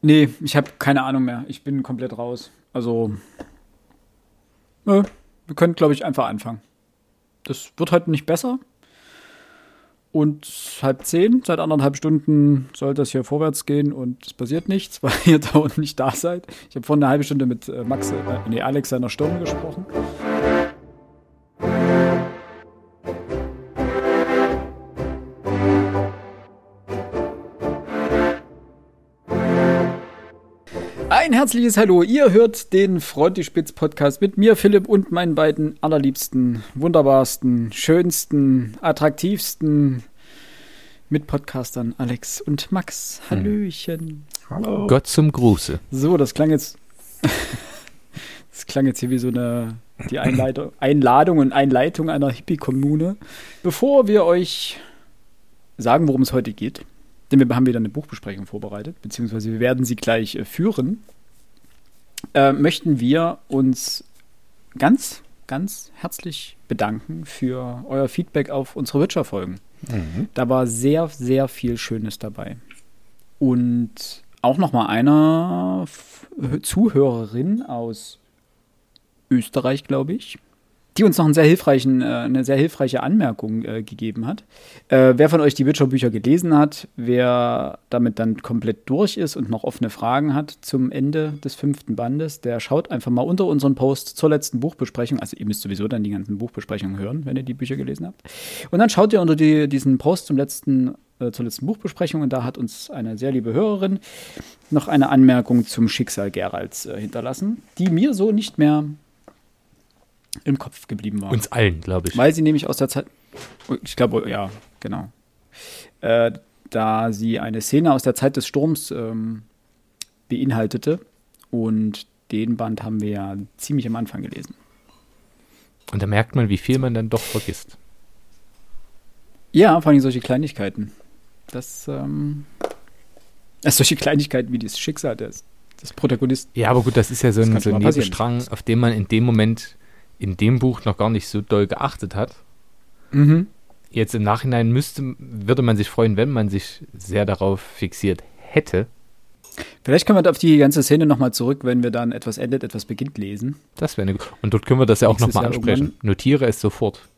Nee, ich habe keine Ahnung mehr. Ich bin komplett raus. Also, nö, wir können, glaube ich, einfach anfangen. Das wird heute nicht besser. Und halb zehn, seit anderthalb Stunden soll das hier vorwärts gehen und es passiert nichts, weil ihr da unten nicht da seid. Ich habe vor einer halben Stunde mit äh, Max, äh, nee, Alex seiner Sturm gesprochen. Herzliches Hallo. Ihr hört den Frontispitz Podcast mit mir, Philipp, und meinen beiden allerliebsten, wunderbarsten, schönsten, attraktivsten Mitpodcastern Alex und Max. Hallöchen. Hallo. Gott zum Gruße. So, das klang jetzt. das klang jetzt hier wie so eine die Einleitung, Einladung und Einleitung einer Hippie-Kommune. Bevor wir euch sagen, worum es heute geht, denn wir haben wieder eine Buchbesprechung vorbereitet, beziehungsweise wir werden sie gleich äh, führen äh, möchten wir uns ganz, ganz herzlich bedanken für euer Feedback auf unsere Witcher-Folgen. Mhm. Da war sehr, sehr viel Schönes dabei. Und auch noch mal einer Zuhörerin aus Österreich, glaube ich, die uns noch einen sehr hilfreichen, äh, eine sehr hilfreiche Anmerkung äh, gegeben hat. Äh, wer von euch die Witcher-Bücher gelesen hat, wer damit dann komplett durch ist und noch offene Fragen hat zum Ende des fünften Bandes, der schaut einfach mal unter unseren Post zur letzten Buchbesprechung. Also ihr müsst sowieso dann die ganzen Buchbesprechungen hören, wenn ihr die Bücher gelesen habt. Und dann schaut ihr unter die, diesen Post zum letzten äh, zur letzten Buchbesprechung und da hat uns eine sehr liebe Hörerin noch eine Anmerkung zum Schicksal Geralds äh, hinterlassen, die mir so nicht mehr im Kopf geblieben war. Uns allen, glaube ich. Weil sie nämlich aus der Zeit, ich glaube, ja, genau. Äh, da sie eine Szene aus der Zeit des Sturms ähm, beinhaltete und den Band haben wir ja ziemlich am Anfang gelesen. Und da merkt man, wie viel man dann doch vergisst. Ja, vor allem solche Kleinigkeiten. Das, ähm, also solche Kleinigkeiten wie das Schicksal des, des Protagonisten. Ja, aber gut, das ist ja so ein, so ein Nebenstrang, auf dem man in dem Moment in dem Buch noch gar nicht so doll geachtet hat. Mhm. Jetzt im Nachhinein müsste, würde man sich freuen, wenn man sich sehr darauf fixiert hätte. Vielleicht können wir auf die ganze Szene nochmal zurück, wenn wir dann etwas endet, etwas beginnt lesen. Das wäre eine Und dort können wir das ja auch nochmal ansprechen. Irgendwann. Notiere es sofort,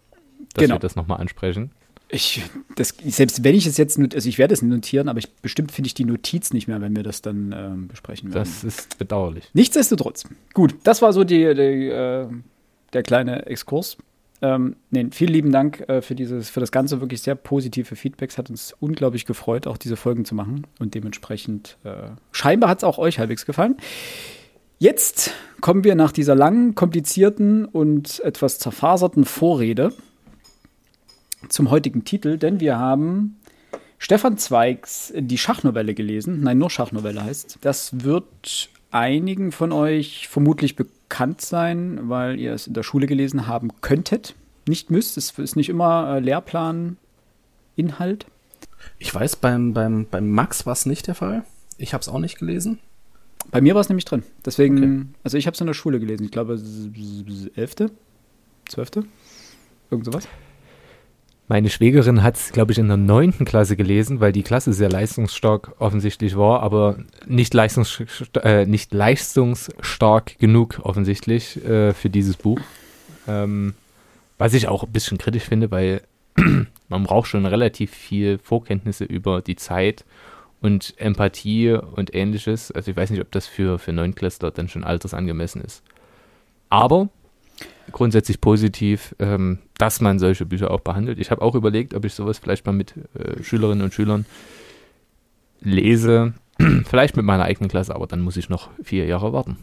dass genau. wir das nochmal ansprechen. Ich, das, selbst wenn ich es jetzt, also ich werde es notieren, aber ich, bestimmt finde ich die Notiz nicht mehr, wenn wir das dann ähm, besprechen werden. Das ist bedauerlich. Nichtsdestotrotz. Gut, das war so die, die äh, der kleine Exkurs. Ähm, nee, vielen lieben Dank äh, für dieses, für das Ganze wirklich sehr positive Feedbacks. Hat uns unglaublich gefreut, auch diese Folgen zu machen. Und dementsprechend, äh, scheinbar hat es auch euch halbwegs gefallen. Jetzt kommen wir nach dieser langen, komplizierten und etwas zerfaserten Vorrede zum heutigen Titel, denn wir haben Stefan Zweigs Die Schachnovelle gelesen. Nein, nur Schachnovelle heißt. Das wird einigen von euch vermutlich bekannt bekannt sein, weil ihr es in der Schule gelesen haben könntet. Nicht müsst, es ist nicht immer äh, Lehrplaninhalt. Ich weiß, beim, beim, beim Max war es nicht der Fall. Ich habe es auch nicht gelesen. Bei mir war es nämlich drin. Deswegen, okay. also ich habe es in der Schule gelesen. Ich glaube, elfte, zwölfte, irgend sowas. Meine Schwägerin hat es, glaube ich, in der neunten Klasse gelesen, weil die Klasse sehr leistungsstark offensichtlich war, aber nicht, leistungs äh, nicht leistungsstark genug offensichtlich äh, für dieses Buch. Ähm, was ich auch ein bisschen kritisch finde, weil man braucht schon relativ viel Vorkenntnisse über die Zeit und Empathie und ähnliches. Also ich weiß nicht, ob das für, für Neunklässler dann schon altersangemessen ist. Aber grundsätzlich positiv, ähm, dass man solche Bücher auch behandelt. Ich habe auch überlegt, ob ich sowas vielleicht mal mit äh, Schülerinnen und Schülern lese. vielleicht mit meiner eigenen Klasse, aber dann muss ich noch vier Jahre warten.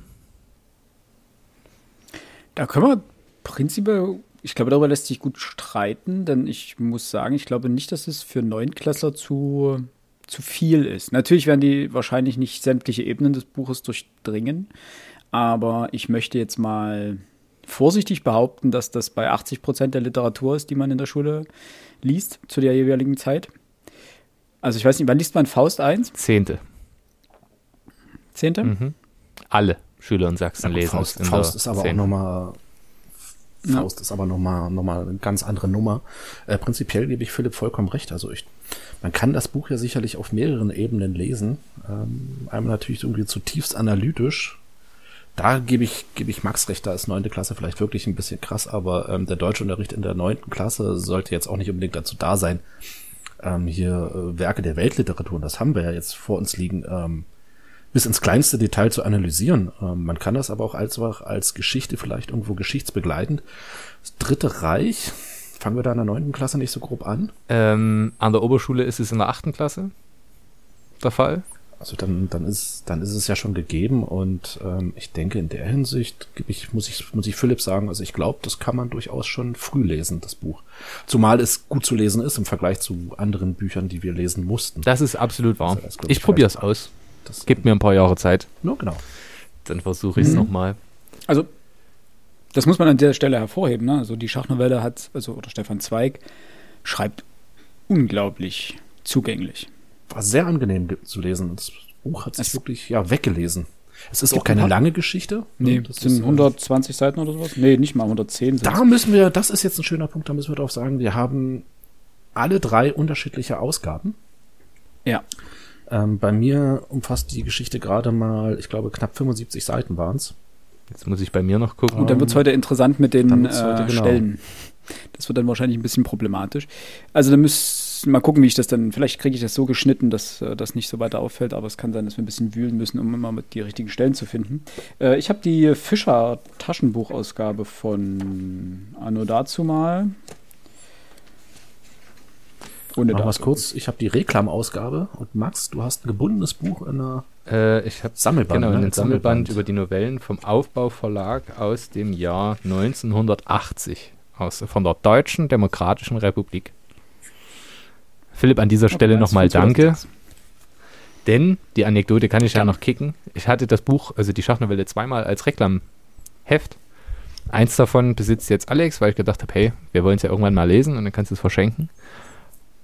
Da können wir prinzipiell, ich glaube, darüber lässt sich gut streiten, denn ich muss sagen, ich glaube nicht, dass es für Neunklässler zu, zu viel ist. Natürlich werden die wahrscheinlich nicht sämtliche Ebenen des Buches durchdringen, aber ich möchte jetzt mal vorsichtig behaupten, dass das bei 80 Prozent der Literatur ist, die man in der Schule liest zu der jeweiligen Zeit. Also ich weiß nicht, wann liest man Faust 1? Zehnte. Zehnte? Mhm. Alle Schüler in Sachsen ja, lesen Faust, Faust ist aber Zehnte. auch nochmal Faust ist aber nochmal noch mal eine ganz andere Nummer. Äh, prinzipiell gebe ich Philipp vollkommen recht. Also ich, man kann das Buch ja sicherlich auf mehreren Ebenen lesen. Ähm, einmal natürlich irgendwie zutiefst analytisch. Da gebe ich, gebe ich Max recht, da ist neunte Klasse vielleicht wirklich ein bisschen krass, aber ähm, der Deutschunterricht in der neunten Klasse sollte jetzt auch nicht unbedingt dazu da sein, ähm, hier äh, Werke der Weltliteratur, und das haben wir ja jetzt vor uns liegen, ähm, bis ins kleinste Detail zu analysieren. Ähm, man kann das aber auch als, als Geschichte vielleicht irgendwo geschichtsbegleitend. Das Dritte Reich, fangen wir da in der neunten Klasse nicht so grob an? Ähm, an der Oberschule ist es in der achten Klasse der Fall. Also dann, dann ist, dann ist es ja schon gegeben und ähm, ich denke in der Hinsicht ich, muss ich, muss ich Philipp sagen, also ich glaube, das kann man durchaus schon früh lesen, das Buch. Zumal es gut zu lesen ist im Vergleich zu anderen Büchern, die wir lesen mussten. Das ist absolut wahr. Also ich probiere es aus. Das gibt mir ein paar Jahre Zeit. No, genau. Dann versuche ich es mhm. nochmal. Also, das muss man an der Stelle hervorheben. Ne? Also die Schachnovelle hat, also oder Stefan Zweig schreibt unglaublich zugänglich. War sehr angenehm zu lesen. Das Buch hat sich wirklich ja weggelesen. Es ist auch keine lange Geschichte. Nee, das sind 120 äh, Seiten oder sowas. Nee, nicht mal 110. Da müssen wir, das ist jetzt ein schöner Punkt, da müssen wir drauf sagen, wir haben alle drei unterschiedliche Ausgaben. Ja. Ähm, bei mir umfasst die Geschichte gerade mal, ich glaube, knapp 75 Seiten waren es. Jetzt muss ich bei mir noch gucken. Und dann wird es heute interessant mit den äh, heute, genau. Stellen. Das wird dann wahrscheinlich ein bisschen problematisch. Also da müssen mal gucken, wie ich das dann, vielleicht kriege ich das so geschnitten, dass äh, das nicht so weiter auffällt, aber es kann sein, dass wir ein bisschen wühlen müssen, um immer mit die richtigen Stellen zu finden. Äh, ich habe die Fischer Taschenbuchausgabe von Anno dazu mal. Ohne Machen wir kurz. Ich habe die Reklamausgabe und Max, du hast ein gebundenes Buch in einer äh, ich habe Sammelband, genau, ne? einen Sammelband, Sammelband über die Novellen vom Aufbauverlag aus dem Jahr 1980 aus, von der Deutschen Demokratischen Republik. Philipp, an dieser Stelle okay, nochmal danke. Denn die Anekdote kann ich ja. ja noch kicken. Ich hatte das Buch, also die Schachnovelle, zweimal als Reklamheft. Eins davon besitzt jetzt Alex, weil ich gedacht habe, hey, wir wollen es ja irgendwann mal lesen und dann kannst du es verschenken.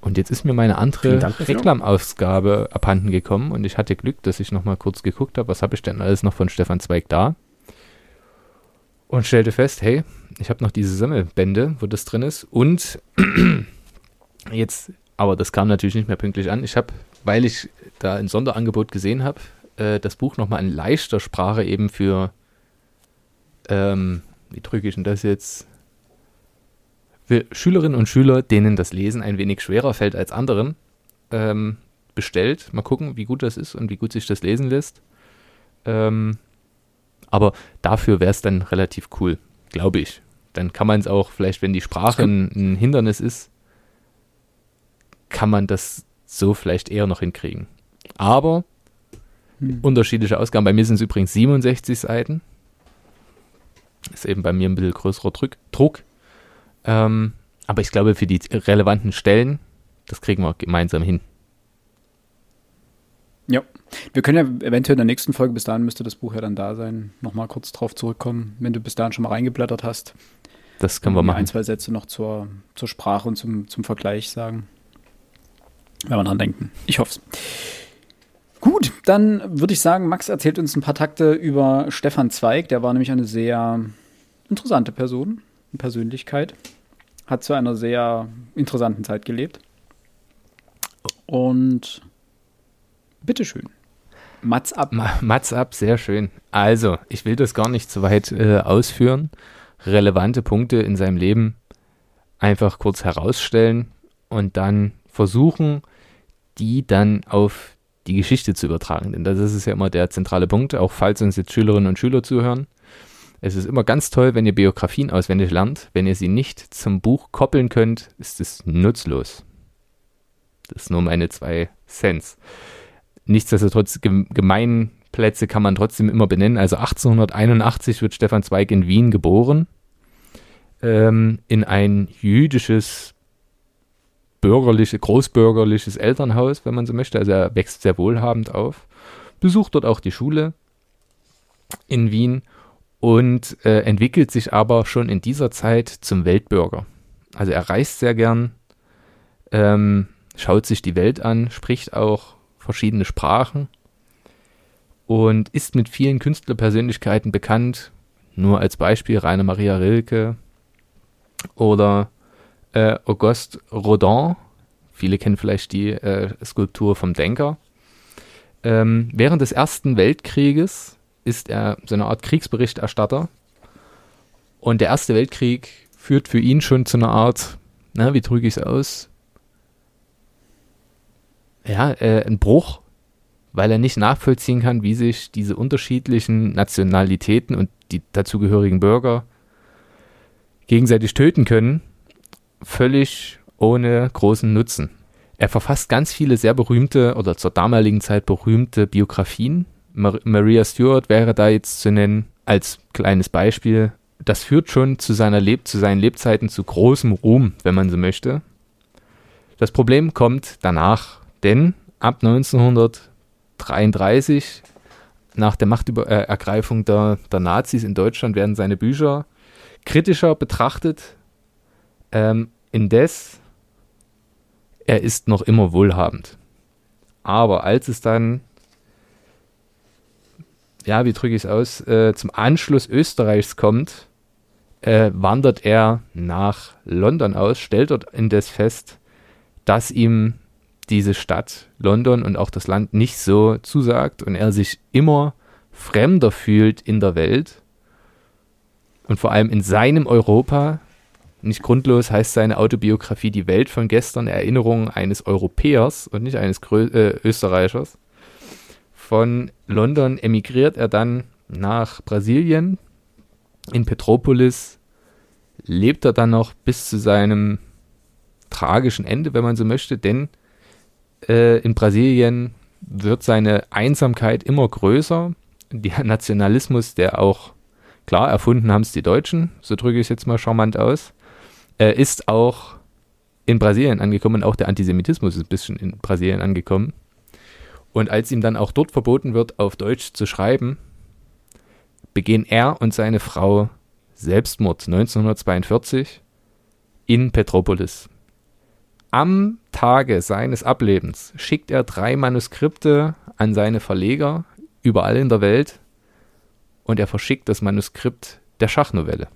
Und jetzt ist mir meine andere Reklamausgabe abhanden gekommen und ich hatte Glück, dass ich nochmal kurz geguckt habe, was habe ich denn alles noch von Stefan Zweig da. Und stellte fest, hey, ich habe noch diese Sammelbände, wo das drin ist. Und jetzt, aber das kam natürlich nicht mehr pünktlich an. Ich habe, weil ich da ein Sonderangebot gesehen habe, äh, das Buch nochmal in leichter Sprache eben für, ähm, wie drücke ich denn das jetzt? Für Schülerinnen und Schüler, denen das Lesen ein wenig schwerer fällt als anderen, ähm, bestellt. Mal gucken, wie gut das ist und wie gut sich das lesen lässt. Ähm, aber dafür wäre es dann relativ cool, glaube ich. Dann kann man es auch, vielleicht wenn die Sprache ein, ein, Hindernis ist, kann man das so vielleicht eher noch hinkriegen. Aber hm. unterschiedliche Ausgaben. Bei mir sind es übrigens 67 Seiten. Ist eben bei mir ein bisschen größerer Druck. Druck. Ähm, aber ich glaube, für die relevanten Stellen, das kriegen wir gemeinsam hin. Ja, wir können ja eventuell in der nächsten Folge, bis dahin müsste das Buch ja dann da sein, nochmal kurz drauf zurückkommen, wenn du bis dahin schon mal reingeblättert hast. Das können wir machen. Ein, zwei Sätze noch zur, zur Sprache und zum, zum Vergleich sagen. Wenn wir dran denken. Ich hoffe es. Gut, dann würde ich sagen, Max erzählt uns ein paar Takte über Stefan Zweig. Der war nämlich eine sehr interessante Person, eine Persönlichkeit. Hat zu einer sehr interessanten Zeit gelebt. Und Bitteschön. Mats ab. Mats ab, sehr schön. Also, ich will das gar nicht so weit äh, ausführen. Relevante Punkte in seinem Leben einfach kurz herausstellen und dann versuchen, die dann auf die Geschichte zu übertragen. Denn das ist ja immer der zentrale Punkt, auch falls uns jetzt Schülerinnen und Schüler zuhören. Es ist immer ganz toll, wenn ihr Biografien auswendig lernt. Wenn ihr sie nicht zum Buch koppeln könnt, ist es nutzlos. Das ist nur meine zwei Cents. Nichtsdestotrotz, Gemeinplätze kann man trotzdem immer benennen. Also 1881 wird Stefan Zweig in Wien geboren, ähm, in ein jüdisches, bürgerliches, großbürgerliches Elternhaus, wenn man so möchte. Also er wächst sehr wohlhabend auf, besucht dort auch die Schule in Wien und äh, entwickelt sich aber schon in dieser Zeit zum Weltbürger. Also er reist sehr gern, ähm, schaut sich die Welt an, spricht auch verschiedene Sprachen und ist mit vielen Künstlerpersönlichkeiten bekannt. Nur als Beispiel Rainer Maria Rilke, oder äh, Auguste Rodin. Viele kennen vielleicht die äh, Skulptur vom Denker. Ähm, während des Ersten Weltkrieges ist er so eine Art Kriegsberichterstatter. Und der Erste Weltkrieg führt für ihn schon zu einer Art, na, wie drücke ich es aus? Ja, äh, ein Bruch, weil er nicht nachvollziehen kann, wie sich diese unterschiedlichen Nationalitäten und die dazugehörigen Bürger gegenseitig töten können, völlig ohne großen Nutzen. Er verfasst ganz viele sehr berühmte oder zur damaligen Zeit berühmte Biografien. Mar Maria Stewart wäre da jetzt zu nennen als kleines Beispiel. Das führt schon zu, seiner Leb zu seinen Lebzeiten zu großem Ruhm, wenn man so möchte. Das Problem kommt danach, denn ab 1933, nach der Machtergreifung der, der Nazis in Deutschland, werden seine Bücher kritischer betrachtet. Ähm, indes, er ist noch immer wohlhabend. Aber als es dann, ja, wie drücke ich es aus, äh, zum Anschluss Österreichs kommt, äh, wandert er nach London aus, stellt dort indes fest, dass ihm diese Stadt London und auch das Land nicht so zusagt und er sich immer fremder fühlt in der Welt und vor allem in seinem Europa. Nicht grundlos heißt seine Autobiografie Die Welt von gestern, Erinnerungen eines Europäers und nicht eines Grö äh, Österreichers. Von London emigriert er dann nach Brasilien. In Petropolis lebt er dann noch bis zu seinem tragischen Ende, wenn man so möchte, denn äh, in Brasilien wird seine Einsamkeit immer größer. Der Nationalismus, der auch Klar, erfunden haben es die Deutschen, so drücke ich es jetzt mal charmant aus. Äh, ist auch in Brasilien angekommen auch der Antisemitismus ist ein bisschen in Brasilien angekommen. Und als ihm dann auch dort verboten wird, auf Deutsch zu schreiben, begehen er und seine Frau Selbstmord 1942 in Petropolis. Am Tage seines Ablebens schickt er drei Manuskripte an seine Verleger überall in der Welt und er verschickt das Manuskript der Schachnovelle.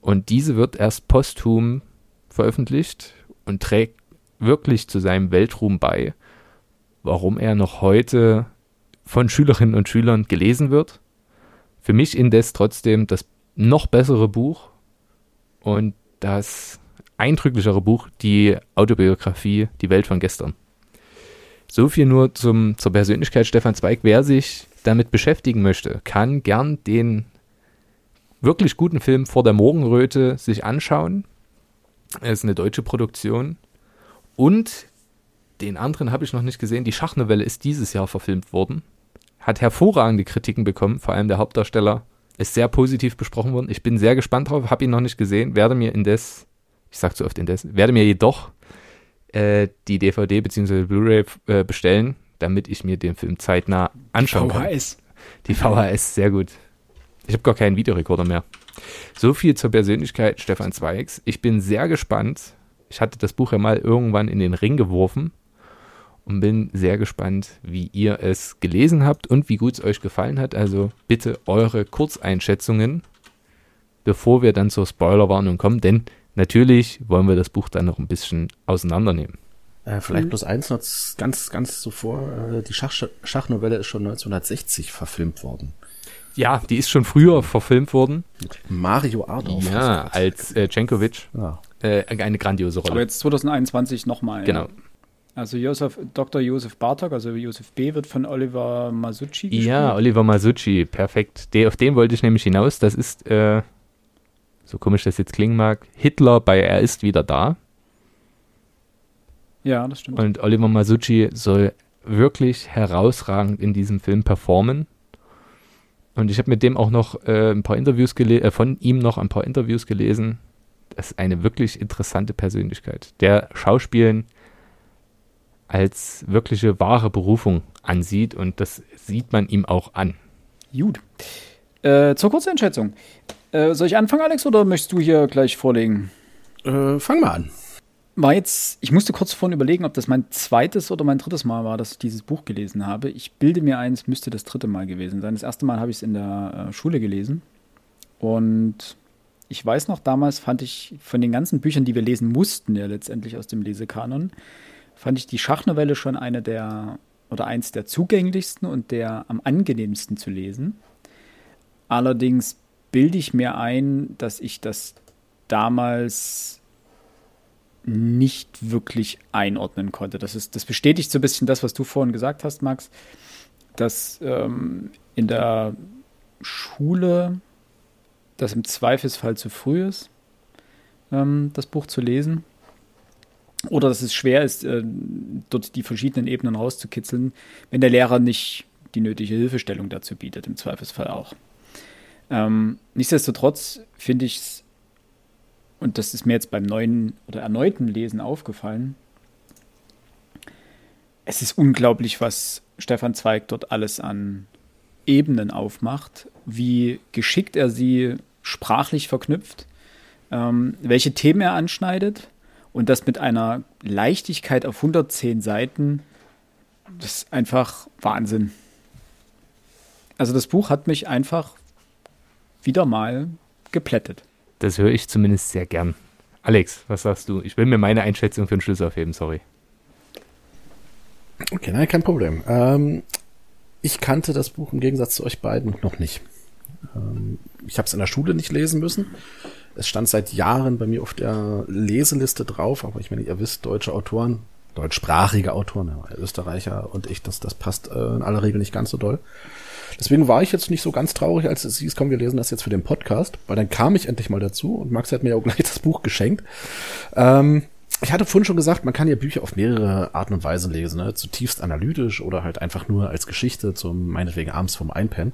Und diese wird erst posthum veröffentlicht und trägt wirklich zu seinem Weltruhm bei, warum er noch heute von Schülerinnen und Schülern gelesen wird. Für mich indes trotzdem das noch bessere Buch und das eindrücklichere Buch, die Autobiografie Die Welt von gestern. So viel nur zum, zur Persönlichkeit Stefan Zweig. Wer sich damit beschäftigen möchte, kann gern den wirklich guten Film Vor der Morgenröte sich anschauen. Es ist eine deutsche Produktion. Und den anderen habe ich noch nicht gesehen. Die Schachnovelle ist dieses Jahr verfilmt worden. Hat hervorragende Kritiken bekommen, vor allem der Hauptdarsteller. Ist sehr positiv besprochen worden. Ich bin sehr gespannt drauf, habe ihn noch nicht gesehen, werde mir indes, ich sage zu oft indes, werde mir jedoch äh, die DVD bzw. Blu-ray äh, bestellen damit ich mir den Film zeitnah anschauen kann. VHS. Die VHS, sehr gut. Ich habe gar keinen Videorekorder mehr. So viel zur Persönlichkeit Stefan Zweigs. Ich bin sehr gespannt. Ich hatte das Buch ja mal irgendwann in den Ring geworfen und bin sehr gespannt, wie ihr es gelesen habt und wie gut es euch gefallen hat. Also bitte eure Kurzeinschätzungen, bevor wir dann zur Spoilerwarnung kommen, denn natürlich wollen wir das Buch dann noch ein bisschen auseinandernehmen. Äh, vielleicht mhm. bloß eins noch ganz, ganz zuvor. Äh, die Schach Schachnovelle ist schon 1960 verfilmt worden. Ja, die ist schon früher verfilmt worden. Mario Adolf. Ja, als äh, Cenkovic. Ja. Äh, eine grandiose Rolle. Aber jetzt 2021 nochmal. Genau. Also Josef, Dr. Josef Bartok, also Josef B. wird von Oliver Masucci gespielt. Ja, Oliver Masucci, perfekt. De, auf den wollte ich nämlich hinaus. Das ist, äh, so komisch das jetzt klingen mag, Hitler bei Er ist wieder da. Ja, das stimmt. Und Oliver Masucci soll wirklich herausragend in diesem Film performen. Und ich habe mit dem auch noch äh, ein paar Interviews gelesen, äh, von ihm noch ein paar Interviews gelesen. Das ist eine wirklich interessante Persönlichkeit, der Schauspielen als wirkliche wahre Berufung ansieht und das sieht man ihm auch an. Gut. Äh, zur Kurzeinschätzung. Äh, soll ich anfangen, Alex, oder möchtest du hier gleich vorlegen? Äh, fang mal an war jetzt, ich musste kurz vorhin überlegen, ob das mein zweites oder mein drittes Mal war, dass ich dieses Buch gelesen habe. Ich bilde mir ein, es müsste das dritte Mal gewesen sein. Das erste Mal habe ich es in der äh, Schule gelesen. Und ich weiß noch, damals fand ich von den ganzen Büchern, die wir lesen mussten, ja letztendlich aus dem Lesekanon, fand ich die Schachnovelle schon eine der oder eins der zugänglichsten und der am angenehmsten zu lesen. Allerdings bilde ich mir ein, dass ich das damals nicht wirklich einordnen konnte. Das, ist, das bestätigt so ein bisschen das, was du vorhin gesagt hast, Max, dass ähm, in der Schule das im Zweifelsfall zu früh ist, ähm, das Buch zu lesen. Oder dass es schwer ist, äh, dort die verschiedenen Ebenen rauszukitzeln, wenn der Lehrer nicht die nötige Hilfestellung dazu bietet, im Zweifelsfall auch. Ähm, nichtsdestotrotz finde ich es, und das ist mir jetzt beim neuen oder erneuten Lesen aufgefallen, es ist unglaublich, was Stefan Zweig dort alles an Ebenen aufmacht, wie geschickt er sie sprachlich verknüpft, ähm, welche Themen er anschneidet und das mit einer Leichtigkeit auf 110 Seiten, das ist einfach Wahnsinn. Also das Buch hat mich einfach wieder mal geplättet. Das höre ich zumindest sehr gern. Alex, was sagst du? Ich will mir meine Einschätzung für den Schluss aufheben, sorry. Okay, nein, kein Problem. Ähm, ich kannte das Buch im Gegensatz zu euch beiden noch nicht. Ähm, ich habe es in der Schule nicht lesen müssen. Es stand seit Jahren bei mir auf der Leseliste drauf, aber ich meine, ihr wisst, deutsche Autoren, deutschsprachige Autoren, ja, Österreicher und ich, das, das passt äh, in aller Regel nicht ganz so doll. Deswegen war ich jetzt nicht so ganz traurig, als es hieß, komm, wir lesen das jetzt für den Podcast, weil dann kam ich endlich mal dazu und Max hat mir auch gleich das Buch geschenkt. Ähm, ich hatte vorhin schon gesagt, man kann ja Bücher auf mehrere Arten und Weisen lesen, ne? zutiefst analytisch oder halt einfach nur als Geschichte zum meinetwegen abends vom Einpennen.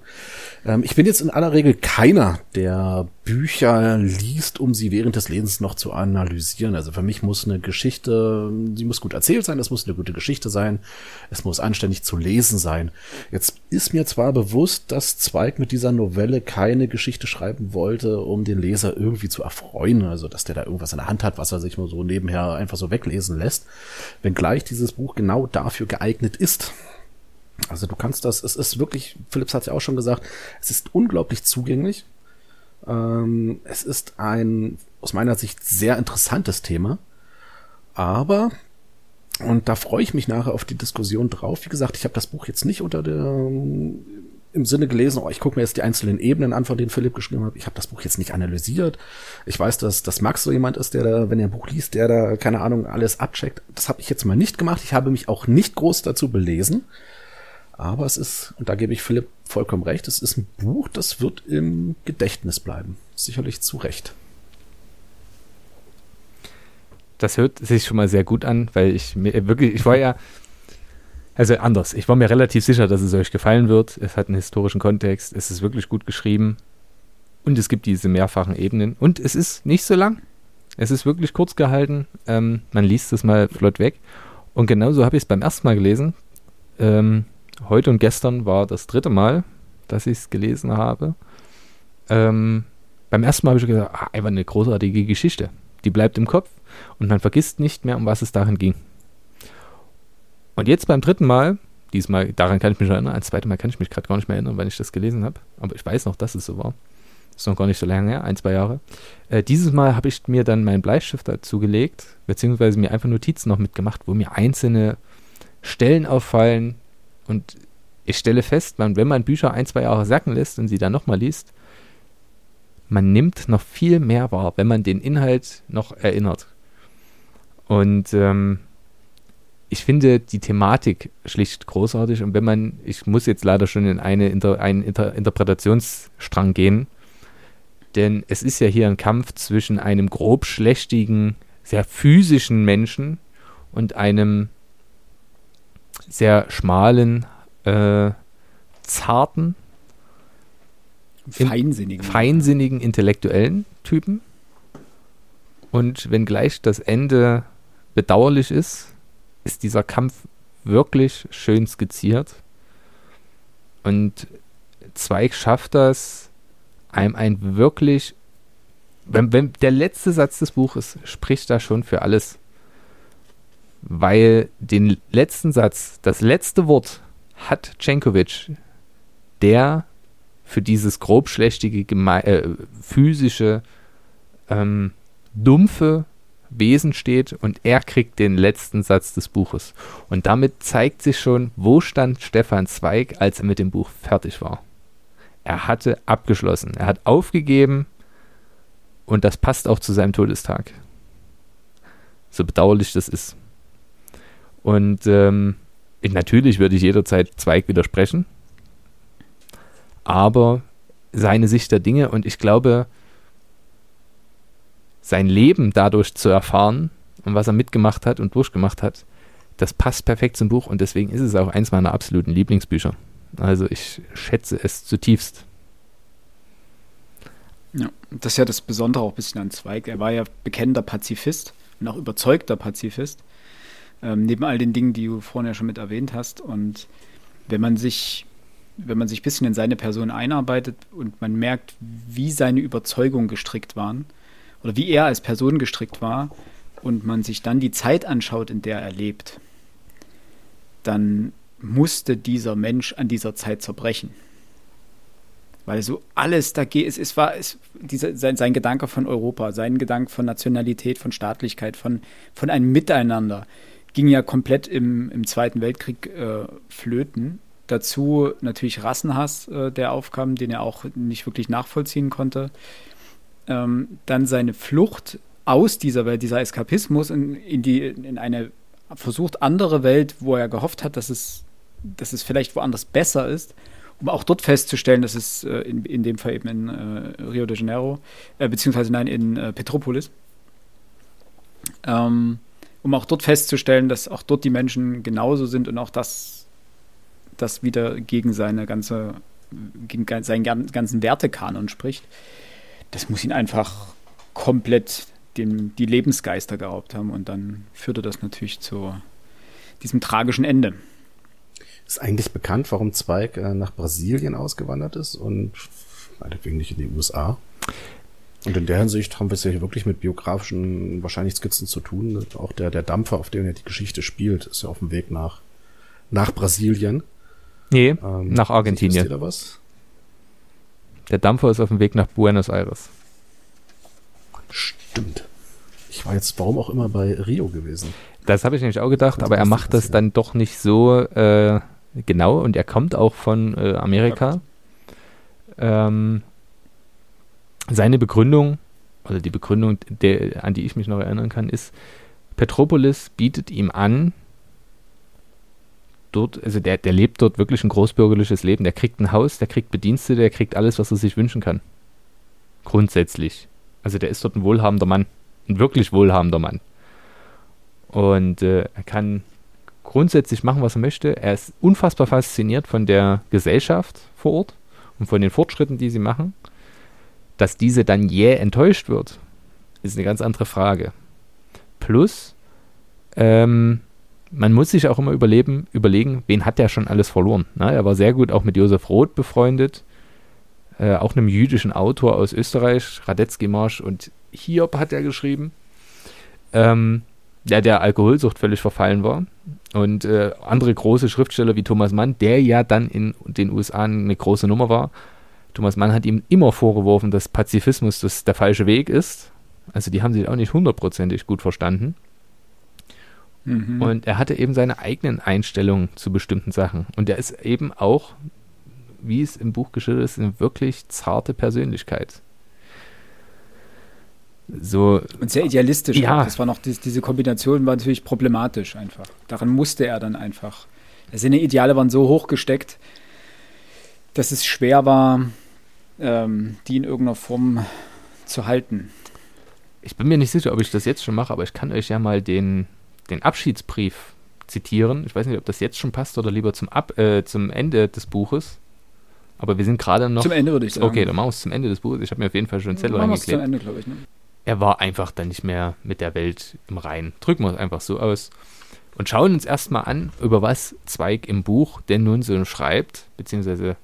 Ähm, ich bin jetzt in aller Regel keiner, der Bücher liest, um sie während des Lesens noch zu analysieren. Also für mich muss eine Geschichte, sie muss gut erzählt sein, es muss eine gute Geschichte sein, es muss anständig zu lesen sein. Jetzt ist mir zwar bewusst, dass Zweig mit dieser Novelle keine Geschichte schreiben wollte, um den Leser irgendwie zu erfreuen, also dass der da irgendwas in der Hand hat, was er sich nur so nebenher einfach so weglesen lässt, wenngleich dieses Buch genau dafür geeignet ist. Also du kannst das, es ist wirklich, Philips hat ja auch schon gesagt, es ist unglaublich zugänglich. Ähm, es ist ein aus meiner Sicht sehr interessantes Thema. Aber, und da freue ich mich nachher auf die Diskussion drauf. Wie gesagt, ich habe das Buch jetzt nicht unter der im Sinne gelesen, oh, ich gucke mir jetzt die einzelnen Ebenen an, von denen Philipp geschrieben hat. Ich habe das Buch jetzt nicht analysiert. Ich weiß, dass, dass Max so jemand ist, der da, wenn er ein Buch liest, der da, keine Ahnung, alles abcheckt. Das habe ich jetzt mal nicht gemacht. Ich habe mich auch nicht groß dazu belesen. Aber es ist, und da gebe ich Philipp vollkommen recht, es ist ein Buch, das wird im Gedächtnis bleiben. Sicherlich zu Recht. Das hört sich schon mal sehr gut an, weil ich mir wirklich, ich war ja, also anders, ich war mir relativ sicher, dass es euch gefallen wird. Es hat einen historischen Kontext, es ist wirklich gut geschrieben und es gibt diese mehrfachen Ebenen und es ist nicht so lang. Es ist wirklich kurz gehalten. Ähm, man liest es mal flott weg. Und genauso habe ich es beim ersten Mal gelesen. Ähm, heute und gestern war das dritte Mal, dass ich es gelesen habe. Ähm, beim ersten Mal habe ich gesagt, ah, einfach eine großartige Geschichte. Die bleibt im Kopf und man vergisst nicht mehr, um was es darin ging. Und jetzt beim dritten Mal, diesmal, daran kann ich mich erinnern, als zweites Mal kann ich mich gerade gar nicht mehr erinnern, weil ich das gelesen habe, aber ich weiß noch, dass es so war. Ist noch gar nicht so lange her, ein, zwei Jahre. Äh, dieses Mal habe ich mir dann meinen Bleistift dazu gelegt, beziehungsweise mir einfach Notizen noch mitgemacht, wo mir einzelne Stellen auffallen, und ich stelle fest, man, wenn man Bücher ein, zwei Jahre sacken lässt und sie dann nochmal liest, man nimmt noch viel mehr wahr, wenn man den Inhalt noch erinnert. Und ähm, ich finde die Thematik schlicht großartig. Und wenn man, ich muss jetzt leider schon in eine Inter, einen Inter, Interpretationsstrang gehen, denn es ist ja hier ein Kampf zwischen einem grobschlächtigen, sehr physischen Menschen und einem sehr schmalen, äh, zarten, feinsinnigen. feinsinnigen, intellektuellen Typen. Und wenngleich das Ende bedauerlich ist, ist dieser Kampf wirklich schön skizziert. Und Zweig schafft das, einem ein wirklich, wenn, wenn der letzte Satz des Buches spricht da schon für alles weil den letzten Satz, das letzte Wort hat Cenkovic, der für dieses grobschlächtige, äh, physische ähm, dumpfe Wesen steht und er kriegt den letzten Satz des Buches. Und damit zeigt sich schon, wo stand Stefan Zweig, als er mit dem Buch fertig war. Er hatte abgeschlossen. Er hat aufgegeben und das passt auch zu seinem Todestag. So bedauerlich das ist. Und ähm, natürlich würde ich jederzeit Zweig widersprechen, aber seine Sicht der Dinge und ich glaube, sein Leben dadurch zu erfahren und was er mitgemacht hat und durchgemacht hat, das passt perfekt zum Buch und deswegen ist es auch eins meiner absoluten Lieblingsbücher. Also ich schätze es zutiefst. Ja, das ist ja das Besondere auch ein bisschen an Zweig. Er war ja bekennender Pazifist und auch überzeugter Pazifist. Ähm, neben all den Dingen, die du vorhin ja schon mit erwähnt hast. Und wenn man sich, wenn man sich ein bisschen in seine Person einarbeitet und man merkt, wie seine Überzeugungen gestrickt waren oder wie er als Person gestrickt war und man sich dann die Zeit anschaut, in der er lebt, dann musste dieser Mensch an dieser Zeit zerbrechen weil so alles da geht, es, es war es, dieser, sein, sein Gedanke von Europa, sein Gedanke von Nationalität, von Staatlichkeit, von, von einem Miteinander ging ja komplett im, im Zweiten Weltkrieg äh, flöten. Dazu natürlich Rassenhass, äh, der aufkam, den er auch nicht wirklich nachvollziehen konnte. Ähm, dann seine Flucht aus dieser Welt, dieser Eskapismus in, in, die, in eine versucht andere Welt, wo er gehofft hat, dass es, dass es vielleicht woanders besser ist um auch dort festzustellen, dass es äh, in, in dem Fall eben in äh, Rio de Janeiro, äh, beziehungsweise nein, in äh, Petropolis, ähm, um auch dort festzustellen, dass auch dort die Menschen genauso sind und auch das, das wieder gegen seine ganze, gegen seinen ganzen Wertekanon spricht. Das muss ihn einfach komplett dem, die Lebensgeister geraubt haben und dann führte das natürlich zu diesem tragischen Ende. Ist eigentlich bekannt, warum Zweig äh, nach Brasilien ausgewandert ist und meinetwegen nicht in die USA? Und in der Hinsicht haben wir es ja hier wirklich mit biografischen wahrscheinlich Skizzen zu tun. Auch der, der Dampfer, auf dem ja die Geschichte spielt, ist ja auf dem Weg nach, nach Brasilien. Nee, ähm, nach Argentinien. Ihr da was? Der Dampfer ist auf dem Weg nach Buenos Aires. Stimmt. Ich war jetzt, warum auch immer, bei Rio gewesen. Das habe ich nämlich auch gedacht, aber er macht das dann doch nicht so äh, genau und er kommt auch von äh, Amerika. Ähm, seine Begründung, oder die Begründung, der, an die ich mich noch erinnern kann, ist, Petropolis bietet ihm an, dort, also der, der lebt dort wirklich ein großbürgerliches Leben. Der kriegt ein Haus, der kriegt Bedienstete, der kriegt alles, was er sich wünschen kann. Grundsätzlich. Also der ist dort ein wohlhabender Mann. Ein wirklich wohlhabender Mann. Und äh, er kann grundsätzlich machen, was er möchte. Er ist unfassbar fasziniert von der Gesellschaft vor Ort und von den Fortschritten, die sie machen. Dass diese dann jäh enttäuscht wird, ist eine ganz andere Frage. Plus, ähm, man muss sich auch immer überleben, überlegen, wen hat der schon alles verloren. Na, er war sehr gut auch mit Josef Roth befreundet, äh, auch einem jüdischen Autor aus Österreich, Radetzky Marsch und Hiob hat er geschrieben. Ähm, der der Alkoholsucht völlig verfallen war. Und äh, andere große Schriftsteller wie Thomas Mann, der ja dann in den USA eine große Nummer war. Thomas Mann hat ihm immer vorgeworfen, dass Pazifismus das der falsche Weg ist. Also die haben sich auch nicht hundertprozentig gut verstanden. Mhm. Und er hatte eben seine eigenen Einstellungen zu bestimmten Sachen. Und er ist eben auch, wie es im Buch geschildert ist, eine wirklich zarte Persönlichkeit so. Und sehr idealistisch. Ja. Auch. Das war noch, die, diese Kombination war natürlich problematisch einfach. Daran musste er dann einfach. Seine Ideale waren so hoch gesteckt, dass es schwer war, ähm, die in irgendeiner Form zu halten. Ich bin mir nicht sicher, ob ich das jetzt schon mache, aber ich kann euch ja mal den, den Abschiedsbrief zitieren. Ich weiß nicht, ob das jetzt schon passt oder lieber zum, Ab, äh, zum Ende des Buches. Aber wir sind gerade noch. Zum Ende würde ich sagen. Okay, dann machen wir es zum Ende des Buches. Ich habe mir auf jeden Fall schon einen Zettel reingeklebt. Zum Ende, glaube ich. Ne? er war einfach dann nicht mehr mit der Welt im Reinen. Drücken wir es einfach so aus. Und schauen uns erstmal an, über was Zweig im Buch denn nun so schreibt, beziehungsweise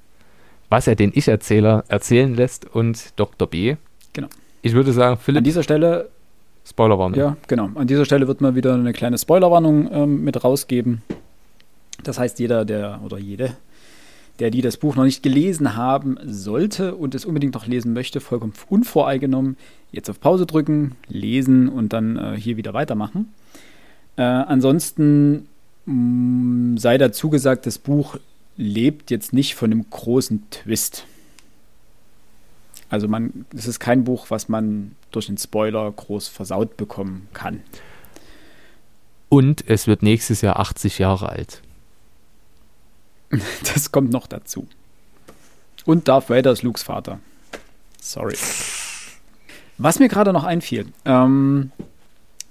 was er den Ich-Erzähler erzählen lässt und Dr. B. Genau. Ich würde sagen, Philipp. An dieser Stelle. Spoilerwarnung. Ja, genau. An dieser Stelle wird mal wieder eine kleine Spoilerwarnung ähm, mit rausgeben. Das heißt, jeder, der oder jede, der die das Buch noch nicht gelesen haben sollte und es unbedingt noch lesen möchte, vollkommen unvoreingenommen, jetzt auf Pause drücken, lesen und dann äh, hier wieder weitermachen. Äh, ansonsten mh, mm, sei dazu gesagt, das Buch lebt jetzt nicht von einem großen Twist. Also man, es ist kein Buch, was man durch einen Spoiler groß versaut bekommen kann. Und es wird nächstes Jahr 80 Jahre alt. Das kommt noch dazu. Und Darth Vader ist Lukes Vater. Sorry. Was mir gerade noch einfiel, ähm,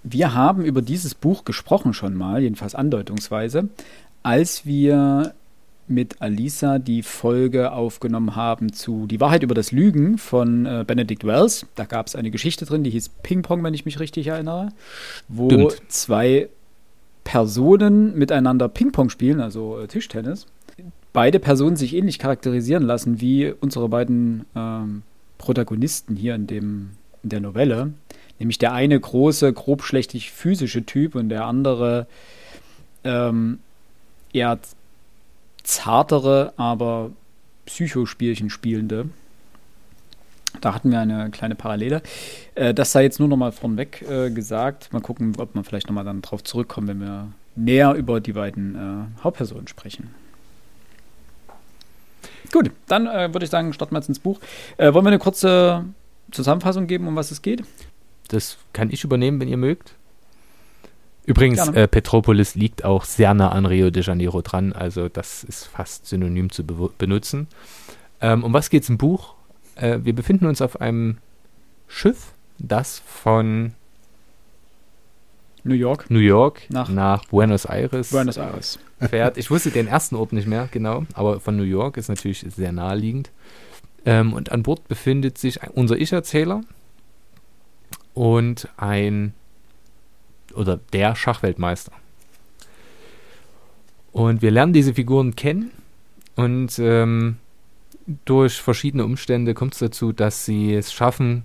wir haben über dieses Buch gesprochen schon mal, jedenfalls andeutungsweise, als wir mit Alisa die Folge aufgenommen haben zu Die Wahrheit über das Lügen von äh, Benedict Wells. Da gab es eine Geschichte drin, die hieß Ping Pong, wenn ich mich richtig erinnere, wo Stimmt. zwei Personen miteinander Ping-Pong spielen, also äh, Tischtennis. Beide Personen sich ähnlich charakterisieren lassen wie unsere beiden ähm, Protagonisten hier in, dem, in der Novelle. Nämlich der eine große, grobschlächtig physische Typ und der andere ähm, eher zartere, aber Psychospielchen spielende. Da hatten wir eine kleine Parallele. Äh, das sei jetzt nur noch mal vornweg äh, gesagt. Mal gucken, ob man vielleicht noch mal dann drauf zurückkommen, wenn wir näher über die beiden äh, Hauptpersonen sprechen. Gut, dann würde ich sagen, starten wir jetzt ins Buch. Wollen wir eine kurze Zusammenfassung geben, um was es geht? Das kann ich übernehmen, wenn ihr mögt. Übrigens, äh, Petropolis liegt auch sehr nah an Rio de Janeiro dran, also das ist fast synonym zu be benutzen. Ähm, um was geht es im Buch? Äh, wir befinden uns auf einem Schiff, das von New York, New York nach, nach Buenos Aires, Buenos Aires fährt. Ich wusste den ersten Ort nicht mehr genau, aber von New York ist natürlich sehr naheliegend. Ähm, und an Bord befindet sich unser Ich-Erzähler und ein oder der Schachweltmeister. Und wir lernen diese Figuren kennen und ähm, durch verschiedene Umstände kommt es dazu, dass sie es schaffen,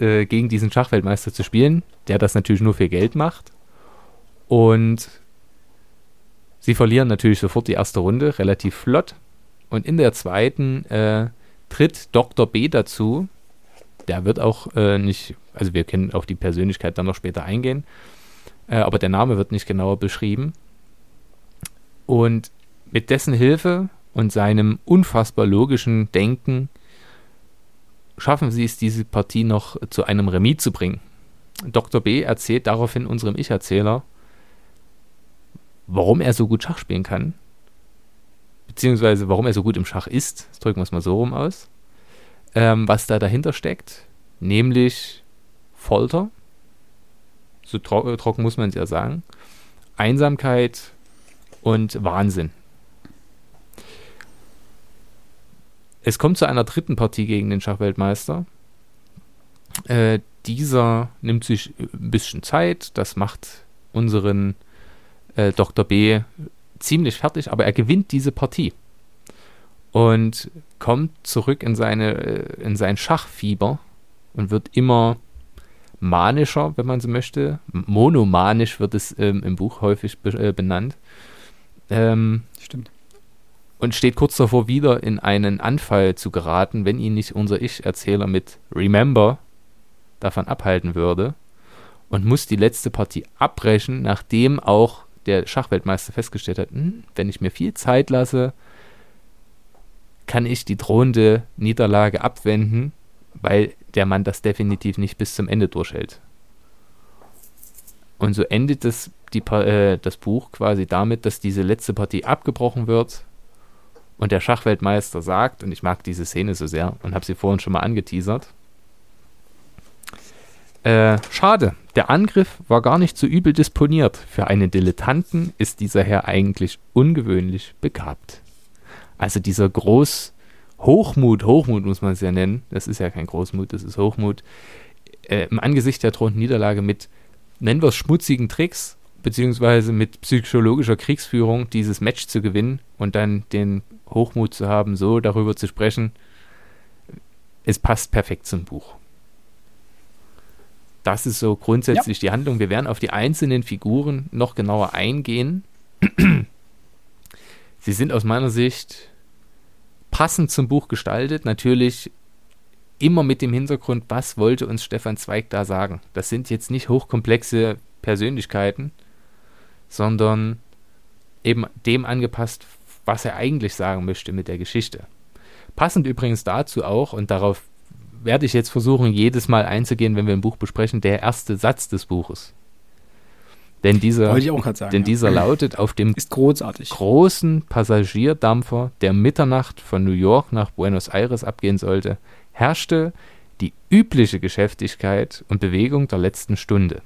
äh, gegen diesen Schachweltmeister zu spielen, der das natürlich nur für Geld macht. Und sie verlieren natürlich sofort die erste Runde, relativ flott. Und in der zweiten äh, tritt Dr. B dazu. Der wird auch äh, nicht, also wir können auf die Persönlichkeit dann noch später eingehen, äh, aber der Name wird nicht genauer beschrieben. Und mit dessen Hilfe und seinem unfassbar logischen Denken schaffen sie es, diese Partie noch zu einem Remis zu bringen. Dr. B erzählt daraufhin unserem Ich-Erzähler, warum er so gut Schach spielen kann, beziehungsweise warum er so gut im Schach ist, das drücken wir es mal so rum aus, ähm, was da dahinter steckt, nämlich Folter, so tro trocken muss man es ja sagen, Einsamkeit und Wahnsinn. Es kommt zu einer dritten Partie gegen den Schachweltmeister. Äh, dieser nimmt sich ein bisschen Zeit, das macht unseren äh, Dr. B ziemlich fertig, aber er gewinnt diese Partie und kommt zurück in, seine, äh, in sein Schachfieber und wird immer manischer, wenn man so möchte. Monomanisch wird es ähm, im Buch häufig be äh, benannt. Ähm, Stimmt und steht kurz davor, wieder in einen Anfall zu geraten, wenn ihn nicht unser Ich-Erzähler mit Remember davon abhalten würde und muss die letzte Partie abbrechen, nachdem auch der Schachweltmeister festgestellt hat, hm, wenn ich mir viel Zeit lasse, kann ich die drohende Niederlage abwenden, weil der Mann das definitiv nicht bis zum Ende durchhält. Und so endet das, die, äh, das Buch quasi damit, dass diese letzte Partie abgebrochen wird und der Schachweltmeister sagt, und ich mag diese Szene so sehr und habe sie vorhin schon mal angeteasert, äh, schade, der Angriff war gar nicht so übel disponiert. Für einen Dilettanten ist dieser Herr eigentlich ungewöhnlich begabt. Also dieser Groß Hochmut, Hochmut muss man es ja nennen, das ist ja kein Großmut, das ist Hochmut, äh, im Angesicht der drohenden Niederlage mit, nennen wir es schmutzigen Tricks, beziehungsweise mit psychologischer Kriegsführung dieses Match zu gewinnen und dann den Hochmut zu haben, so darüber zu sprechen, es passt perfekt zum Buch. Das ist so grundsätzlich ja. die Handlung. Wir werden auf die einzelnen Figuren noch genauer eingehen. Sie sind aus meiner Sicht passend zum Buch gestaltet. Natürlich immer mit dem Hintergrund, was wollte uns Stefan Zweig da sagen. Das sind jetzt nicht hochkomplexe Persönlichkeiten, sondern eben dem angepasst, was er eigentlich sagen möchte mit der Geschichte. Passend übrigens dazu auch, und darauf werde ich jetzt versuchen, jedes Mal einzugehen, wenn wir ein Buch besprechen, der erste Satz des Buches. Denn dieser, sagen, denn ja. dieser lautet auf dem großen Passagierdampfer, der Mitternacht von New York nach Buenos Aires abgehen sollte, herrschte die übliche Geschäftigkeit und Bewegung der letzten Stunde.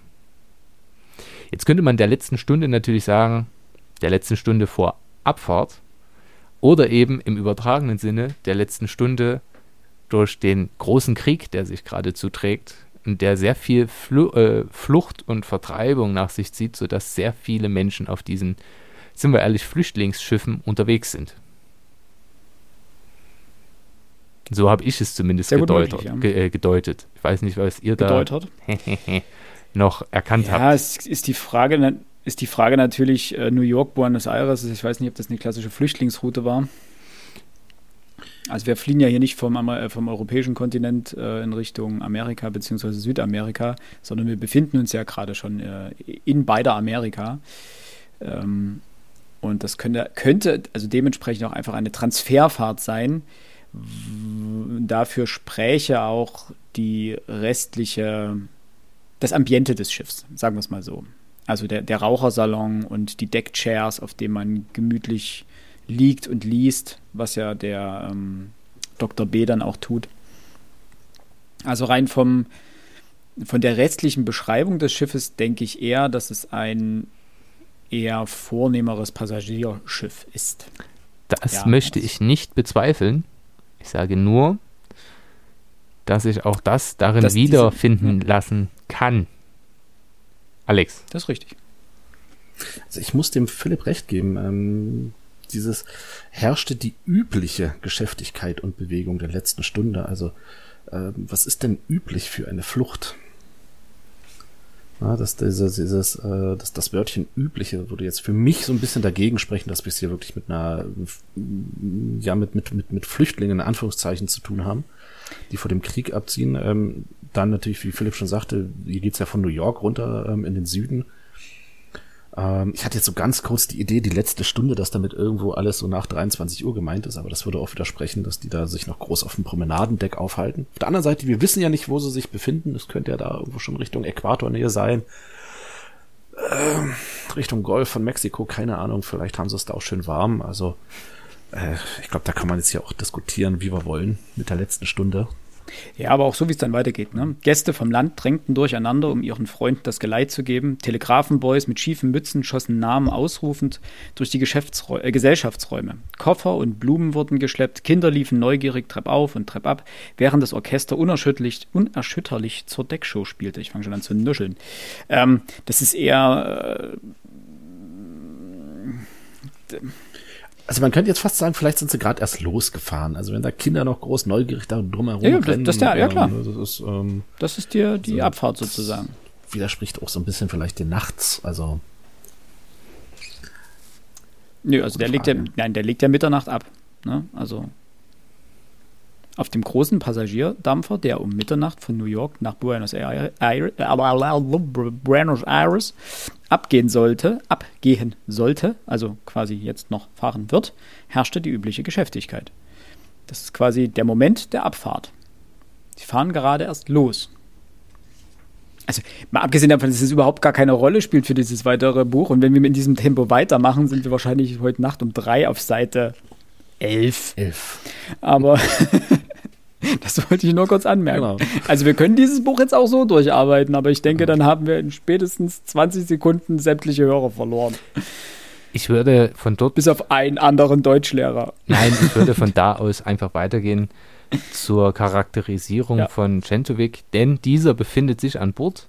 Jetzt könnte man der letzten Stunde natürlich sagen, der letzten Stunde vor Abfahrt oder eben im übertragenen Sinne der letzten Stunde durch den großen Krieg, der sich gerade zuträgt der sehr viel Flu äh, Flucht und Vertreibung nach sich zieht, sodass sehr viele Menschen auf diesen, sind wir ehrlich, Flüchtlingsschiffen unterwegs sind. So habe ich es zumindest gedeutet, möglich, ja. ge äh, gedeutet. Ich weiß nicht, was ihr da noch erkannt ja, habt. Ja, es ist die Frage, ist die Frage natürlich äh, New York, Buenos Aires. Ich weiß nicht, ob das eine klassische Flüchtlingsroute war. Also wir fliehen ja hier nicht vom, äh, vom europäischen Kontinent äh, in Richtung Amerika bzw. Südamerika, sondern wir befinden uns ja gerade schon äh, in beider Amerika. Ähm, und das könnte, könnte also dementsprechend auch einfach eine Transferfahrt sein. Dafür spräche auch die restliche, das Ambiente des Schiffs, sagen wir es mal so. Also der, der Rauchersalon und die Deckchairs, auf denen man gemütlich liegt und liest, was ja der ähm, Dr. B dann auch tut. Also rein vom, von der restlichen Beschreibung des Schiffes denke ich eher, dass es ein eher vornehmeres Passagierschiff ist. Das ja, möchte ich nicht bezweifeln. Ich sage nur, dass ich auch das darin dass wiederfinden diese, lassen kann. Alex. Das ist richtig. Also ich muss dem Philipp recht geben. Ähm, dieses herrschte die übliche Geschäftigkeit und Bewegung der letzten Stunde. Also ähm, was ist denn üblich für eine Flucht? Ja, dass dieses, dieses äh, das, das Wörtchen übliche würde jetzt für mich so ein bisschen dagegen sprechen, dass wir es hier wirklich mit einer, ja, mit, mit, mit, mit Flüchtlingen in Anführungszeichen zu tun haben, die vor dem Krieg abziehen. Ähm, dann natürlich, wie Philipp schon sagte, hier geht's ja von New York runter ähm, in den Süden. Ähm, ich hatte jetzt so ganz kurz die Idee, die letzte Stunde, dass damit irgendwo alles so nach 23 Uhr gemeint ist, aber das würde auch widersprechen, dass die da sich noch groß auf dem Promenadendeck aufhalten. Auf der anderen Seite, wir wissen ja nicht, wo sie sich befinden. Es könnte ja da irgendwo schon Richtung Äquatornähe sein. Ähm, Richtung Golf von Mexiko, keine Ahnung, vielleicht haben sie es da auch schön warm. Also äh, ich glaube, da kann man jetzt ja auch diskutieren, wie wir wollen mit der letzten Stunde. Ja, aber auch so, wie es dann weitergeht. Ne? Gäste vom Land drängten durcheinander, um ihren Freunden das Geleit zu geben. Telegrafenboys mit schiefen Mützen schossen Namen ausrufend durch die äh, Gesellschaftsräume. Koffer und Blumen wurden geschleppt, Kinder liefen neugierig Trepp auf und Trepp ab, während das Orchester unerschütterlich, unerschütterlich zur Deckshow spielte. Ich fange schon an zu nuscheln. Ähm, das ist eher. Äh, also man könnte jetzt fast sagen, vielleicht sind sie gerade erst losgefahren. Also wenn da Kinder noch groß neugierig da drumherum ja, rennen. Das, das, ja, ja klar. Das ist, ähm, das ist dir die so, Abfahrt sozusagen. Widerspricht auch so ein bisschen vielleicht den Nachts. Also Nö, also der legt ja, nein, der legt ja Mitternacht ab. Ne? Also auf dem großen Passagierdampfer, der um Mitternacht von New York nach Buenos Aires, Buenos Aires abgehen sollte, abgehen sollte, also quasi jetzt noch fahren wird, herrschte die übliche Geschäftigkeit. Das ist quasi der Moment der Abfahrt. Sie fahren gerade erst los. Also mal abgesehen davon, dass es überhaupt gar keine Rolle spielt für dieses weitere Buch und wenn wir in diesem Tempo weitermachen, sind wir wahrscheinlich heute Nacht um drei auf Seite elf. Elf. Aber Das wollte ich nur kurz anmerken. Genau. Also wir können dieses Buch jetzt auch so durcharbeiten, aber ich denke, dann haben wir in spätestens 20 Sekunden sämtliche Hörer verloren. Ich würde von dort. Bis auf einen anderen Deutschlehrer. Nein, ich würde von da aus einfach weitergehen zur Charakterisierung ja. von Centovic, denn dieser befindet sich an Bord,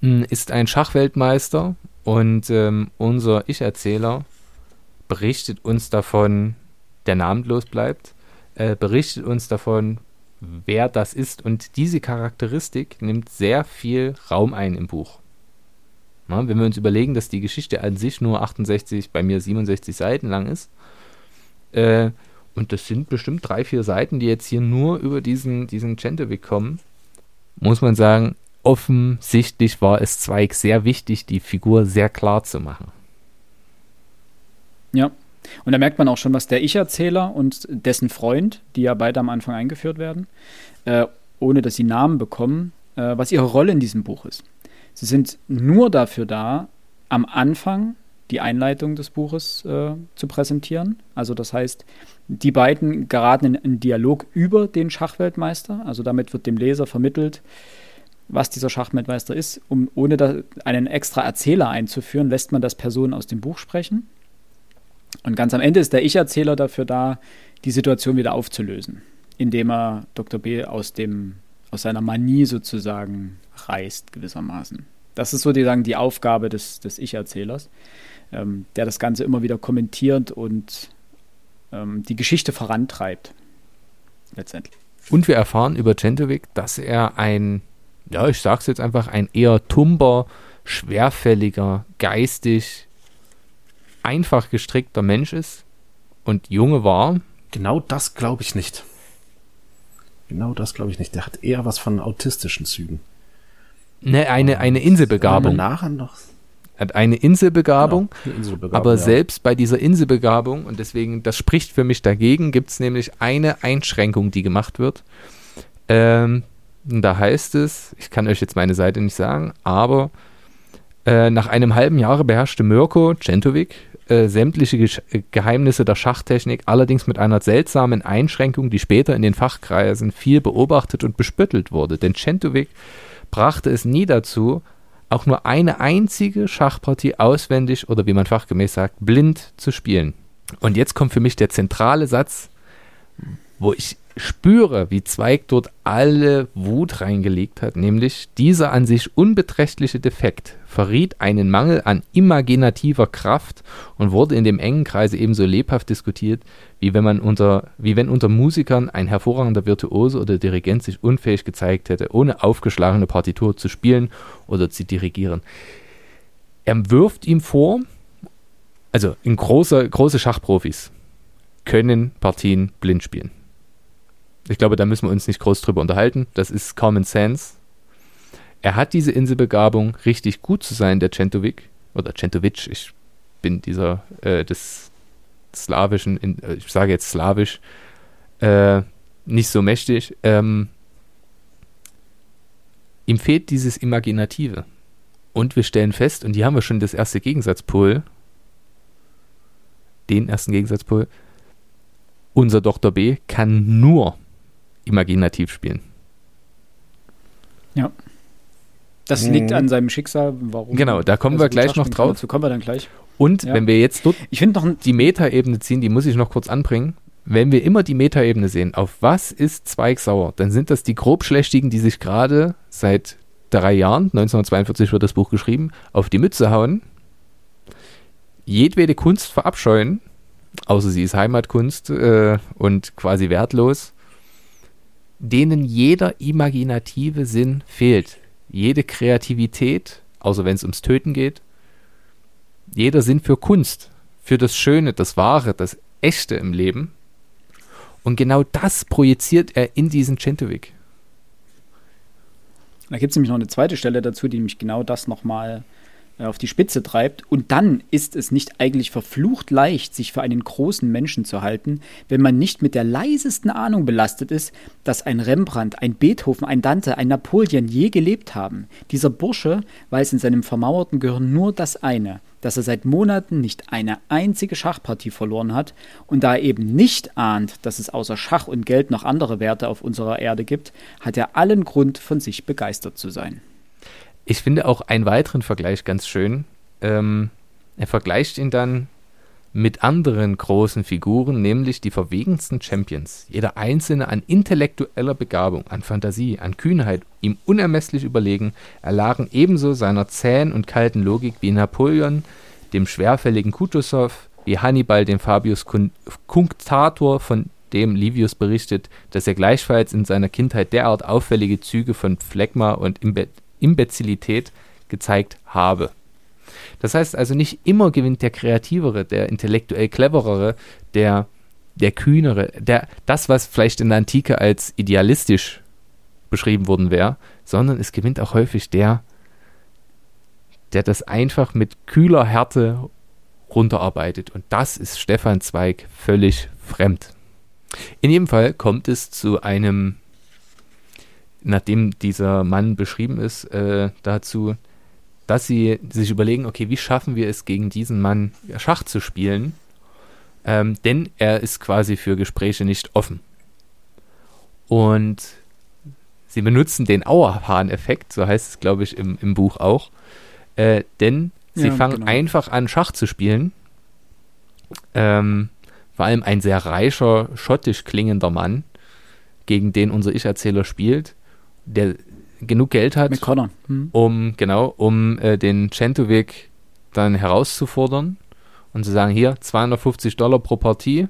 hm, ist ein Schachweltmeister und ähm, unser Ich-Erzähler berichtet uns davon, der namenlos bleibt, äh, berichtet uns davon, wer das ist. Und diese Charakteristik nimmt sehr viel Raum ein im Buch. Na, wenn wir uns überlegen, dass die Geschichte an sich nur 68, bei mir 67 Seiten lang ist, äh, und das sind bestimmt drei, vier Seiten, die jetzt hier nur über diesen, diesen Centovic kommen, muss man sagen, offensichtlich war es Zweig sehr wichtig, die Figur sehr klar zu machen. Ja. Und da merkt man auch schon, was der Ich-Erzähler und dessen Freund, die ja beide am Anfang eingeführt werden, äh, ohne dass sie Namen bekommen, äh, was ihre Rolle in diesem Buch ist. Sie sind nur dafür da, am Anfang die Einleitung des Buches äh, zu präsentieren. Also das heißt, die beiden geraten in einen Dialog über den Schachweltmeister. Also damit wird dem Leser vermittelt, was dieser Schachweltmeister ist. Um, ohne da einen extra Erzähler einzuführen, lässt man das Personen aus dem Buch sprechen. Und ganz am Ende ist der Ich-Erzähler dafür da, die Situation wieder aufzulösen, indem er Dr. B aus, dem, aus seiner Manie sozusagen reißt, gewissermaßen. Das ist sozusagen die Aufgabe des, des Ich-Erzählers, ähm, der das Ganze immer wieder kommentiert und ähm, die Geschichte vorantreibt. Letztendlich. Und wir erfahren über Centovic, dass er ein, ja, ich sag's jetzt einfach, ein eher tumber, schwerfälliger, geistig, einfach gestrickter Mensch ist und Junge war. Genau das glaube ich nicht. Genau das glaube ich nicht. Der hat eher was von autistischen Zügen. Ne, eine, eine Inselbegabung. Nachher noch. Hat eine Inselbegabung, Genau, eine Inselbegabung, aber ja. selbst bei dieser Inselbegabung, und deswegen, das spricht für mich dagegen, gibt es nämlich eine Einschränkung, die gemacht wird. Ähm, da heißt es, ich kann euch jetzt meine Seite nicht sagen, aber äh, nach einem halben Jahre beherrschte Mirko Centovic äh, sämtliche Gesch äh, Geheimnisse der Schachtechnik, allerdings mit einer seltsamen Einschränkung, die später in den Fachkreisen viel beobachtet und bespöttelt wurde. Denn Centovic brachte es nie dazu, auch nur eine einzige Schachpartie auswendig oder wie man fachgemäß sagt, blind zu spielen. Und jetzt kommt für mich der zentrale Satz, wo ich spüre, wie Zweig dort alle Wut reingelegt hat, nämlich dieser an sich unbeträchtliche Defekt verriet einen Mangel an imaginativer Kraft und wurde in dem engen Kreise ebenso lebhaft diskutiert, wie wenn man unter, wie wenn unter Musikern ein hervorragender Virtuose oder Dirigent sich unfähig gezeigt hätte, ohne aufgeschlagene Partitur zu spielen oder zu dirigieren. Er wirft ihm vor, also in große, große Schachprofis können Partien blind spielen. Ich glaube, da müssen wir uns nicht groß drüber unterhalten. Das ist Common Sense. Er hat diese Inselbegabung, richtig gut zu sein, der Centovic. Oder Centovic, ich bin dieser äh, des slawischen, in, äh, ich sage jetzt slawisch, äh, nicht so mächtig. Ähm, ihm fehlt dieses Imaginative. Und wir stellen fest, und hier haben wir schon das erste Gegensatzpol, den ersten Gegensatzpol, unser Dr. B kann nur imaginativ spielen. Ja. Das Mhm. liegt an seinem Schicksal. Warum? Genau, da kommen wir so gut gleich noch drauf. Dazu kommen wir dann gleich. Und Ja. wenn wir jetzt dort Ich finde noch die Metaebene ziehen, die muss ich noch kurz anbringen. Wenn wir immer die Metaebene sehen, auf was ist Zweig sauer, dann sind das die Grobschlächtigen, die sich gerade seit drei Jahren, 1942 wird das Buch geschrieben, auf die Mütze hauen, jedwede Kunst verabscheuen, außer sie ist Heimatkunst äh, und quasi wertlos, denen jeder imaginative Sinn fehlt. Jede Kreativität, außer wenn es ums Töten geht, jeder Sinn für Kunst, für das Schöne, das Wahre, das Echte im Leben. Und genau das projiziert er in diesen Centovic. Da gibt es nämlich noch eine zweite Stelle dazu, die mich genau das nochmal äh, auf die Spitze treibt. Und dann ist es nicht eigentlich verflucht leicht, sich für einen großen Menschen zu halten, wenn man nicht mit der leisesten Ahnung belastet ist, dass ein Rembrandt, ein Beethoven, ein Dante, ein Napoleon je gelebt haben. Dieser Bursche weiß in seinem vermauerten Gehirn nur das eine, dass er seit Monaten nicht eine einzige Schachpartie verloren hat und da er eben nicht ahnt, dass es außer Schach und Geld noch andere Werte auf unserer Erde gibt, hat er allen Grund, von sich begeistert zu sein. Ich finde auch einen weiteren Vergleich ganz schön. Ähm, er vergleicht ihn dann mit anderen großen Figuren, nämlich die verwegensten Champions. Jeder einzelne an intellektueller Begabung, an Fantasie, an Kühnheit, ihm unermesslich überlegen, erlagen ebenso seiner zähen und kalten Logik wie Napoleon, dem schwerfälligen Kutuzov, wie Hannibal, dem Fabius Cunctator, von dem Livius berichtet, dass er gleichfalls in seiner Kindheit derart auffällige Züge von Phlegma und Imbe Imbezilität gezeigt habe. Das heißt also nicht immer gewinnt der Kreativere, der intellektuell Cleverere, der der kühnere, der, das, was vielleicht in der Antike als idealistisch beschrieben worden wäre, sondern es gewinnt auch häufig der, der das einfach mit kühler Härte runterarbeitet. Und das ist Stefan Zweig völlig fremd. In jedem Fall kommt es zu einem, nachdem dieser Mann beschrieben ist, äh, dazu, dass sie sich überlegen, okay, wie schaffen wir es gegen diesen Mann Schach zu spielen? Ähm, denn er ist quasi für Gespräche nicht offen. Und sie benutzen den Auerhahn-Effekt, so heißt es, glaube ich, im, im Buch auch. Äh, denn sie ja, fangen genau. einfach an, Schach zu spielen. Ähm, vor allem ein sehr reicher, schottisch klingender Mann, gegen den unser Ich-Erzähler spielt, der genug Geld hat, hm. um genau, um äh, den Centovic dann herauszufordern und zu sagen, hier 250 Dollar pro Partie,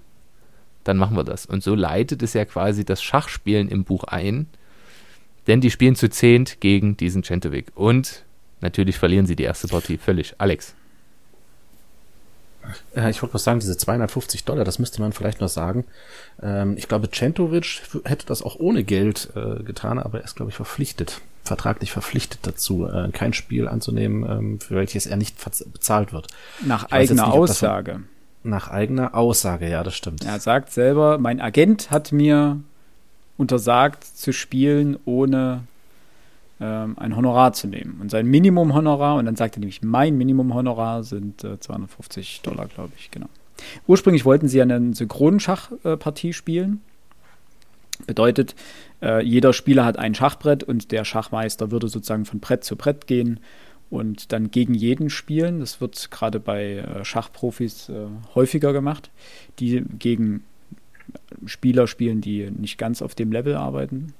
dann machen wir das. Und so leitet es ja quasi das Schachspielen im Buch ein, denn die spielen zu zehnt gegen diesen Centovic und natürlich verlieren sie die erste Partie völlig. Alex. Äh, ich wollte was sagen, diese 250 Dollar, das müsste man vielleicht noch sagen. Ähm, ich glaube, Centovic hätte das auch ohne Geld äh, getan, aber er ist, glaube ich, verpflichtet, vertraglich verpflichtet dazu, äh, kein Spiel anzunehmen, ähm, für welches er nicht bezahlt wird. Nach eigener nicht, Aussage. Nach eigener Aussage, ja, das stimmt. Er sagt selber, mein Agent hat mir untersagt zu spielen, ohne ähm, ein Honorar zu nehmen. Und sein Minimum-Honorar, und dann sagt er nämlich, mein Minimum-Honorar sind äh, 250 Dollar, glaube ich, genau. Ursprünglich wollten sie eine Synchronschachpartie spielen. Bedeutet, äh, jeder Spieler hat ein Schachbrett und der Schachmeister würde sozusagen von Brett zu Brett gehen und dann gegen jeden spielen. Das wird gerade bei äh, Schachprofis äh, häufiger gemacht, die gegen Spieler spielen, die nicht ganz auf dem Level arbeiten.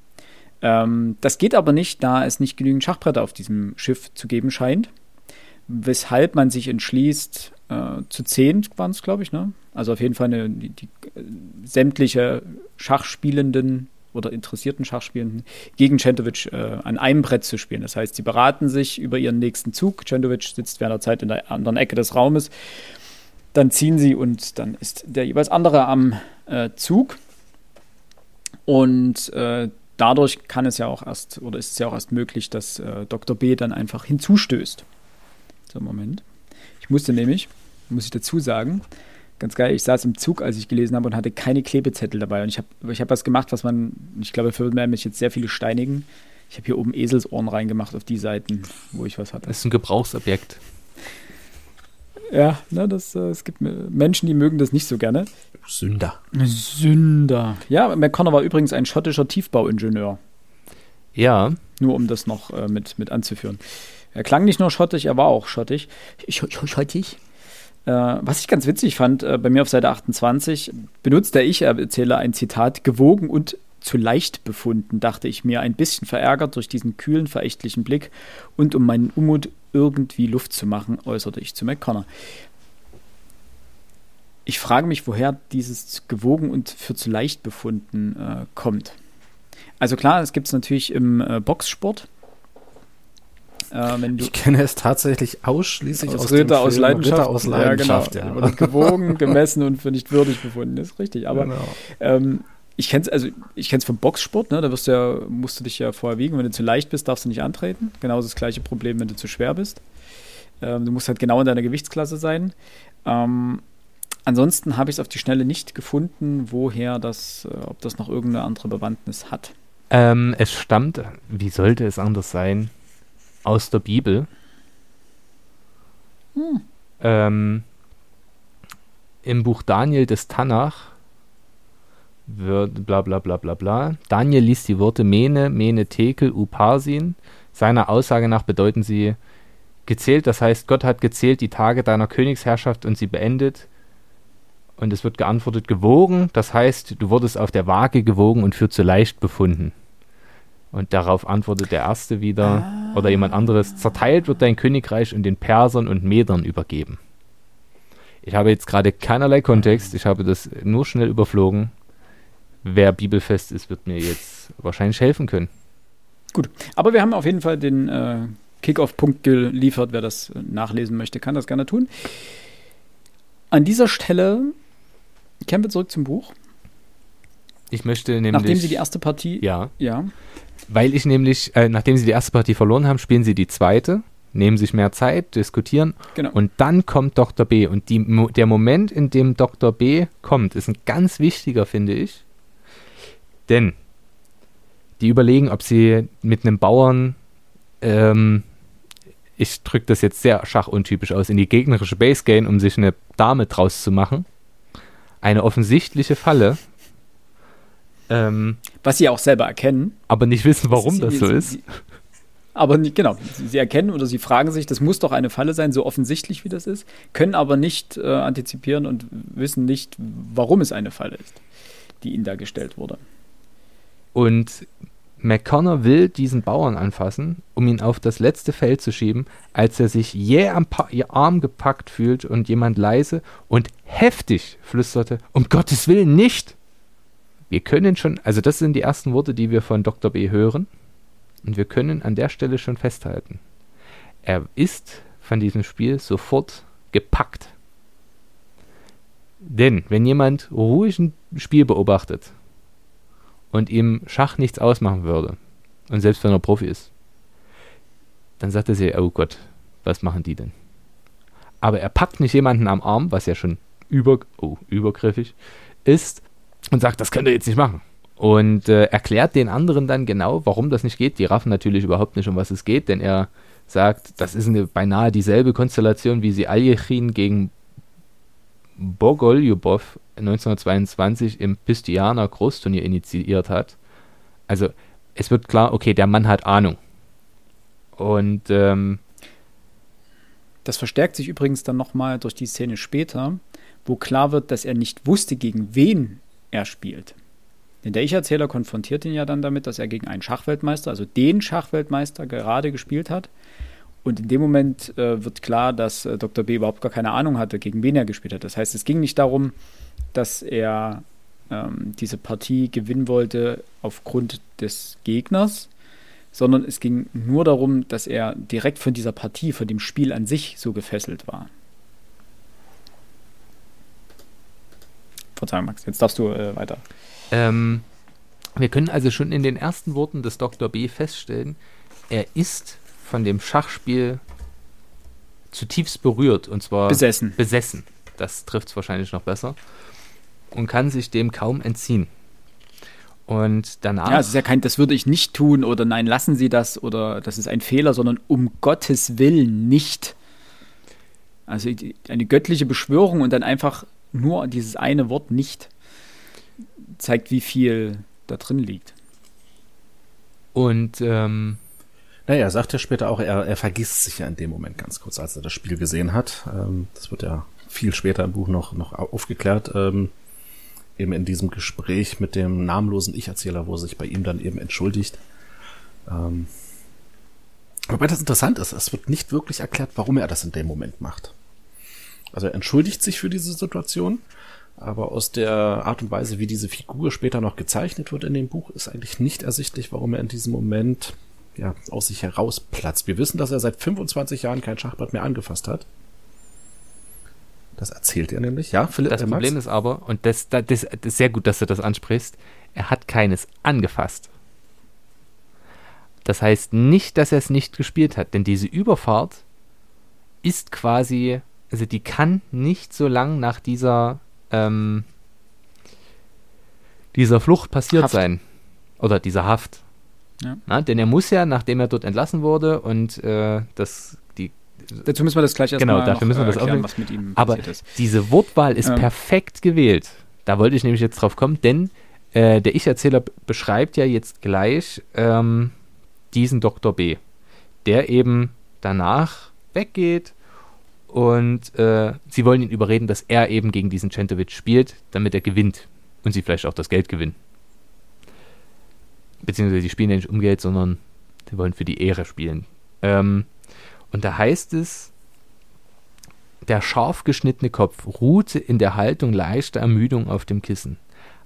Ähm, das geht aber nicht, da es nicht genügend Schachbretter auf diesem Schiff zu geben scheint. Weshalb man sich entschließt, äh, zu zehn waren es, glaube ich, ne? Also auf jeden Fall eine, die, die äh, sämtliche Schachspielenden oder interessierten Schachspielenden gegen Centovic äh, an einem Brett zu spielen. Das heißt, sie beraten sich über ihren nächsten Zug. Centovic sitzt während der Zeit in der anderen Ecke des Raumes. Dann ziehen sie und dann ist der jeweils andere am äh, Zug. Und äh, dadurch kann es ja auch erst, oder ist es ja auch erst möglich, dass äh, Dr. B dann einfach hinzustößt. So, Moment. Ich musste nämlich, muss ich dazu sagen, ganz geil, ich saß im Zug, als ich gelesen habe und hatte keine Klebezettel dabei. Und ich habe ich hab was gemacht, was man, ich glaube, werden mich jetzt sehr viele steinigen. Ich habe hier oben Eselsohren reingemacht auf die Seiten, wo ich was hatte. Das ist ein Gebrauchsobjekt. Ja, ne, das, äh, es gibt Menschen, die mögen das nicht so gerne. Sünder. Sünder. Ja, McConnor war übrigens ein schottischer Tiefbauingenieur. Ja. Nur um das noch äh, mit, mit anzuführen. Er klang nicht nur schottisch, er war auch schottisch. Schottisch. Äh, was ich ganz witzig fand, äh, bei mir auf Seite 28 benutzt der Ich-Erzähler ein Zitat, gewogen und zu leicht befunden, dachte ich mir, ein bisschen verärgert durch diesen kühlen, verächtlichen Blick und um meinen Unmut irgendwie Luft zu machen, äußerte ich zu McConnor. Ich frage mich, woher dieses gewogen und für zu leicht befunden äh, kommt. Also klar, es gibt es natürlich im äh, Boxsport. Äh, ich kenne es tatsächlich ausschließlich aus, aus Ritter, aus Leidenschaft. Ritter aus Leidenschaft. Ja, genau. ja. Gewogen, gemessen und für nicht würdig befunden. Ist richtig. Aber genau. ähm, ich kenne es also ich kenne vom Boxsport, ne? Da wirst du ja, musst du dich ja vorher wiegen. Wenn du zu leicht bist, darfst du nicht antreten. Genauso das gleiche Problem, wenn du zu schwer bist. Ähm, du musst halt genau in deiner Gewichtsklasse sein. Ähm, ansonsten habe ich es auf die Schnelle nicht gefunden, woher das, äh, ob das noch irgendeine andere Bewandtnis hat. Ähm, es stammt, wie sollte es anders sein, aus der Bibel. Hm. Ähm, Im Buch Daniel des Tanach wird bla bla bla bla bla. Daniel liest die Worte Mene, Mene, Tekel, Uparsin. Seiner Aussage nach bedeuten sie gezählt, das heißt, Gott hat gezählt die Tage deiner Königsherrschaft und sie beendet. Und es wird geantwortet, gewogen, das heißt, du wurdest auf der Waage gewogen und für zu leicht befunden. Und darauf antwortet der Erste wieder ah. oder jemand anderes, zerteilt wird dein Königreich und den Persern und Medern übergeben. Ich habe jetzt gerade keinerlei Kontext, ich habe das nur schnell überflogen wer bibelfest ist, wird mir jetzt wahrscheinlich helfen können. Gut, aber wir haben auf jeden Fall den äh, Kickoff-Punkt geliefert. Wer das nachlesen möchte, kann das gerne tun. An dieser Stelle kehren wir zurück zum Buch. Ich möchte nämlich. Nachdem sie die erste Partie. Ja. Ja. Weil ich nämlich, äh, nachdem sie die erste Partie verloren haben, spielen sie die zweite, nehmen sich mehr Zeit, diskutieren Genau. und dann kommt Dr. B. Und die, der Moment, in dem Dr. B kommt, ist ein ganz wichtiger, finde ich. Denn die überlegen, ob sie mit einem Bauern, ähm, ich drücke das jetzt sehr schachuntypisch aus, in die gegnerische Base gehen, um sich eine Dame draus zu machen. Eine offensichtliche Falle. Ähm, Was sie auch selber erkennen. aber nicht wissen, warum Sie- das so sie- ist. Sie, aber nicht, genau, sie, sie erkennen oder sie fragen sich, das muss doch eine Falle sein, so offensichtlich wie das ist, können aber nicht äh, antizipieren und wissen nicht, warum es eine Falle ist, die ihnen da gestellt wurde. Und McConnor will diesen Bauern anfassen, um ihn auf das letzte Feld zu schieben, als er sich jäh am pa Arm gepackt fühlt und jemand leise und heftig flüsterte, um Gottes Willen nicht! Wir können schon, also das sind die ersten Worte, die wir von Dr. B hören. Und wir können an der Stelle schon festhalten. Er ist von diesem Spiel sofort gepackt. Denn wenn jemand ruhig ein Spiel beobachtet und ihm Schach nichts ausmachen würde, und selbst wenn er Profi ist, dann sagt er sich, oh Gott, was machen die denn? Aber er packt nicht jemanden am Arm, was ja schon über, oh, übergriffig ist, und sagt, das könnt ihr jetzt nicht machen. Und äh, erklärt den anderen dann genau, warum das nicht geht. Die raffen natürlich überhaupt nicht, um was es geht, denn er sagt, das ist eine beinahe dieselbe Konstellation, wie sie Aljechin gegen Bogoljubov 1922 im Pistianer Großturnier initiiert hat. Also es wird klar, okay, der Mann hat Ahnung. Und ähm, Das verstärkt sich übrigens dann nochmal durch die Szene später, wo klar wird, dass er nicht wusste, gegen wen er spielt. Denn der Ich-Erzähler konfrontiert ihn ja dann damit, dass er gegen einen Schachweltmeister, also den Schachweltmeister, gerade gespielt hat. Und in dem Moment äh, wird klar, dass äh, Dr. B überhaupt gar keine Ahnung hatte, gegen wen er gespielt hat. Das heißt, es ging nicht darum, dass er ähm, diese Partie gewinnen wollte aufgrund des Gegners, sondern es ging nur darum, dass er direkt von dieser Partie, von dem Spiel an sich so gefesselt war. Verzeihung, Max, jetzt darfst du äh, weiter. ähm, wir können also schon in den ersten Worten des Dr. B feststellen, er ist von dem Schachspiel zutiefst berührt und zwar Besessen. besessen. Das trifft es wahrscheinlich noch besser. Und kann sich dem kaum entziehen. Und danach. Ja, es ist ja kein, das würde ich nicht tun oder nein, lassen Sie das oder das ist ein Fehler, sondern um Gottes Willen nicht. Also eine göttliche Beschwörung und dann einfach nur dieses eine Wort nicht zeigt, wie viel da drin liegt. und ähm, Naja, er sagt ja später auch, er, er vergisst sich ja in dem Moment ganz kurz, als er das Spiel gesehen hat. Ähm, das wird ja viel später im Buch noch, noch au- aufgeklärt. Ähm, eben in diesem Gespräch mit dem namenlosen Ich-Erzähler, wo sich bei ihm dann eben entschuldigt. Ähm, wobei das interessant ist, es wird nicht wirklich erklärt, warum er das in dem Moment macht. Also er entschuldigt sich für diese Situation, aber aus der Art und Weise, wie diese Figur später noch gezeichnet wird in dem Buch, ist eigentlich nicht ersichtlich, warum er in diesem Moment ja, aus sich herausplatzt. Wir wissen, dass er seit 25 Jahren kein Schachbrett mehr angefasst hat. Das erzählt er nämlich. Ja, Philipp, das äh, Max? Problem ist aber, und das, das, das ist sehr gut, dass du das ansprichst, er hat keines angefasst. Das heißt nicht, dass er es nicht gespielt hat, denn diese Überfahrt ist quasi, also die kann nicht so lang nach dieser, ähm, dieser Flucht passiert Haft. sein. Oder dieser Haft. Ja. Na, denn er muss ja, nachdem er dort entlassen wurde und äh, das, Dazu müssen wir das gleich Genau, erstmal dafür müssen wir das erklären, aufnehmen. was mit ihm Aber passiert ist. diese Wortwahl ist Ähm. perfekt gewählt. Da wollte ich nämlich jetzt drauf kommen, denn äh, der Ich-Erzähler beschreibt ja jetzt gleich ähm, diesen Dr. B, der eben danach weggeht und äh, sie wollen ihn überreden, dass er eben gegen diesen Centovic spielt, damit er gewinnt und sie vielleicht auch das Geld gewinnen. Beziehungsweise sie spielen ja nicht um Geld, sondern sie wollen für die Ehre spielen. Ähm, und da heißt es, der scharf geschnittene Kopf ruhte in der Haltung leichter Ermüdung auf dem Kissen.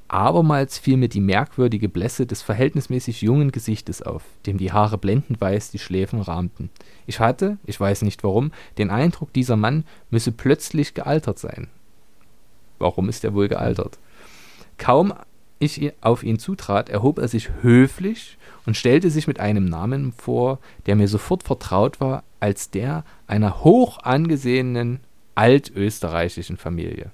Abermals fiel mir die merkwürdige Blässe des verhältnismäßig jungen Gesichtes auf, dem die Haare blendend weiß die Schläfen rahmten. Ich hatte, ich weiß nicht warum, den Eindruck, dieser Mann müsse plötzlich gealtert sein. Warum ist er wohl gealtert? Kaum ich auf ihn zutrat, erhob er sich höflich und stellte sich mit einem Namen vor, der mir sofort vertraut war, als der einer hoch angesehenen altösterreichischen Familie.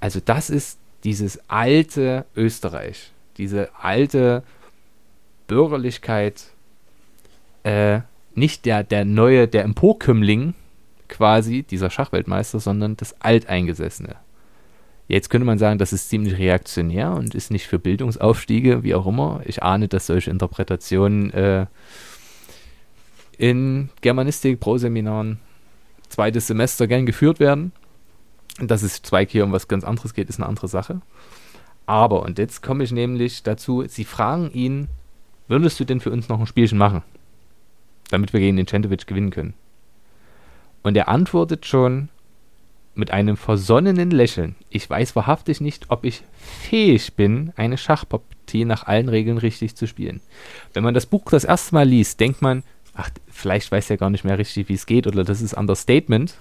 Also das ist dieses alte Österreich, diese alte Bürgerlichkeit, äh, nicht der, der neue, der Emporkömmling quasi, dieser Schachweltmeister, sondern das Alteingesessene. Jetzt könnte man sagen, das ist ziemlich reaktionär und ist nicht für Bildungsaufstiege, wie auch immer. Ich ahne, dass solche Interpretationen äh, in Germanistik, Pro-Seminaren, zweites Semester gern geführt werden. Dass es Zweig hier um was ganz anderes geht, ist eine andere Sache. Aber, und jetzt komme ich nämlich dazu, sie fragen ihn, würdest du denn für uns noch ein Spielchen machen? Damit wir gegen den Centovic gewinnen können. Und er antwortet schon, mit einem versonnenen Lächeln. Ich weiß wahrhaftig nicht, ob ich fähig bin, eine Schachpartie nach allen Regeln richtig zu spielen. Wenn man das Buch das erste Mal liest, denkt man, ach, vielleicht weiß er gar nicht mehr richtig, wie es geht, oder das ist Understatement.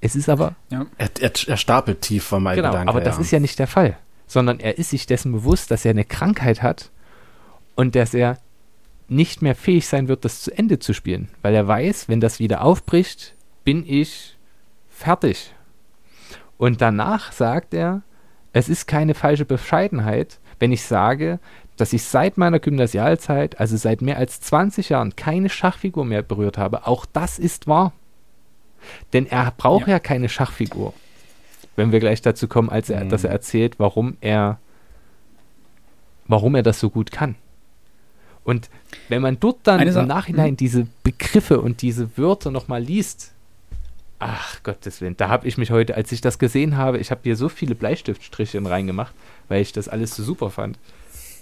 Es ist aber. Ja. Er, er, er, stapelt tief von meinem genau, Gedanke. Aber das ja. ist ja nicht der Fall. Sondern er ist sich dessen bewusst, dass er eine Krankheit hat und dass er nicht mehr fähig sein wird, das zu Ende zu spielen. Weil er weiß, wenn das wieder aufbricht, bin ich Fertig. Und danach sagt er, es ist keine falsche Bescheidenheit, wenn ich sage, dass ich seit meiner Gymnasialzeit, also seit mehr als 20 Jahren, keine Schachfigur mehr berührt habe. Auch das ist wahr. Denn er braucht ja, ja keine Schachfigur. Wenn wir gleich dazu kommen, als er, mhm. dass er erzählt, warum er, warum er das so gut kann. Und wenn man dort dann im Nachhinein mhm. diese Begriffe und diese Wörter nochmal liest, Ach Gottes Willen, da habe ich mich heute, als ich das gesehen habe, ich habe hier so viele Bleistiftstriche reingemacht, weil ich das alles so super fand.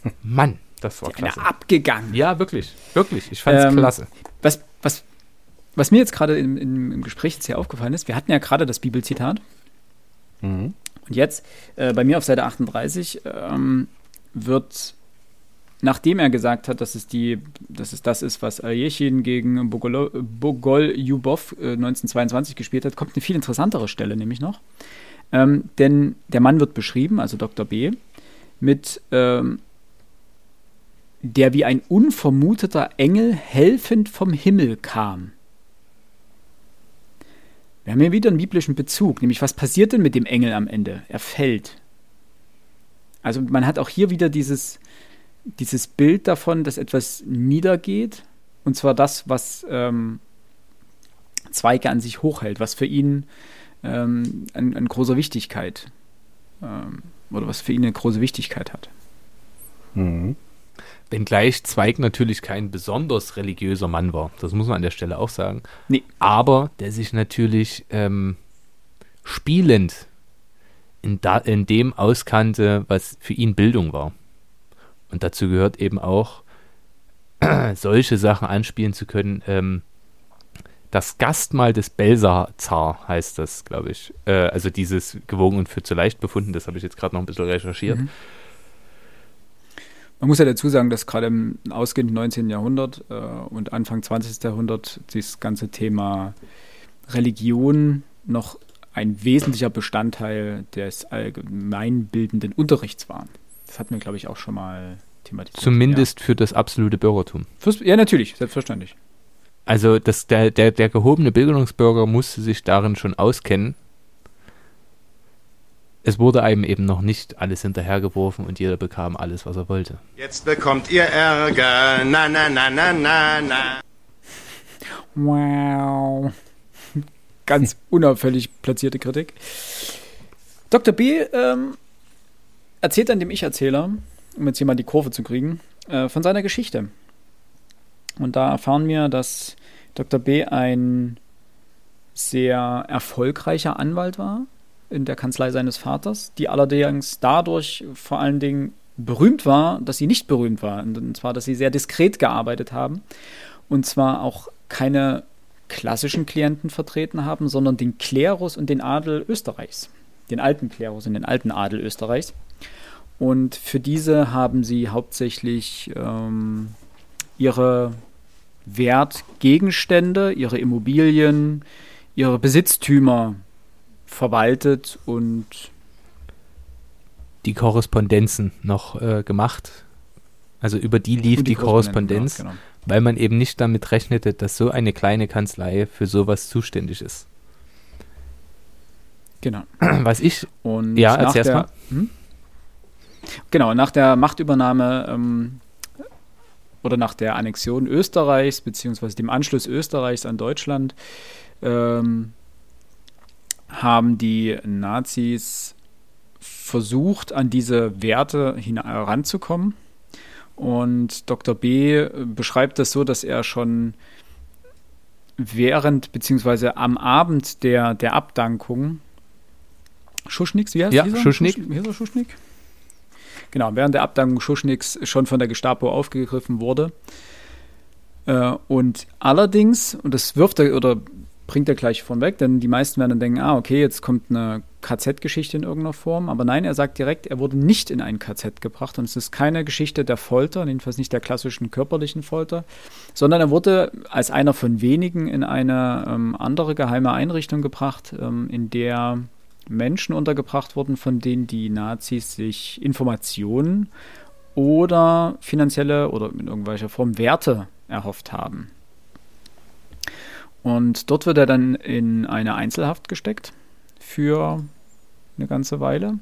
Mann, das war klasse. abgegangen. Ja, wirklich, wirklich. Ich fand es ähm, klasse. Was, was, was mir jetzt gerade im, im, im, Gespräch jetzt hier aufgefallen ist, wir hatten ja gerade das Bibelzitat. Mhm. Und jetzt, äh, bei mir auf Seite 38, ähm, wird nachdem er gesagt hat, dass es, die, dass es das ist, was Aljechin gegen Bogol-Jubov äh, 1922 gespielt hat, kommt eine viel interessantere Stelle nämlich noch. Ähm, denn der Mann wird beschrieben, also Dr. B, mit ähm, der wie ein unvermuteter Engel helfend vom Himmel kam. Wir haben hier wieder einen biblischen Bezug, nämlich was passiert denn mit dem Engel am Ende? Er fällt. Also man hat auch hier wieder dieses, dieses Bild davon, dass etwas niedergeht, und zwar das, was ähm, Zweige an sich hochhält, was für ihn ähm, an, an, großer Wichtigkeit ähm, oder was für ihn eine große Wichtigkeit hat. Mhm. Wenngleich Zweig natürlich kein besonders religiöser Mann war, das muss man an der Stelle auch sagen. Nee. Aber der sich natürlich ähm, spielend in, da, in dem auskannte, was für ihn Bildung war. Und dazu gehört eben auch, solche Sachen anspielen zu können. Ähm, das Gastmahl des Belsazar heißt das, glaube ich. Äh, also dieses gewogen und für zu leicht befunden, das habe ich jetzt gerade noch ein bisschen recherchiert. Mhm. Man muss ja dazu sagen, dass gerade im ausgehenden 19. Jahrhundert äh, und Anfang 20. Jahrhundert das ganze Thema Religion noch ein wesentlicher Bestandteil des allgemeinbildenden Unterrichts war. Das hatten wir, glaube ich, auch schon mal thematisiert. Zumindest ja. für das absolute Bürgertum. Für's, ja, natürlich, selbstverständlich. Also das, der, der, der gehobene Bildungsbürger musste sich darin schon auskennen. Es wurde einem eben noch nicht alles hinterhergeworfen und jeder bekam alles, was er wollte. Jetzt bekommt ihr Ärger. Na, na, na, na, na, na. Wow. Ganz unauffällig platzierte Kritik. Dr. B ähm, erzählt dann dem Ich-Erzähler, um jetzt hier mal die Kurve zu kriegen, äh, von seiner Geschichte. Und da erfahren wir, dass Dr. B ein sehr erfolgreicher Anwalt war in der Kanzlei seines Vaters, die allerdings dadurch vor allen Dingen berühmt war, dass sie nicht berühmt war. Und zwar, dass sie sehr diskret gearbeitet haben. Und zwar auch keine klassischen Klienten vertreten haben, sondern den Klerus und den Adel Österreichs. Den alten Klerus und den alten Adel Österreichs. Und für diese haben sie hauptsächlich ähm, ihre Wertgegenstände, ihre Immobilien, ihre Besitztümer verwaltet und die Korrespondenzen noch äh, gemacht. Also über die lief und die, Korrespondenz, ja, genau. weil man eben nicht damit rechnete, dass so eine kleine Kanzlei für sowas zuständig ist. Genau. Was ich, Und Ja, nach erzähl's der, mal. Hm? Genau, nach der Machtübernahme ähm, oder nach der Annexion Österreichs, beziehungsweise dem Anschluss Österreichs an Deutschland, ähm, haben die Nazis versucht, an diese Werte heranzukommen. Und Dr. B beschreibt das so, dass er schon während, beziehungsweise am Abend der, der Abdankung Schuschniks, wie heißt Ja, dieser? Schuschnigg. Schusch- Wie heißt er, Schuschnigg? Genau, während der Abdankung Schuschniggs schon von der Gestapo aufgegriffen wurde. Äh, und allerdings, und das wirft er oder bringt er gleich vorweg, denn die meisten werden dann denken, ah, okay, jetzt kommt eine KZ-Geschichte in irgendeiner Form. Aber nein, er sagt direkt, er wurde nicht in ein KZ gebracht und es ist keine Geschichte der Folter, jedenfalls nicht der klassischen körperlichen Folter, sondern er wurde als einer von wenigen in eine ähm, andere geheime Einrichtung gebracht, ähm, in der Menschen untergebracht wurden, von denen die Nazis sich Informationen oder finanzielle oder in irgendwelcher Form Werte erhofft haben. Und dort wird er dann in eine Einzelhaft gesteckt für eine ganze Weile.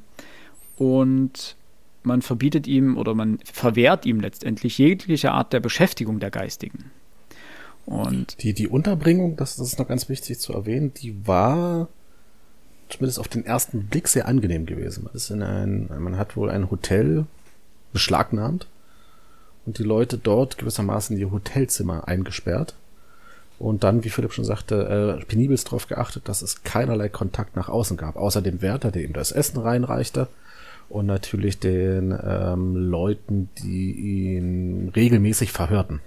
Und man verbietet ihm oder man verwehrt ihm letztendlich jegliche Art der Beschäftigung der Geistigen. Und Die, die Unterbringung, das, das ist noch ganz wichtig zu erwähnen, die war zumindest auf den ersten Blick sehr angenehm gewesen. Man, ist in ein, man hat wohl ein Hotel beschlagnahmt und die Leute dort gewissermaßen in ihr Hotelzimmer eingesperrt. Und dann, wie Philipp schon sagte, äh, penibelst darauf geachtet, dass es keinerlei Kontakt nach außen gab, außer dem Wärter, der ihm das Essen reinreichte und natürlich den ähm, Leuten, die ihn regelmäßig verhörten.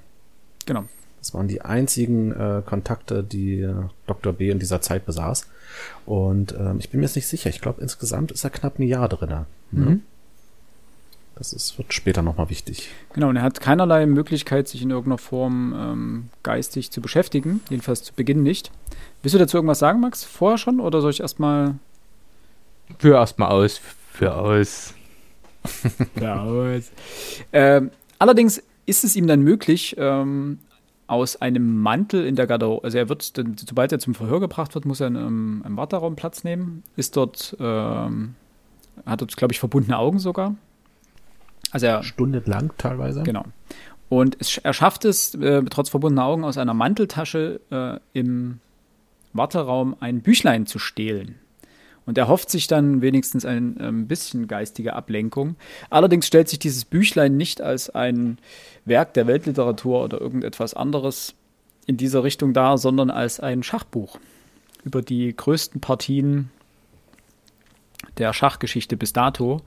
genau. Das waren die einzigen äh, Kontakte, die äh, Dr. B in dieser Zeit besaß. Und ähm, ich bin mir jetzt nicht sicher. Ich glaube, insgesamt ist er knapp ein Jahr drin. Ne? Mhm. Das ist, wird später nochmal wichtig. Genau, und er hat keinerlei Möglichkeit, sich in irgendeiner Form ähm, geistig zu beschäftigen. Jedenfalls zu Beginn nicht. Willst du dazu irgendwas sagen, Max? Vorher schon? Oder soll ich erstmal. führ erstmal aus, für aus. Ja, aus. ähm, allerdings ist es ihm dann möglich, ähm, aus einem Mantel in der Garderobe, also er wird, sobald er zum Verhör gebracht wird, muss er in einem, einem Warteraum Platz nehmen, ist dort, ähm, hat dort, glaube ich, verbundene Augen sogar. Also er, Stundenlang teilweise. Genau. Und es, er schafft es, äh, trotz verbundener Augen, aus einer Manteltasche äh, im Warteraum ein Büchlein zu stehlen. Und er hofft sich dann wenigstens ein ähm, bisschen geistige Ablenkung. Allerdings stellt sich dieses Büchlein nicht als ein Werk der Weltliteratur oder irgendetwas anderes in dieser Richtung dar, sondern als ein Schachbuch über die größten Partien der Schachgeschichte bis dato.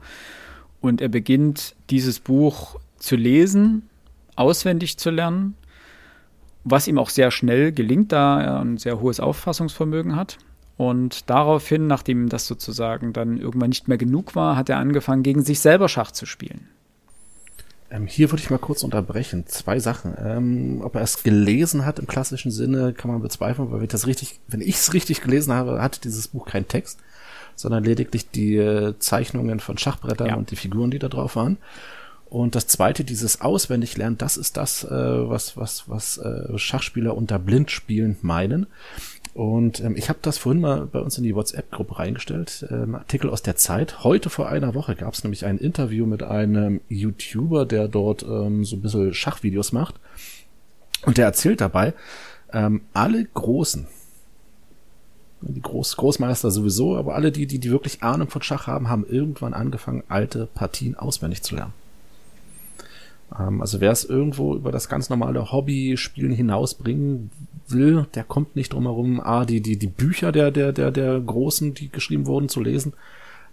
Und er beginnt dieses Buch zu lesen, auswendig zu lernen, was ihm auch sehr schnell gelingt, da er ein sehr hohes Auffassungsvermögen hat. Und daraufhin, nachdem das sozusagen dann irgendwann nicht mehr genug war, hat er angefangen, gegen sich selber Schach zu spielen. Ähm, hier würde ich mal kurz unterbrechen. Zwei Sachen. Ähm, ob er es gelesen hat im klassischen Sinne, kann man bezweifeln, weil wenn ich das richtig, wenn ich es richtig gelesen habe, hatte dieses Buch keinen Text, sondern lediglich die äh, Zeichnungen von Schachbrettern Ja. und die Figuren, die da drauf waren. Und das zweite, dieses Auswendiglernen, das ist das, äh, was, was, was äh, Schachspieler unter Blindspielen meinen. Und ähm, ich habe das vorhin mal bei uns in die WhatsApp-Gruppe reingestellt, ähm, Artikel aus der Zeit. Heute vor einer Woche gab es nämlich ein Interview mit einem YouTuber, der dort ähm, so ein bisschen Schachvideos macht. Und der erzählt dabei, ähm, alle Großen, die Groß Großmeister sowieso, aber alle die, die, die wirklich Ahnung von Schach haben, haben irgendwann angefangen, alte Partien auswendig zu lernen. Ähm, also wer es irgendwo über das ganz normale Hobby-Spielen hinausbringen will, der kommt nicht drum herum, A, die, die, die Bücher der, der, der, der Großen, die geschrieben wurden, zu lesen,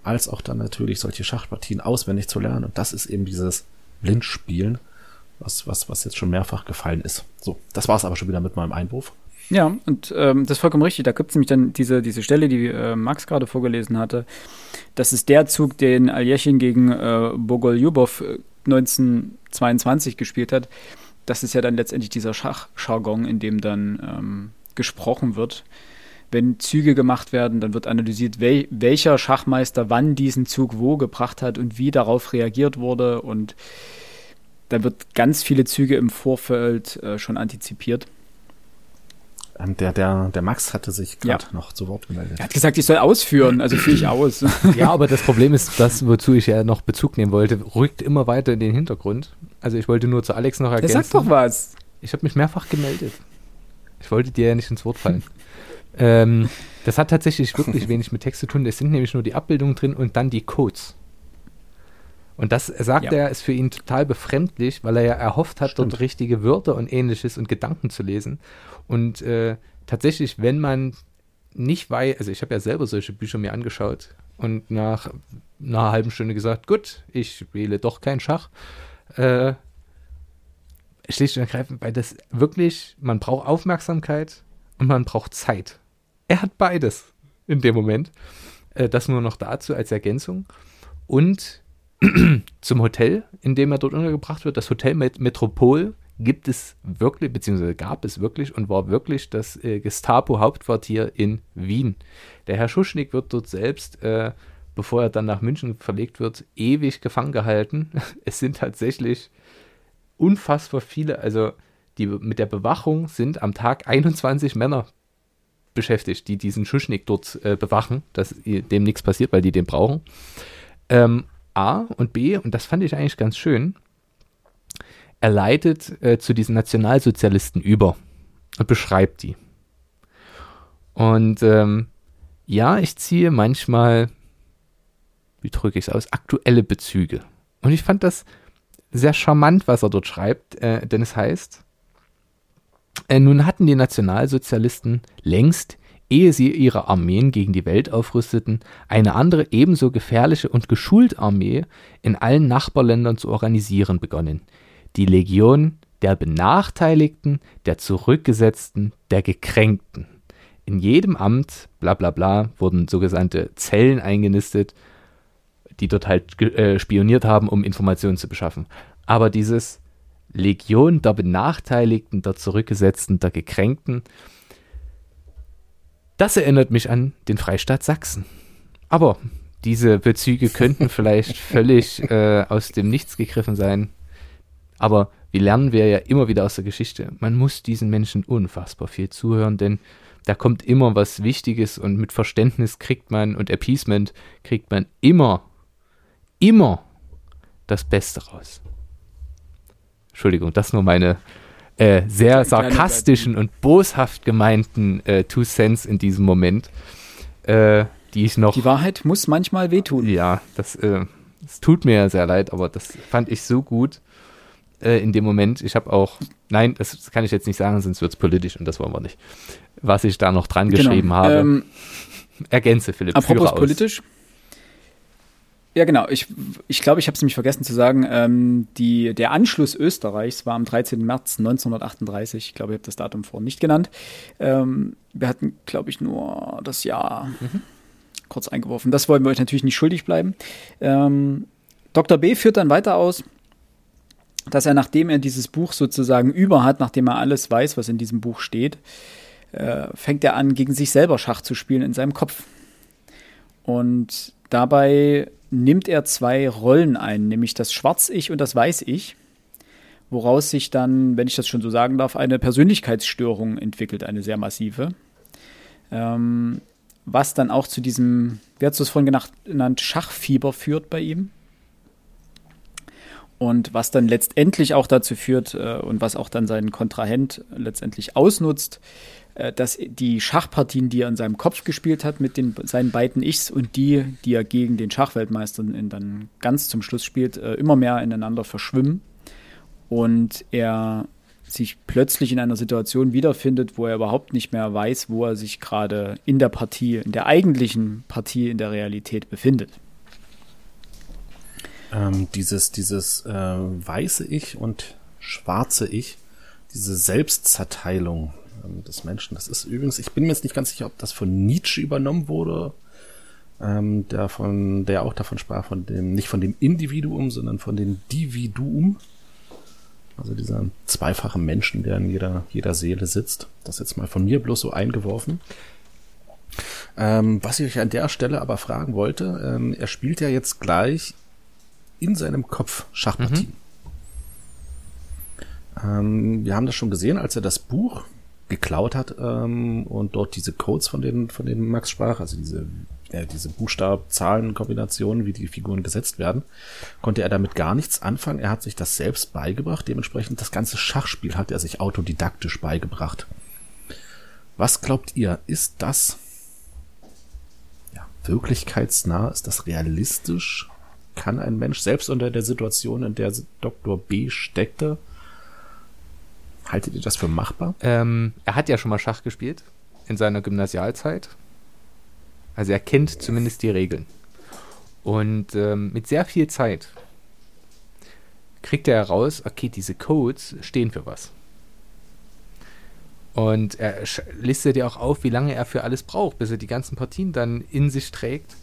als auch dann natürlich solche Schachpartien auswendig zu lernen. Und das ist eben dieses Blindspielen, was, was, was jetzt schon mehrfach gefallen ist. So, das war's aber schon wieder mit meinem Einwurf. Ja, und ähm, das ist vollkommen richtig. Da gibt es nämlich dann diese, diese Stelle, die äh, Max gerade vorgelesen hatte. Das ist der Zug, den Aljechin gegen äh, Bogoljubov äh, 1922 gespielt hat. Das ist ja dann letztendlich dieser Schachjargon, in dem dann ähm, gesprochen wird. wenn Züge gemacht werden, dann wird analysiert, wel welcher Schachmeister wann diesen Zug wo gebracht hat und wie darauf reagiert wurde. Und da wird ganz viele Züge im Vorfeld äh, schon antizipiert. Ähm, der, der, der Max hatte sich gerade Ja. noch zu Wort gemeldet. Er hat gesagt, ich soll ausführen, also führe ich aus. Ja, aber das Problem ist, das, wozu ich ja noch Bezug nehmen wollte, rückt immer weiter in den Hintergrund. Also ich wollte nur zu Alex noch ergänzen. sagt doch was. Ich habe mich mehrfach gemeldet. Ich wollte dir ja nicht ins Wort fallen. ähm, das hat tatsächlich wirklich wenig mit Text zu tun. Es sind nämlich nur die Abbildungen drin und dann die Codes. Und das sagt Ja. er, ist für ihn total befremdlich, weil er ja erhofft hat, Stimmt. dort richtige Wörter und ähnliches und Gedanken zu lesen. Und äh, tatsächlich, wenn man nicht weiß, also ich habe ja selber solche Bücher mir angeschaut und nach einer halben Stunde gesagt, gut, ich wähle doch kein Schach. Äh, schlicht und ergreifend, weil das wirklich, man braucht Aufmerksamkeit und man braucht Zeit. Er hat beides in dem Moment. Äh, das nur noch dazu als Ergänzung. Und zum Hotel, in dem er dort untergebracht wird, das Hotel Met Metropol gibt es wirklich, beziehungsweise gab es wirklich und war wirklich das äh, Gestapo-Hauptquartier in Wien. Der Herr Schuschnigg wird dort selbst, äh, bevor er dann nach München verlegt wird, ewig gefangen gehalten. Es sind tatsächlich unfassbar viele, also die mit der Bewachung sind am Tag 21 Männer beschäftigt, die diesen Schuschnigg dort äh, bewachen, dass dem nichts passiert, weil die den brauchen. Ähm, A und B, und das fand ich eigentlich ganz schön, er leitet äh, zu diesen Nationalsozialisten über und beschreibt die. Und ähm, ja, ich ziehe manchmal, wie drücke ich es aus, aktuelle Bezüge. Und ich fand das sehr charmant, was er dort schreibt, äh, denn es heißt, äh, nun hatten die Nationalsozialisten längst, ehe sie ihre Armeen gegen die Welt aufrüsteten, eine andere ebenso gefährliche und geschulte Armee in allen Nachbarländern zu organisieren begonnen. Die Legion der Benachteiligten, der Zurückgesetzten, der Gekränkten. In jedem Amt, bla bla bla, wurden sogenannte Zellen eingenistet, die dort halt äh, spioniert haben, um Informationen zu beschaffen. Aber dieses Legion der Benachteiligten, der Zurückgesetzten, der Gekränkten, das erinnert mich an den Freistaat Sachsen. Aber diese Bezüge könnten vielleicht völlig äh, aus dem Nichts gegriffen sein. Aber wir lernen wir ja immer wieder aus der Geschichte. Man muss diesen Menschen unfassbar viel zuhören, denn da kommt immer was Wichtiges und mit Verständnis kriegt man und Appeasement kriegt man immer, immer das Beste raus. Entschuldigung, das nur meine äh, sehr sarkastischen und boshaft gemeinten äh, Two Cents in diesem Moment, äh, die ich noch. Die Wahrheit muss manchmal wehtun. Ja, das, äh, das tut mir sehr leid, aber das fand ich so gut äh, in dem Moment. Ich habe auch, nein, das kann ich jetzt nicht sagen, sonst wird es politisch und das wollen wir nicht. Was ich da noch dran geschrieben habe. Ähm, Ergänze, Philipp. apropos führe aus. Ja, genau. Ich ich, glaube, ich habe es nämlich vergessen zu sagen. Ähm, die, der Anschluss Österreichs war am 13. März 1938. Ich glaube, ich habe das Datum vorhin nicht genannt. Ähm, wir hatten, glaube ich, nur das Jahr kurz eingeworfen. Das wollen wir euch natürlich nicht schuldig bleiben. Ähm, Dr. B führt dann weiter aus, dass er, nachdem er dieses Buch sozusagen über hat, nachdem er alles weiß, was in diesem Buch steht, äh, fängt er an, gegen sich selber Schach zu spielen in seinem Kopf. Und dabei nimmt er zwei Rollen ein, nämlich das Schwarz-Ich und das Weiß-Ich, woraus sich dann, wenn ich das schon so sagen darf, eine Persönlichkeitsstörung entwickelt, eine sehr massive. Ähm, was dann auch zu diesem, wie hast du es vorhin genannt, genannt, Schachfieber führt bei ihm. Und was dann letztendlich auch dazu führt äh, und was auch dann sein Kontrahent letztendlich ausnutzt, äh, dass die Schachpartien, die er in seinem Kopf gespielt hat mit den, seinen beiden Ichs und die, die er gegen den Schachweltmeister in, dann ganz zum Schluss spielt, äh, immer mehr ineinander verschwimmen und er sich plötzlich in einer Situation wiederfindet, wo er überhaupt nicht mehr weiß, wo er sich gerade in der Partie, in der eigentlichen Partie in der Realität befindet. Ähm, dieses, dieses äh, weiße Ich und schwarze Ich, diese Selbstzerteilung ähm, des Menschen. Das ist übrigens, ich bin mir jetzt nicht ganz sicher, ob das von Nietzsche übernommen wurde, ähm, der, von, der auch davon sprach, von dem, nicht von dem Individuum, sondern von dem Dividuum. Also dieser zweifache Menschen, der in jeder, jeder Seele sitzt. Das jetzt mal von mir bloß so eingeworfen. Ähm, was ich euch an der Stelle aber fragen wollte, ähm, er spielt ja jetzt gleich in seinem Kopf Schachpartien. Ähm, wir haben das schon gesehen, als er das Buch geklaut hat ähm, und dort diese Codes von denen, von denen Max sprach, also diese, ja, diese Buchstab-Zahlen-Kombinationen, wie die Figuren gesetzt werden, konnte er damit gar nichts anfangen. Er hat sich das selbst beigebracht. Dementsprechend das ganze Schachspiel hat er sich autodidaktisch beigebracht. Was glaubt ihr, ist das ja, wirklichkeitsnah? Ist das realistisch? Kann ein Mensch selbst unter der Situation, in der Dr. B steckte, haltet ihr das für machbar? Ähm, er hat ja schon mal Schach gespielt in seiner Gymnasialzeit. Also er kennt zumindest die Regeln. Und ähm, mit sehr viel Zeit kriegt er heraus, okay, diese Codes stehen für was. Und er listet ja auch auf, wie lange er für alles braucht, bis er die ganzen Partien dann in sich trägt.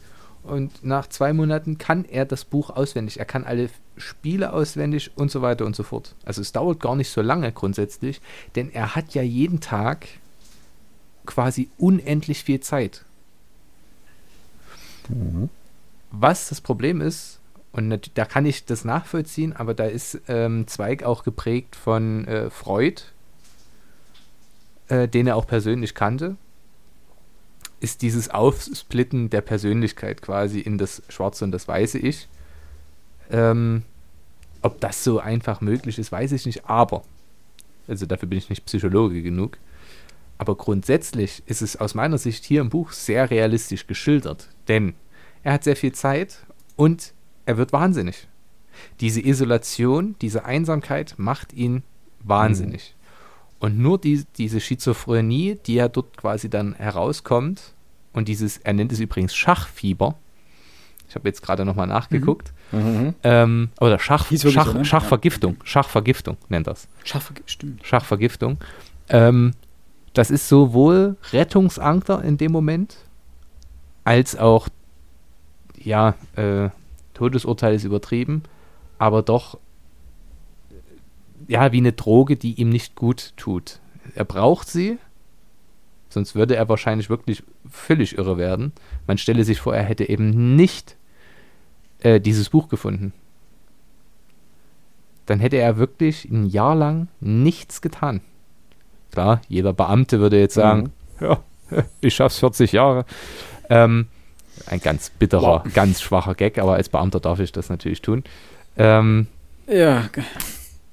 Und nach zwei Monaten kann er das Buch auswendig. Er kann alle Spiele auswendig und so weiter und so fort. Also es dauert gar nicht so lange grundsätzlich, denn er hat ja jeden Tag quasi unendlich viel Zeit. Was das Problem ist, und da kann ich das nachvollziehen, aber da ist ähm, Zweig auch geprägt von äh, Freud, äh, den er auch persönlich kannte, ist dieses Aufsplitten der Persönlichkeit quasi in das schwarze und das weiße Ich. Ähm, ob das so einfach möglich ist, weiß ich nicht, aber, also dafür bin ich nicht Psychologe genug, aber grundsätzlich ist es aus meiner Sicht hier im Buch sehr realistisch geschildert, denn er hat sehr viel Zeit und er wird wahnsinnig. Diese Isolation, diese Einsamkeit macht ihn wahnsinnig. Und nur die, diese Schizophrenie, die ja dort quasi dann herauskommt, und dieses, er nennt es übrigens Schachfieber. Ich habe jetzt gerade nochmal nachgeguckt. Ähm, oder Schach, Schach, so, ne? Schachvergiftung. Schachvergiftung nennt das. Schaffe, stimmt. Schachvergiftung. Ähm, das ist sowohl Rettungsanker in dem Moment, als auch, ja, äh, Todesurteil ist übertrieben, aber doch, ja, wie eine Droge, die ihm nicht gut tut. Er braucht sie, sonst würde er wahrscheinlich wirklich völlig irre werden. Man stelle sich vor, er hätte eben nicht äh, dieses Buch gefunden. Dann hätte er wirklich ein Jahr lang nichts getan. Klar, jeder Beamte würde jetzt sagen, ja, ich schaff's 40 Jahre. Ähm, ein ganz bitterer, ganz schwacher Gag, aber als Beamter darf ich das natürlich tun. Ähm, Ja,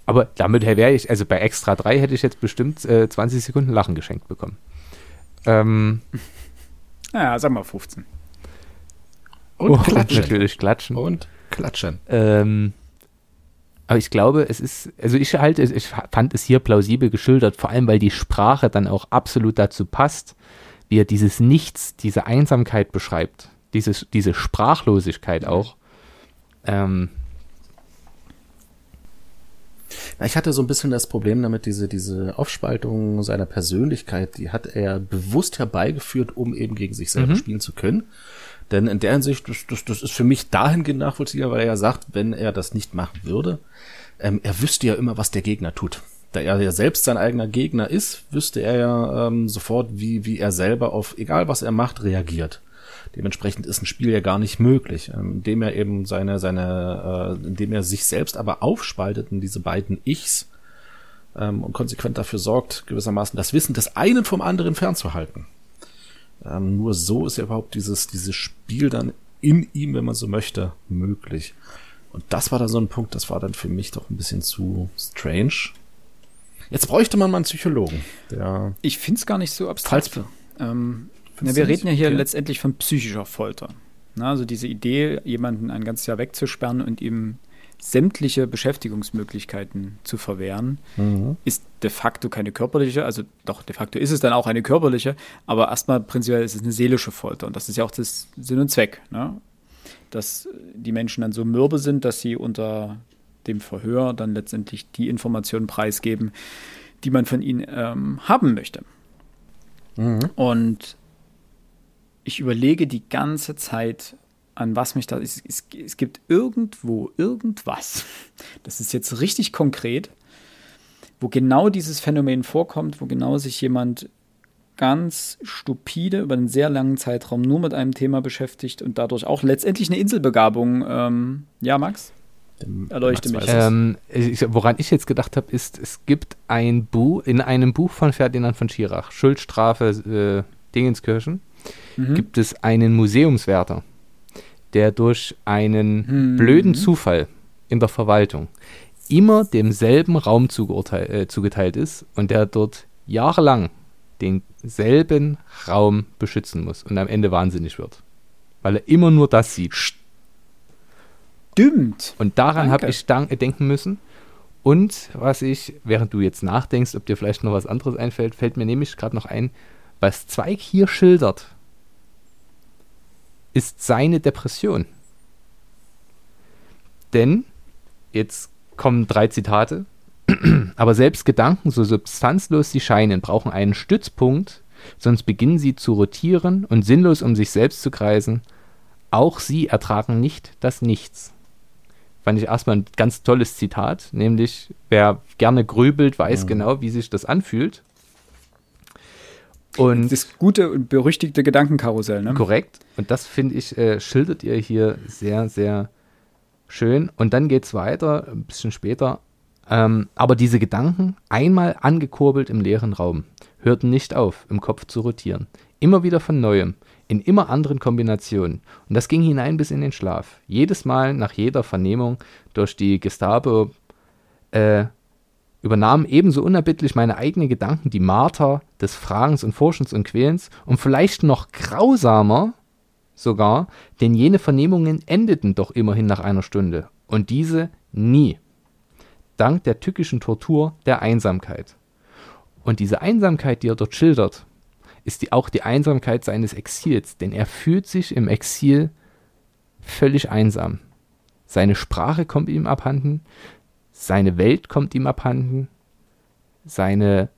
aber damit wäre ich, also bei Extra 3 hätte ich jetzt bestimmt äh, 20 Sekunden Lachen geschenkt bekommen. Ähm, ja, sag mal 15. Und oh, klatschen. natürlich klatschen. Und klatschen. Ähm, aber ich glaube, es ist, also ich halte, es- ich fand es hier plausibel geschildert, vor allem weil die Sprache dann auch absolut dazu passt, wie er dieses Nichts, diese Einsamkeit beschreibt, dieses, diese Sprachlosigkeit auch. Ähm, Na, Ich hatte so ein bisschen das Problem damit, diese, diese Aufspaltung seiner Persönlichkeit, die hat er bewusst herbeigeführt, um eben gegen sich selber spielen zu können. Denn in der Hinsicht, das, das, das ist für mich dahingehend nachvollziehbar, weil er ja sagt, wenn er das nicht machen würde, ähm, er wüsste ja immer, was der Gegner tut. Da er ja selbst sein eigener Gegner ist, wüsste er ja ähm, sofort, wie, wie er selber auf, egal was er macht, reagiert. Dementsprechend ist ein Spiel ja gar nicht möglich, ähm, indem er eben seine, seine, äh, indem er sich selbst aber aufspaltet in diese beiden Ichs ähm, und konsequent dafür sorgt, gewissermaßen das Wissen des einen vom anderen fernzuhalten. Ähm, nur so ist ja überhaupt dieses, dieses Spiel dann in ihm, wenn man so möchte, möglich. Und das war dann so ein Punkt, das war dann für mich doch ein bisschen zu strange. Jetzt bräuchte man mal einen Psychologen, der Ich finde es gar nicht so abstrakt. Ähm, na, wir reden ja hier Okay. letztendlich von psychischer Folter. Na, also diese Idee, jemanden ein ganzes Jahr wegzusperren und ihm sämtliche Beschäftigungsmöglichkeiten zu verwehren, ist de facto keine körperliche, also doch, de facto ist es dann auch eine körperliche, aber erstmal prinzipiell ist es eine seelische Folter und das ist ja auch das Sinn und Zweck, ne? dass die Menschen dann so mürbe sind, dass sie unter dem Verhör dann letztendlich die Informationen preisgeben, die man von ihnen ähm, haben möchte. Und ich überlege die ganze Zeit, an was mich da. Es, es, es gibt irgendwo irgendwas, das ist jetzt richtig konkret, wo genau dieses Phänomen vorkommt, wo genau sich jemand ganz stupide über einen sehr langen Zeitraum nur mit einem Thema beschäftigt und dadurch auch letztendlich eine Inselbegabung. Ähm, ja, Max? Erleuchte mich. Ähm, ich, woran ich jetzt gedacht habe, ist, es gibt ein Buch, in einem Buch von Ferdinand von Schirach, Schuldstrafe äh, Dingenskirchen, mhm. gibt es einen Museumswärter, der durch einen mhm. blöden Zufall in der Verwaltung immer demselben Raum äh, zugeteilt ist und der dort jahrelang denselben Raum beschützen muss und am Ende wahnsinnig wird. Weil er immer nur das sieht. Stimmt. Und daran habe ich denken müssen. Und was ich, während du jetzt nachdenkst, ob dir vielleicht noch was anderes einfällt, fällt mir nämlich gerade noch ein, was Zweig hier schildert, ist seine Depression. Denn, jetzt kommen drei Zitate, aber selbst Gedanken, so substanzlos sie scheinen, brauchen einen Stützpunkt, sonst beginnen sie zu rotieren und sinnlos um sich selbst zu kreisen. Auch sie ertragen nicht das Nichts. Fand ich erstmal ein ganz tolles Zitat, nämlich wer gerne grübelt, weiß mhm. genau, wie sich das anfühlt. Und das gute und berüchtigte Gedankenkarussell, ne? Korrekt. Und das, finde ich, äh, schildert ihr hier sehr, sehr schön. Und dann geht es weiter, ein bisschen später. Ähm, aber diese Gedanken, einmal angekurbelt im leeren Raum, hörten nicht auf, im Kopf zu rotieren. Immer wieder von neuem, in immer anderen Kombinationen. Und das ging hinein bis in den Schlaf. Jedes Mal nach jeder Vernehmung durch die Gestapo äh, übernahmen ebenso unerbittlich meine eigenen Gedanken die Marter des Fragens und Forschens und Quälens und vielleicht noch grausamer sogar, denn jene Vernehmungen endeten doch immerhin nach einer Stunde und diese nie dank der tückischen Tortur der Einsamkeit. Und diese Einsamkeit, die er dort schildert, ist die, auch die Einsamkeit seines Exils, denn er fühlt sich im Exil völlig einsam. Seine Sprache kommt ihm abhanden, seine Welt kommt ihm abhanden, seine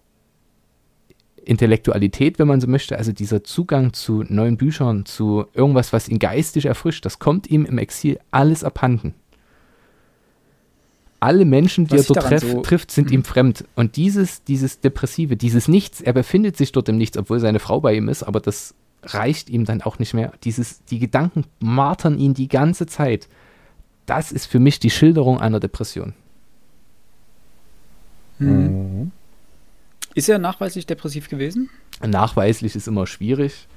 Intellektualität, wenn man so möchte, also dieser Zugang zu neuen Büchern, zu irgendwas, was ihn geistig erfrischt, das kommt ihm im Exil alles abhanden alle Menschen, die Was er dort treff, so trifft, sind ihm fremd. Und dieses, dieses Depressive, dieses Nichts, er befindet sich dort im Nichts, obwohl seine Frau bei ihm ist, aber das reicht ihm dann auch nicht mehr. Dieses, die Gedanken martern ihn die ganze Zeit. Das ist für mich die Schilderung einer Depression. Mhm. Ist er nachweislich depressiv gewesen? Nachweislich ist immer schwierig.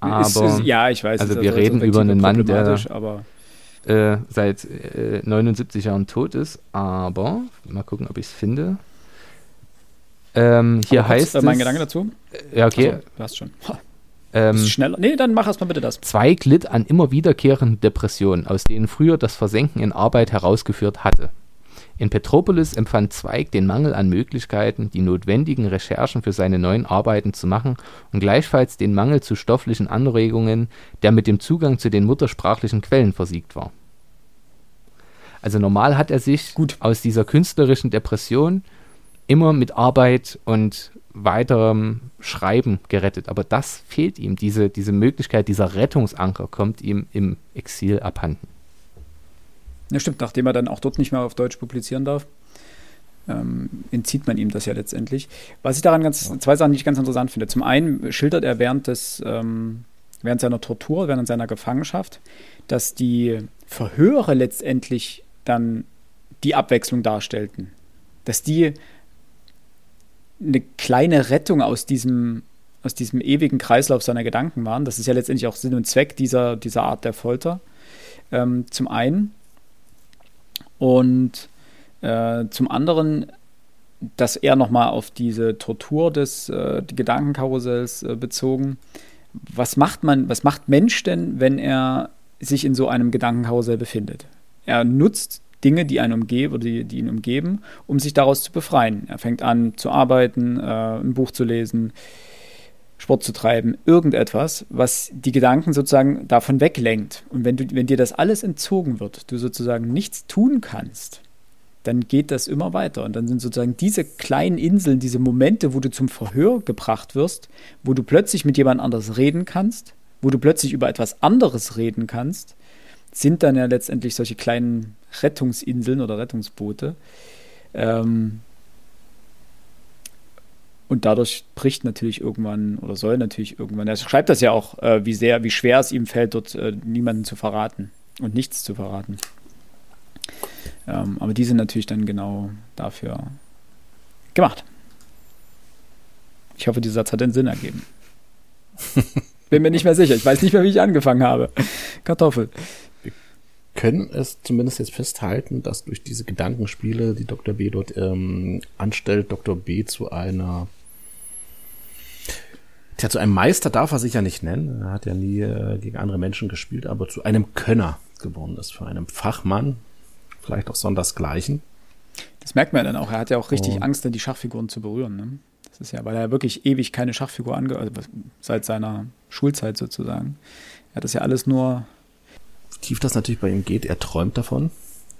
Aber, ist, ist, ja, ich weiß. Also wir reden über einen Mann, der, aber äh, seit äh, 79 Jahren tot ist, aber mal gucken, ob ich es finde. Ähm, hier heißt es. Mein Gedanke dazu? Ja, okay. Also, du hast schon. Ähm, schneller. Nee, dann mach erstmal bitte das. Zweig litt an immer wiederkehrenden Depressionen, aus denen früher das Versenken in Arbeit herausgeführt hatte. In Petropolis empfand Zweig den Mangel an Möglichkeiten, die notwendigen Recherchen für seine neuen Arbeiten zu machen und gleichfalls den Mangel zu stofflichen Anregungen, der mit dem Zugang zu den muttersprachlichen Quellen versiegt war. Also normal hat er sich Gut. aus dieser künstlerischen Depression immer mit Arbeit und weiterem Schreiben gerettet. Aber das fehlt ihm. Diese, diese Möglichkeit, dieser Rettungsanker kommt ihm im Exil abhanden. Ja, stimmt. Nachdem er dann auch dort nicht mehr auf Deutsch publizieren darf, ähm, entzieht man ihm das ja letztendlich. Was ich daran ganz, zwei Sachen, die ich ganz interessant finde. Zum einen schildert er während des, ähm, während seiner Tortur, während seiner Gefangenschaft, dass die Verhöre letztendlich dann die Abwechslung darstellten. Dass die eine kleine Rettung aus diesem, aus diesem ewigen Kreislauf seiner Gedanken waren. Das ist ja letztendlich auch Sinn und Zweck dieser, dieser Art der Folter. Ähm, zum einen. Und äh, zum anderen, dass er nochmal auf diese Tortur des äh, Gedankenkarussells äh, bezogen. Was macht man, was macht Mensch denn, wenn er sich in so einem Gedankenkarussell befindet? Er nutzt Dinge, die einen umgeben oder die, die ihn umgeben, um sich daraus zu befreien. Er fängt an zu arbeiten, äh, ein Buch zu lesen, Sport zu treiben, irgendetwas, was die Gedanken sozusagen davon weglenkt. Und wenn, du, wenn dir das alles entzogen wird, du sozusagen nichts tun kannst, dann geht das immer weiter. Und dann sind sozusagen diese kleinen Inseln, diese Momente, wo du zum Verhör gebracht wirst, wo du plötzlich mit jemand anders reden kannst, wo du plötzlich über etwas anderes reden kannst, sind dann ja letztendlich solche kleinen Rettungsinseln oder Rettungsboote. Ähm, Und dadurch bricht natürlich irgendwann oder soll natürlich irgendwann, er schreibt das ja auch, äh, wie sehr, wie schwer es ihm fällt, dort äh, niemanden zu verraten und nichts zu verraten. Ähm, aber die sind natürlich dann genau dafür gemacht. Ich hoffe, dieser Satz hat den Sinn ergeben. Bin mir nicht mehr sicher. Ich weiß nicht mehr, wie ich angefangen habe. Kartoffel. können es zumindest jetzt festhalten, dass durch diese Gedankenspiele, die Dr. B dort ähm, anstellt, Dr. B zu einer Tja, zu einem Meister darf er sich ja nicht nennen. Er hat ja nie äh, gegen andere Menschen gespielt, aber zu einem Könner geworden ist, für einen Fachmann, vielleicht auch sondersgleichen. Das merkt man dann auch. Er hat ja auch richtig Und- Angst, dann die Schachfiguren zu berühren. Ne? Das ist ja, weil er wirklich ewig keine Schachfigur ange... Also seit seiner Schulzeit sozusagen. Er hat das ja alles nur... Tief das natürlich bei ihm geht, er träumt davon.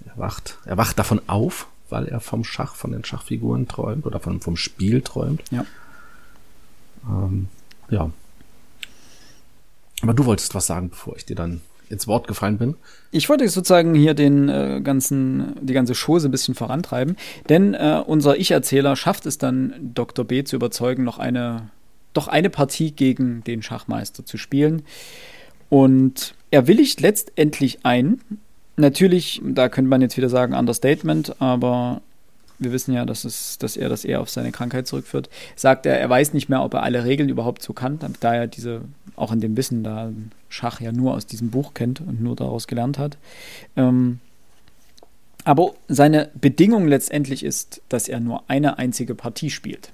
Er wacht, er wacht davon auf, weil er vom Schach, von den Schachfiguren träumt oder von, vom Spiel träumt. Ja. Ähm, ja. Aber du wolltest was sagen, bevor ich dir dann ins Wort gefallen bin. Ich wollte sozusagen hier den äh, ganzen, die ganze Chose ein bisschen vorantreiben, denn äh, unser Ich-Erzähler schafft es dann, Dr. B zu überzeugen, noch eine, doch eine Partie gegen den Schachmeister zu spielen. Und er willigt letztendlich ein. Natürlich, da könnte man jetzt wieder sagen, Understatement, aber wir wissen ja, dass, es, dass er das eher auf seine Krankheit zurückführt. Sagt er, er weiß nicht mehr, ob er alle Regeln überhaupt so kann, da er diese, auch in dem Wissen, da Schach ja nur aus diesem Buch kennt und nur daraus gelernt hat. Ähm, aber seine Bedingung letztendlich ist, dass er nur eine einzige Partie spielt.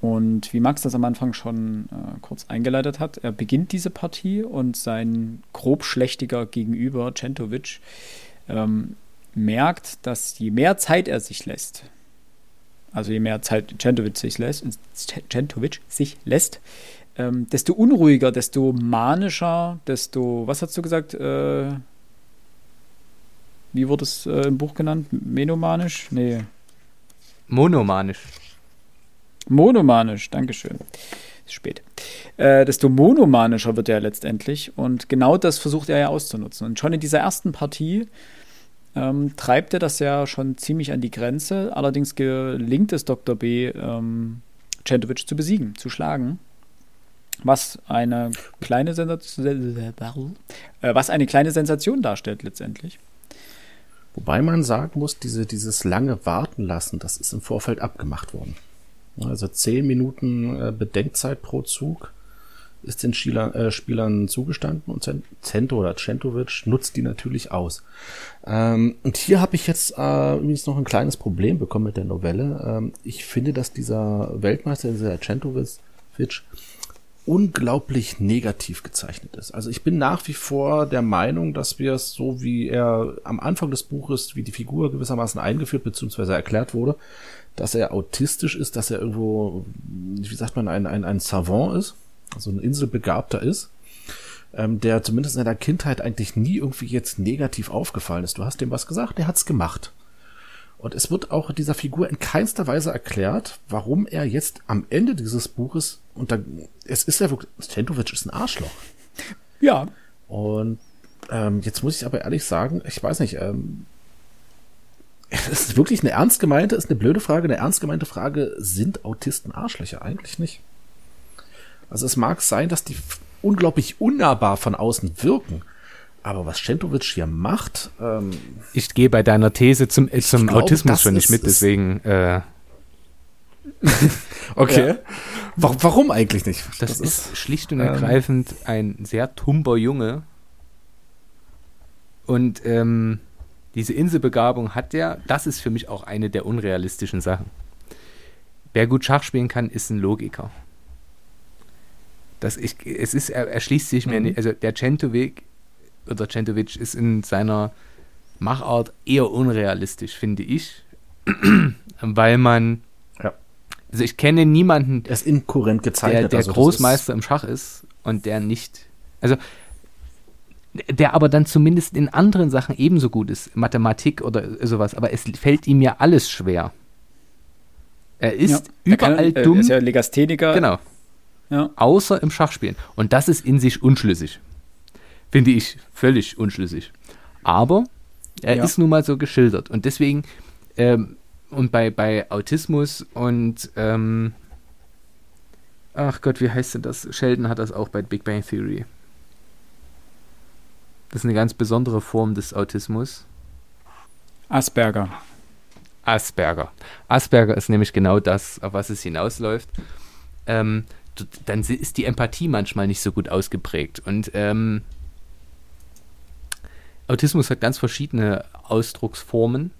Und wie Max das am Anfang schon äh, kurz eingeleitet hat, er beginnt diese Partie und sein grobschlächtiger Gegenüber, Centovic, ähm, merkt, dass je mehr Zeit er sich lässt, also je mehr Zeit Centovic sich lässt, Centovic sich lässt, ähm, desto unruhiger, desto manischer, desto, was hast du gesagt, äh, wie wurde es äh, im Buch genannt? Menomanisch? Nee, Monomanisch. monomanisch, Dankeschön. Ist spät. Äh, desto monomanischer wird er letztendlich und genau das versucht er ja auszunutzen. Und schon in dieser ersten Partie ähm, treibt er das ja schon ziemlich an die Grenze. Allerdings gelingt es Dr. B, ähm, Centovic zu besiegen, zu schlagen. Was eine kleine Sensation, äh, was eine kleine Sensation darstellt letztendlich. Wobei man sagen muss, diese, dieses lange Warten lassen, das ist im Vorfeld abgemacht worden. Also zehn Minuten äh, Bedenkzeit pro Zug ist den Spielern, äh, Spielern zugestanden und Zen- Zento oder Centovic nutzt die natürlich aus. Ähm, und hier habe ich jetzt äh, übrigens noch ein kleines Problem bekommen mit der Novelle. Ähm, ich finde, dass dieser Weltmeister, dieser Centovic, unglaublich negativ gezeichnet ist. Also ich bin nach wie vor der Meinung, dass wir es so, wie er am Anfang des Buches, wie die Figur gewissermaßen eingeführt bzw. erklärt wurde, dass er autistisch ist, dass er irgendwo, wie sagt man, ein, ein, ein Savant ist, also ein Inselbegabter ist, ähm, der zumindest in der Kindheit eigentlich nie irgendwie jetzt negativ aufgefallen ist. Du hast dem was gesagt, der hat's gemacht. Und es wird auch dieser Figur in keinster Weise erklärt, warum er jetzt am Ende dieses Buches, und da, es ist ja wirklich, Stentovic ist ein Arschloch. Ja, Und ähm, jetzt muss ich aber ehrlich sagen, ich weiß nicht, ähm, es ist wirklich eine ernst gemeinte, ist eine blöde Frage, eine ernst gemeinte Frage, sind Autisten Arschlöcher? Eigentlich nicht. Also es mag sein, dass die unglaublich unnahbar von außen wirken, aber was Centovic hier macht, ähm, Ich gehe bei deiner These zum, äh, zum glaube, Autismus das schon nicht ist- mit, ist- deswegen, äh, okay. Wa- Warum eigentlich nicht? das, ist schlicht und ähm, ergreifend ein sehr tumber Junge. Und ähm, diese Inselbegabung hat der, das ist für mich auch eine der unrealistischen Sachen. Wer gut Schach spielen kann, ist ein Logiker. Das ich, es ist, er erschließt sich mir Mhm. nicht, also der Centovic oder Centovic ist in seiner Machart eher unrealistisch, finde ich. Weil man, Ja. also ich kenne niemanden, Er ist inkohärent gezeichnet. der, der also Großmeister im Schach ist und der nicht, also der aber dann zumindest in anderen Sachen ebenso gut ist, Mathematik oder sowas, aber es fällt ihm ja alles schwer. Er ist ja. Er überall kann, dumm, Ist ja Legastheniker. genau, Ja. außer im Schachspielen. Und das ist in sich unschlüssig. Finde ich völlig unschlüssig. Aber er Ja. ist nun mal so geschildert. Und deswegen ähm, und bei, bei Autismus und ähm, ach Gott, wie heißt denn das? Sheldon hat das auch bei Big Bang Theory. Das ist eine ganz besondere Form des Autismus. Asperger. Asperger. Asperger ist nämlich genau das, auf was es hinausläuft. Ähm, dann ist die Empathie manchmal nicht so gut ausgeprägt. Und ähm, Autismus hat ganz verschiedene Ausdrucksformen.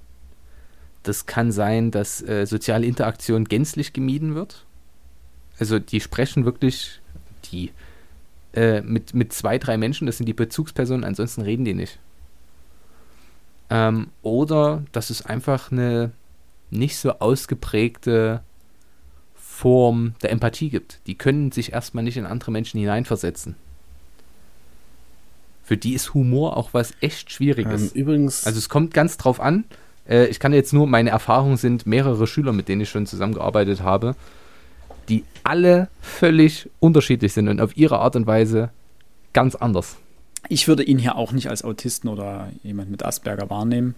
Das kann sein, dass äh, soziale Interaktion gänzlich gemieden wird. Also die sprechen wirklich die äh, mit, mit zwei, drei Menschen, das sind die Bezugspersonen, ansonsten reden die nicht. Ähm, oder dass es einfach eine nicht so ausgeprägte Form der Empathie gibt. Die können sich erstmal nicht in andere Menschen hineinversetzen. Für die ist Humor auch was echt Schwieriges. Ähm, übrigens, Also es kommt ganz drauf an. Äh, ich kann jetzt nur, meine Erfahrungen sind mehrere Schüler, mit denen ich schon zusammengearbeitet habe, die alle völlig unterschiedlich sind und auf ihre Art und Weise ganz anders. Ich würde ihn hier auch nicht als Autisten oder jemand mit Asperger wahrnehmen.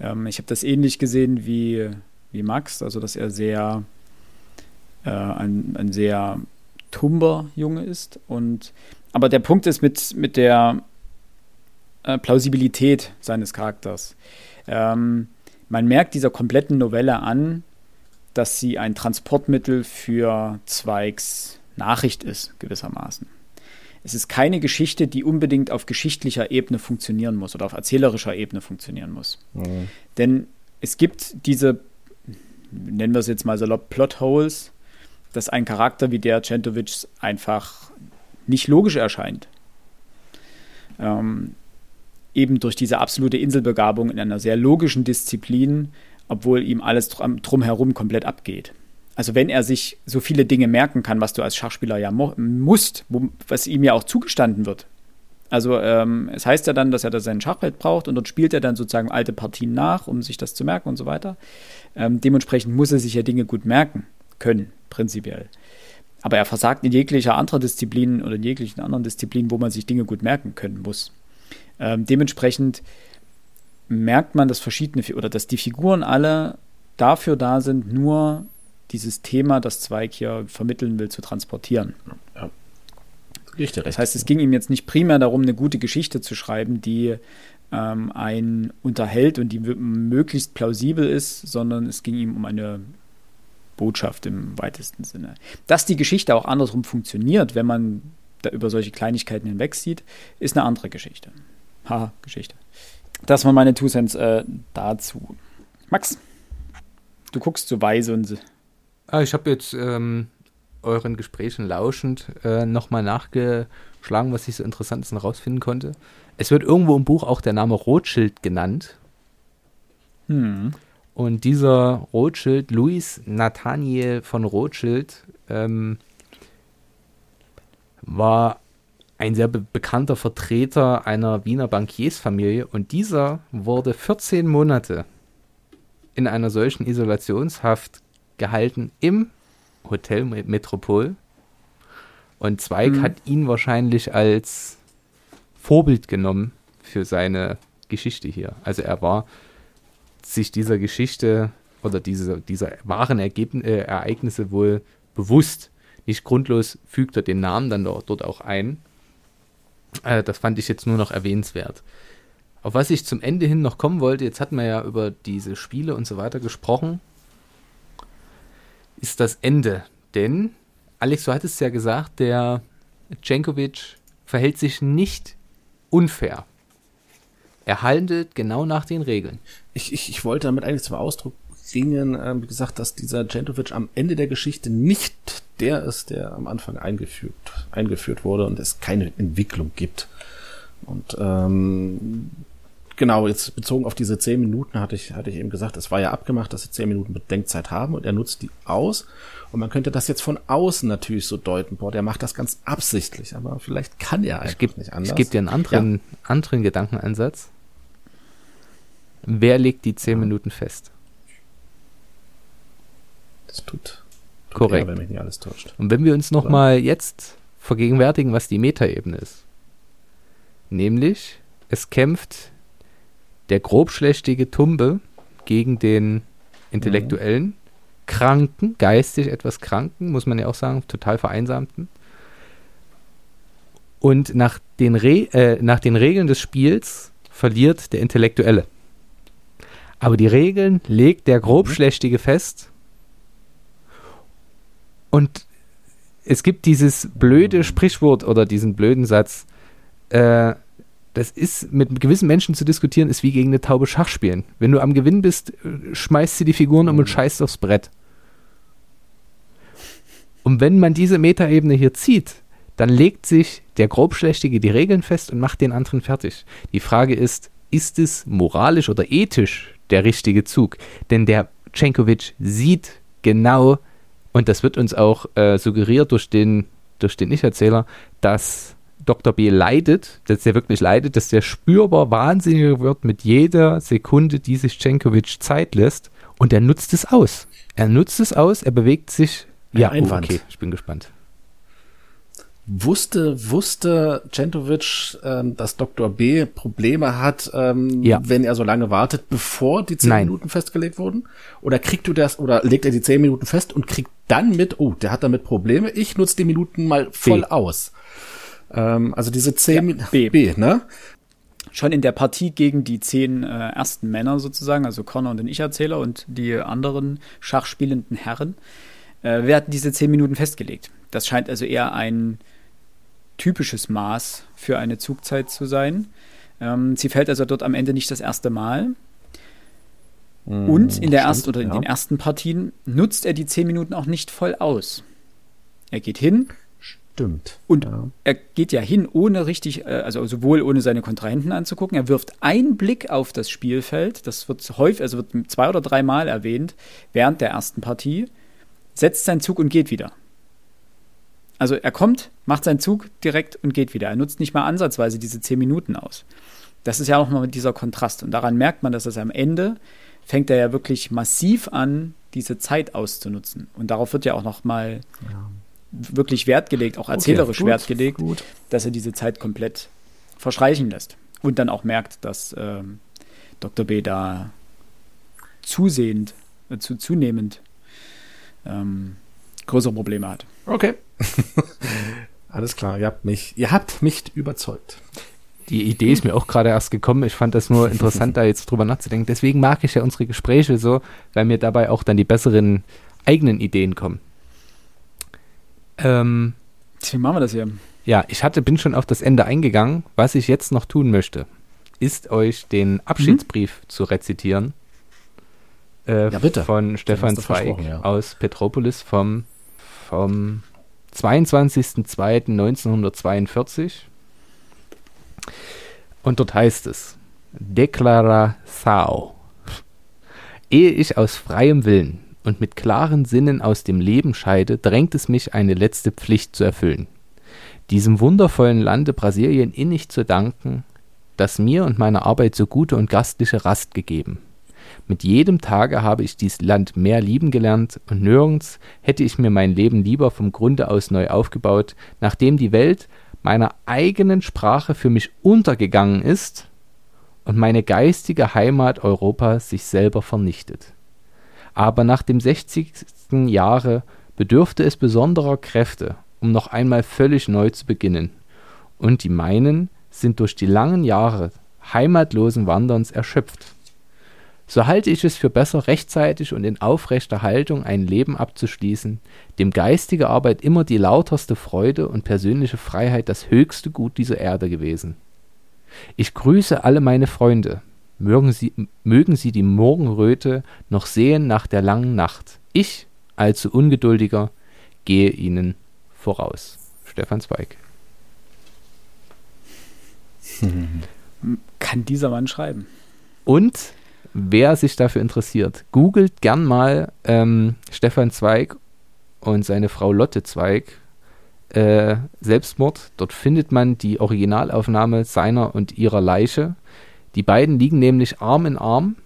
Ähm, ich habe das ähnlich gesehen wie, wie Max, also dass er sehr äh, ein, ein sehr tumber Junge ist. Und aber der Punkt ist mit, mit der äh, Plausibilität seines Charakters. Ähm, man merkt dieser kompletten Novelle an, dass sie ein Transportmittel für Zweigs Nachricht ist, gewissermaßen. Es ist keine Geschichte, die unbedingt auf geschichtlicher Ebene funktionieren muss oder auf erzählerischer Ebene funktionieren muss. Mhm. Denn es gibt diese, nennen wir es jetzt mal salopp, Plotholes, dass ein Charakter wie der Centovic einfach nicht logisch erscheint. Ähm, eben durch diese absolute Inselbegabung in einer sehr logischen Disziplin, obwohl ihm alles drum, drumherum komplett abgeht. Also wenn er sich so viele Dinge merken kann, was du als Schachspieler ja musst, wo, was ihm ja auch zugestanden wird. Also ähm, es heißt ja dann, dass er da sein Schachbrett braucht und dort spielt er dann sozusagen alte Partien nach, um sich das zu merken und so weiter. Ähm, dementsprechend muss er sich ja Dinge gut merken können, prinzipiell. Aber er versagt in jeglicher anderer Disziplin oder in jeglichen anderen Disziplinen, wo man sich Dinge gut merken können muss. Ähm, dementsprechend merkt man, dass verschiedene oder dass die Figuren alle dafür da sind, nur dieses Thema, das Zweig hier vermitteln will, zu transportieren. Richtig, Das heißt, es ging ihm jetzt nicht primär darum, eine gute Geschichte zu schreiben, die ähm, einen unterhält und die möglichst plausibel ist, sondern es ging ihm um eine Botschaft im weitesten Sinne. Dass die Geschichte auch andersrum funktioniert, wenn man da über solche Kleinigkeiten hinwegsieht, ist eine andere Geschichte. Haha, Geschichte. Das waren meine Two Cents äh, dazu. Max, du guckst so weise und Ah, ich habe jetzt ähm, euren Gesprächen lauschend äh, nochmal nachgeschlagen, was ich so Interessantes rausfinden konnte. Es wird irgendwo im Buch auch der Name Rothschild genannt. hm, Und dieser Rothschild, Louis Nathaniel von Rothschild, ähm, war ein sehr be bekannter Vertreter einer Wiener Bankiersfamilie und dieser wurde 14 Monate in einer solchen Isolationshaft gehalten im Hotel Me- Metropol. Und Zweig Mhm. hat ihn wahrscheinlich als Vorbild genommen für seine Geschichte hier. Also er war sich dieser Geschichte oder diese, dieser wahren Ergebn äh, Ereignisse wohl bewusst. Nicht grundlos fügt er den Namen dann dort, auch ein. Äh, das fand ich jetzt nur noch erwähnenswert. Auf was ich zum Ende hin noch kommen wollte, jetzt hatten wir ja über diese Spiele und so weiter gesprochen, ist das Ende. Denn, Alex, du hattest ja gesagt, der Cenkovic verhält sich nicht unfair. Er handelt genau nach den Regeln. Ich, ich, ich wollte damit eigentlich zum Ausdruck bringen, ähm, wie gesagt, dass dieser Gentovic am Ende der Geschichte nicht der ist, der am Anfang eingeführt, eingeführt wurde und es keine Entwicklung gibt. Und ähm, genau, jetzt bezogen auf diese zehn Minuten hatte ich, hatte ich eben gesagt, es war ja abgemacht, dass sie zehn Minuten Bedenkzeit haben und er nutzt die aus. Und man könnte das jetzt von außen natürlich so deuten, boah, der macht das ganz absichtlich, aber vielleicht kann er einfach Ich gebe nicht anders. ich geb dir einen anderen, anderen Gedankenansatz. Wer legt die 10 Minuten fest? Das tut, tut Korrekt. Er, wenn mich nicht alles täuscht. Und wenn wir uns nochmal jetzt vergegenwärtigen, was die Metaebene ist. Nämlich, es kämpft der grobschlächtige Tumbe gegen den Intellektuellen, Kranken, geistig etwas Kranken, muss man ja auch sagen, total vereinsamten. Und nach den, Re äh, nach den Regeln des Spiels verliert der Intellektuelle. Aber die Regeln legt der Grobschlächtige fest. Und es gibt dieses blöde Sprichwort oder diesen blöden Satz, äh, das ist mit gewissen Menschen zu diskutieren, ist wie gegen eine Taube Schach spielen. Wenn du am Gewinn bist, schmeißt sie die Figuren um und scheißt aufs Brett. Und wenn man diese Metaebene hier zieht, dann legt sich der Grobschlächtige die Regeln fest und macht den anderen fertig. Die Frage ist, ist es moralisch oder ethisch der richtige Zug? Denn der Cenkovic sieht genau, und das wird uns auch äh, suggeriert durch den, durch den Ich-Erzähler, dass Dr. B leidet, dass er wirklich leidet, dass der spürbar wahnsinniger wird mit jeder Sekunde, die sich Cenkovic Zeit lässt. Und er nutzt es aus. Er nutzt es aus, er bewegt sich. Ein ja, oh, Einwand. okay, ich bin gespannt. Wusste, wusste Centovic, ähm, dass Dr. B Probleme hat, ähm, Ja. wenn er so lange wartet, bevor die zehn Nein. Minuten festgelegt wurden? Oder kriegt du das, oder legt er die zehn Minuten fest und kriegt dann mit, oh, der hat damit Probleme, ich nutze die Minuten mal voll B. aus. Ähm, also diese zehn Minuten, B. B, ne? Schon in der Partie gegen die zehn äh, ersten Männer sozusagen, also Connor und den Ich-Erzähler und die anderen schachspielenden Herren, äh, werden diese zehn Minuten festgelegt. Das scheint also eher ein typisches Maß für eine Zugzeit zu sein. Ähm, sie fällt also dort am Ende nicht das erste Mal. Und in der stimmt, ersten oder in ja. den ersten Partien nutzt er die zehn Minuten auch nicht voll aus. Er geht hin, Stimmt. und ja. er geht ja hin, ohne richtig, äh, also sowohl ohne seine Kontrahenten anzugucken. Er wirft einen Blick auf das Spielfeld. Das wird häufig, also wird zwei oder dreimal erwähnt während der ersten Partie, setzt seinen Zug und geht wieder. Also er kommt, macht seinen Zug direkt und geht wieder. Er nutzt nicht mal ansatzweise diese zehn Minuten aus. Das ist ja auch mal dieser Kontrast. Und daran merkt man, dass es am Ende fängt er ja wirklich massiv an, diese Zeit auszunutzen. Und darauf wird ja auch noch mal wirklich Wert gelegt, auch erzählerisch gut, Wert gelegt, gut. dass er diese Zeit komplett verstreichen lässt. Und dann auch merkt, dass ähm, Dr. B da zusehend, äh, zu, zunehmend ähm, größere Probleme hat. Okay. Alles klar, ihr habt mich, ihr habt mich überzeugt. Die Idee ist mir auch gerade erst gekommen. Ich fand das nur interessant, da jetzt drüber nachzudenken. Deswegen mag ich ja unsere Gespräche so, weil mir dabei auch dann die besseren eigenen Ideen kommen. Ähm, Wie machen wir das hier? ja, ich hatte, bin schon auf das Ende eingegangen. Was ich jetzt noch tun möchte, ist euch den Abschiedsbrief zu rezitieren. Äh, Ja, bitte. Von Stefan Zweig ja. aus Petropolis vom, vom 22.02.1942. Und dort heißt es: Declaração. Ehe ich aus freiem Willen und mit klaren Sinnen aus dem Leben scheide, drängt es mich, eine letzte Pflicht zu erfüllen. Diesem wundervollen Lande Brasilien innig zu danken, das mir und meiner Arbeit so gute und gastliche Rast gegeben. Mit jedem Tage habe ich dies Land mehr lieben gelernt und nirgends hätte ich mir mein Leben lieber vom Grunde aus neu aufgebaut, nachdem die Welt meiner eigenen Sprache für mich untergegangen ist und meine geistige Heimat Europa sich selber vernichtet. Aber nach dem 60. Jahre bedürfte es besonderer Kräfte, um noch einmal völlig neu zu beginnen. Und die meinen sind durch die langen Jahre heimatlosen Wanderns erschöpft. So halte ich es für besser, rechtzeitig und in aufrechter Haltung ein Leben abzuschließen, dem geistige Arbeit immer die lauterste Freude und persönliche Freiheit das höchste Gut dieser Erde gewesen. Ich grüße alle meine Freunde. Mögen sie, mögen sie die Morgenröte noch sehen nach der langen Nacht. Ich, allzu ungeduldiger, gehe ihnen voraus. Stefan Zweig. Kann dieser Mann schreiben? Und wer sich dafür interessiert, googelt gern mal ähm, Stefan Zweig und seine Frau Lotte Zweig äh, Selbstmord. Dort findet man die Originalaufnahme seiner und ihrer Leiche. Die beiden liegen nämlich Arm in Arm,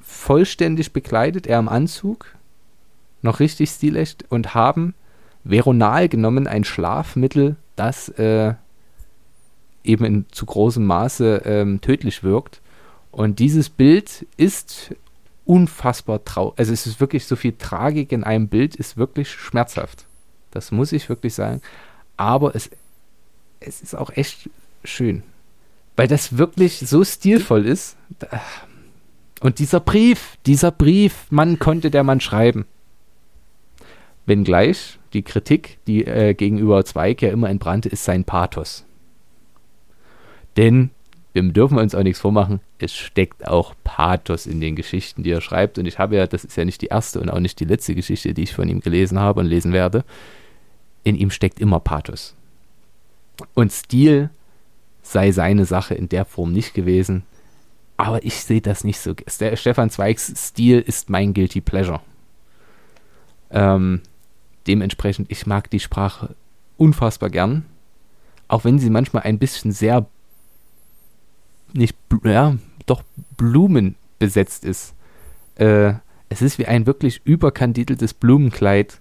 vollständig bekleidet, er im Anzug, noch richtig stilecht und haben Veronal genommen, ein Schlafmittel, das äh, eben in zu großem Maße ähm, tödlich wirkt. Und dieses Bild ist unfassbar traurig. Also es ist wirklich so viel Tragik in einem Bild, ist wirklich schmerzhaft. Das muss ich wirklich sagen. Aber es, es ist auch echt schön. Weil das wirklich so stilvoll ist. Und dieser Brief, dieser Brief, Mann, konnte der Mann schreiben. Wenngleich die Kritik, die äh, gegenüber Zweig ja immer entbrannte, ist sein Pathos. Denn wir dürfen uns auch nichts vormachen, es steckt auch Pathos in den Geschichten, die er schreibt. Und ich habe ja, das ist ja nicht die erste und auch nicht die letzte Geschichte, die ich von ihm gelesen habe und lesen werde. In ihm steckt immer Pathos. Und Stil sei seine Sache in der Form nicht gewesen. Aber ich sehe das nicht so. Stefan Zweigs Stil ist mein Guilty Pleasure. Ähm, dementsprechend, ich mag die Sprache unfassbar gern. Auch wenn sie manchmal ein bisschen sehr nicht, ja, doch Blumen besetzt ist. Äh, es ist wie ein wirklich überkandideltes Blumenkleid.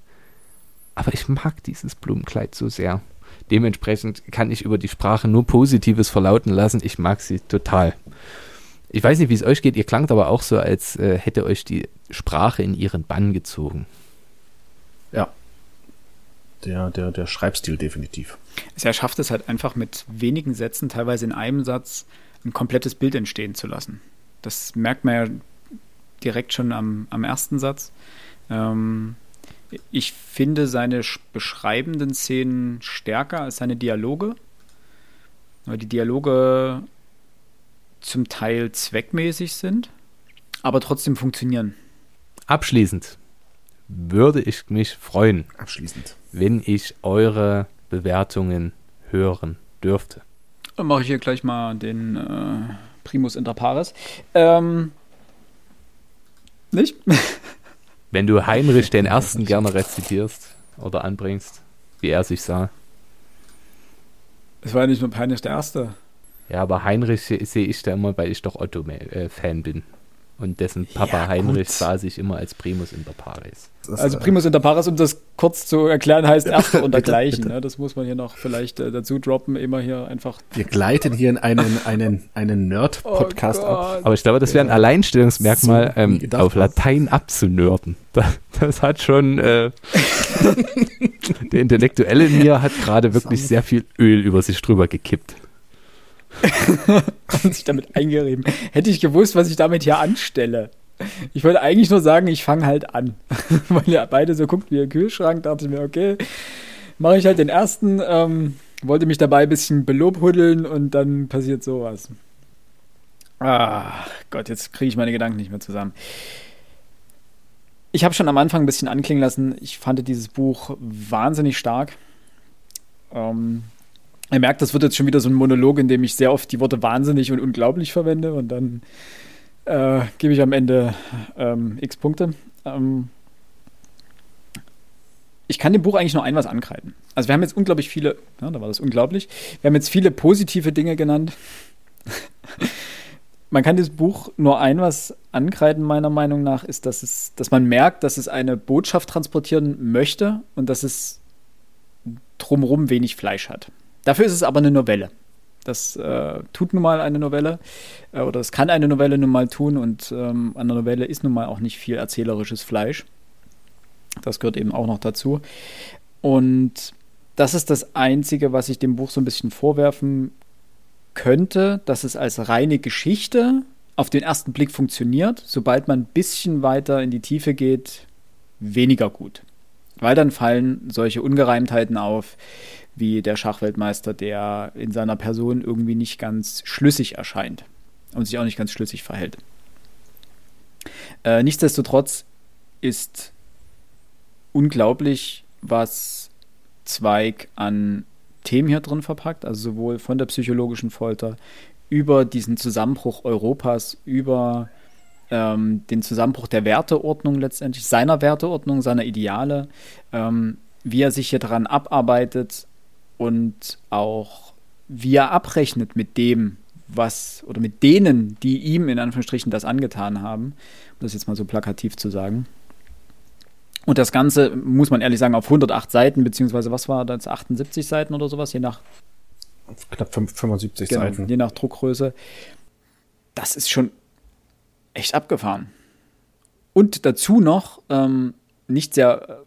Aber ich mag dieses Blumenkleid so sehr. Dementsprechend kann ich über die Sprache nur Positives verlauten lassen. Ich mag sie total. Ich weiß nicht, wie es euch geht. Ihr klangt aber auch so, als äh, hätte euch die Sprache in ihren Bann gezogen. Ja. Der, der, der Schreibstil definitiv. Er schafft es halt einfach mit wenigen Sätzen, teilweise in einem Satz, ein komplettes Bild entstehen zu lassen. Das merkt man ja direkt schon am, am ersten Satz. Ähm, ich finde seine beschreibenden Szenen stärker als seine Dialoge, weil die Dialoge zum Teil zweckmäßig sind, aber trotzdem funktionieren. Abschließend würde ich mich freuen, Abschließend. wenn ich eure Bewertungen hören dürfte. Dann mache ich hier gleich mal den äh, Primus inter pares. Ähm, nicht? Wenn du Heinrich den Ersten gerne rezitierst oder anbringst, wie er sich sah. Es war ja nicht nur Heinrich der Erste. Ja, aber Heinrich sehe ich da immer, weil ich doch Otto-Fan bin. Und dessen Papa Ja, Heinrich sah sich immer als Primus inter pares. Das, Also äh, Primus inter pares, um das kurz zu erklären, heißt Erster dergleichen. bitte. Ne? Das muss man hier noch vielleicht äh, dazu droppen, immer hier einfach. Wir gleiten hier in einen, einen, einen Nerd-Podcast Oh ab. Aber ich glaube, das wäre ein Alleinstellungsmerkmal, So ähm, auf? Latein abzunörden. Das, das hat schon, äh, der Intellektuelle in mir hat gerade wirklich sehr viel Öl über sich drüber gekippt. und sich damit eingerieben. Hätte ich gewusst, was ich damit hier anstelle. Ich wollte eigentlich nur sagen, ich fange halt an. Weil ihr beide so guckt wie ein Kühlschrank, dachte ich mir, okay, mache ich halt den ersten, ähm, wollte mich dabei ein bisschen belobhuddeln und dann passiert sowas. Ah, Gott, jetzt kriege ich meine Gedanken nicht mehr zusammen. Ich habe schon am Anfang ein bisschen anklingen lassen, ich fand dieses Buch wahnsinnig stark. Ähm, Ihr merkt, das wird jetzt schon wieder so ein Monolog, in dem ich sehr oft die Worte wahnsinnig und unglaublich verwende und dann äh, gebe ich am Ende ähm, x Punkte. Ähm, ich kann dem Buch eigentlich nur ein was ankreiden. Also wir haben jetzt unglaublich viele, ja, da war das unglaublich, wir haben jetzt viele positive Dinge genannt. man kann das Buch nur ein was ankreiden, meiner Meinung nach, ist, dass, es, dass man merkt, dass es eine Botschaft transportieren möchte und dass es drumherum wenig Fleisch hat. Dafür ist es aber eine Novelle. Das äh, tut nun mal eine Novelle äh, oder es kann eine Novelle nun mal tun und ähm, an der Novelle ist nun mal auch nicht viel erzählerisches Fleisch. Das gehört eben auch noch dazu. Und das ist das Einzige, was ich dem Buch so ein bisschen vorwerfen könnte, dass es als reine Geschichte auf den ersten Blick funktioniert, sobald man ein bisschen weiter in die Tiefe geht, weniger gut. Weil dann fallen solche Ungereimtheiten auf, wie der Schachweltmeister, der in seiner Person irgendwie nicht ganz schlüssig erscheint und sich auch nicht ganz schlüssig verhält. Äh, nichtsdestotrotz ist unglaublich, was Zweig an Themen hier drin verpackt, also sowohl von der psychologischen Folter über diesen Zusammenbruch Europas, über ähm, den Zusammenbruch der Werteordnung letztendlich, seiner Werteordnung, seiner Ideale, ähm, wie er sich hier dran abarbeitet und auch wie er abrechnet mit dem, was oder mit denen, die ihm in Anführungsstrichen das angetan haben, um das jetzt mal so plakativ zu sagen. Und das Ganze, muss man ehrlich sagen, auf 108 Seiten, beziehungsweise was war das, 78 Seiten oder sowas, je nach, Knapp fünf- 75 genau, Seiten. je nach Druckgröße. Das ist schon echt abgefahren. und dazu noch ähm, nicht sehr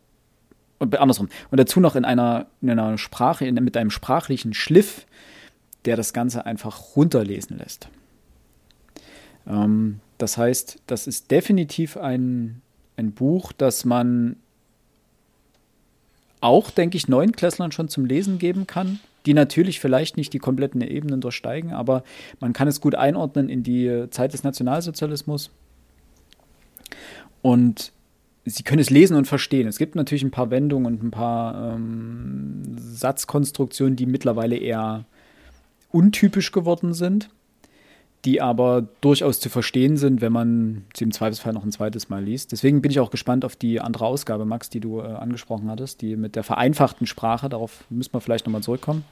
und andersrum. Und dazu noch in einer, in einer Sprache, in, mit einem sprachlichen Schliff, der das Ganze einfach runterlesen lässt. Ähm, das heißt, das ist definitiv ein, ein Buch, das man auch, denke ich, Neunklässlern schon zum Lesen geben kann, die natürlich vielleicht nicht die kompletten Ebenen durchsteigen, aber man kann es gut einordnen in die Zeit des Nationalsozialismus. Und sie können es lesen und verstehen. Es gibt natürlich ein paar Wendungen und ein paar ähm, Satzkonstruktionen, die mittlerweile eher untypisch geworden sind, die aber durchaus zu verstehen sind, wenn man sie im Zweifelsfall noch ein zweites Mal liest. Deswegen bin ich auch gespannt auf die andere Ausgabe, Max, die du äh, angesprochen hattest, die mit der vereinfachten Sprache. Darauf müssen wir vielleicht nochmal zurückkommen.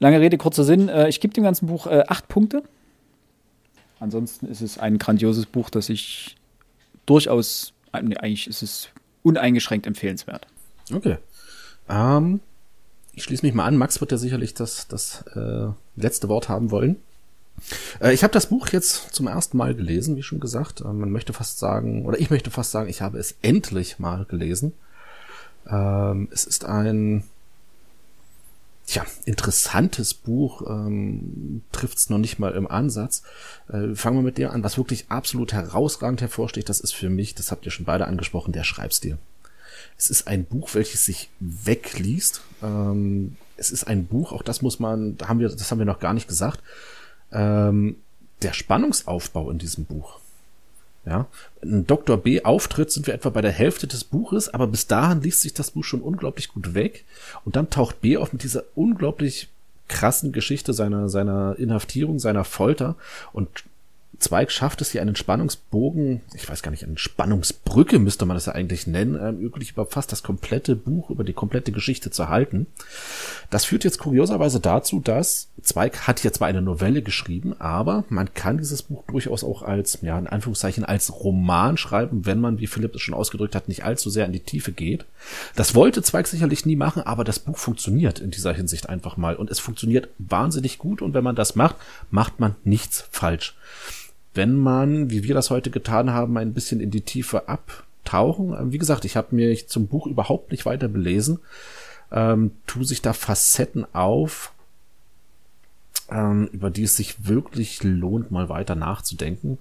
Lange Rede, kurzer Sinn. Äh, ich gebe dem ganzen Buch äh, acht Punkte. Ansonsten ist es ein grandioses Buch, das ich durchaus, eigentlich ist es uneingeschränkt empfehlenswert. Okay. Ähm, ich schließe mich mal an. Max wird ja sicherlich das, das äh, letzte Wort haben wollen. Äh, ich habe das Buch jetzt zum ersten Mal gelesen, wie schon gesagt. Äh, man möchte fast sagen, oder ich möchte fast sagen, ich habe es endlich mal gelesen. Ähm, es ist ein Tja, interessantes Buch, ähm, trifft es noch nicht mal im Ansatz. Äh, fangen wir mit dem an, was wirklich absolut herausragend hervorsticht, das ist für mich, das habt ihr schon beide angesprochen, der Schreibstil. Es ist ein Buch, welches sich wegliest. Ähm, es ist ein Buch, auch das muss man, da haben wir, das haben wir noch gar nicht gesagt. Ähm, der Spannungsaufbau in diesem Buch ja, ein Dr. B Auftritt sind wir etwa bei der Hälfte des Buches, aber bis dahin liest sich das Buch schon unglaublich gut weg. Und dann taucht B auf mit dieser unglaublich krassen Geschichte seiner, seiner Inhaftierung, seiner Folter und Zweig schafft es hier einen Spannungsbogen, ich weiß gar nicht, eine Spannungsbrücke müsste man das ja eigentlich nennen, ähm, wirklich über fast das komplette Buch, über die komplette Geschichte zu halten. Das führt jetzt kurioserweise dazu, dass Zweig hat hier zwar eine Novelle geschrieben, aber man kann dieses Buch durchaus auch als, ja, in Anführungszeichen, als Roman schreiben, wenn man, wie Philipp es schon ausgedrückt hat, nicht allzu sehr in die Tiefe geht. Das wollte Zweig sicherlich nie machen, aber das Buch funktioniert in dieser Hinsicht einfach mal und es funktioniert wahnsinnig gut und wenn man das macht, macht man nichts falsch wenn man, wie wir das heute getan haben, ein bisschen in die Tiefe abtauchen. Wie gesagt, ich habe mir zum Buch überhaupt nicht weiter belesen. Ähm, tu sich da Facetten auf, ähm, über die es sich wirklich lohnt, mal weiter nachzudenken.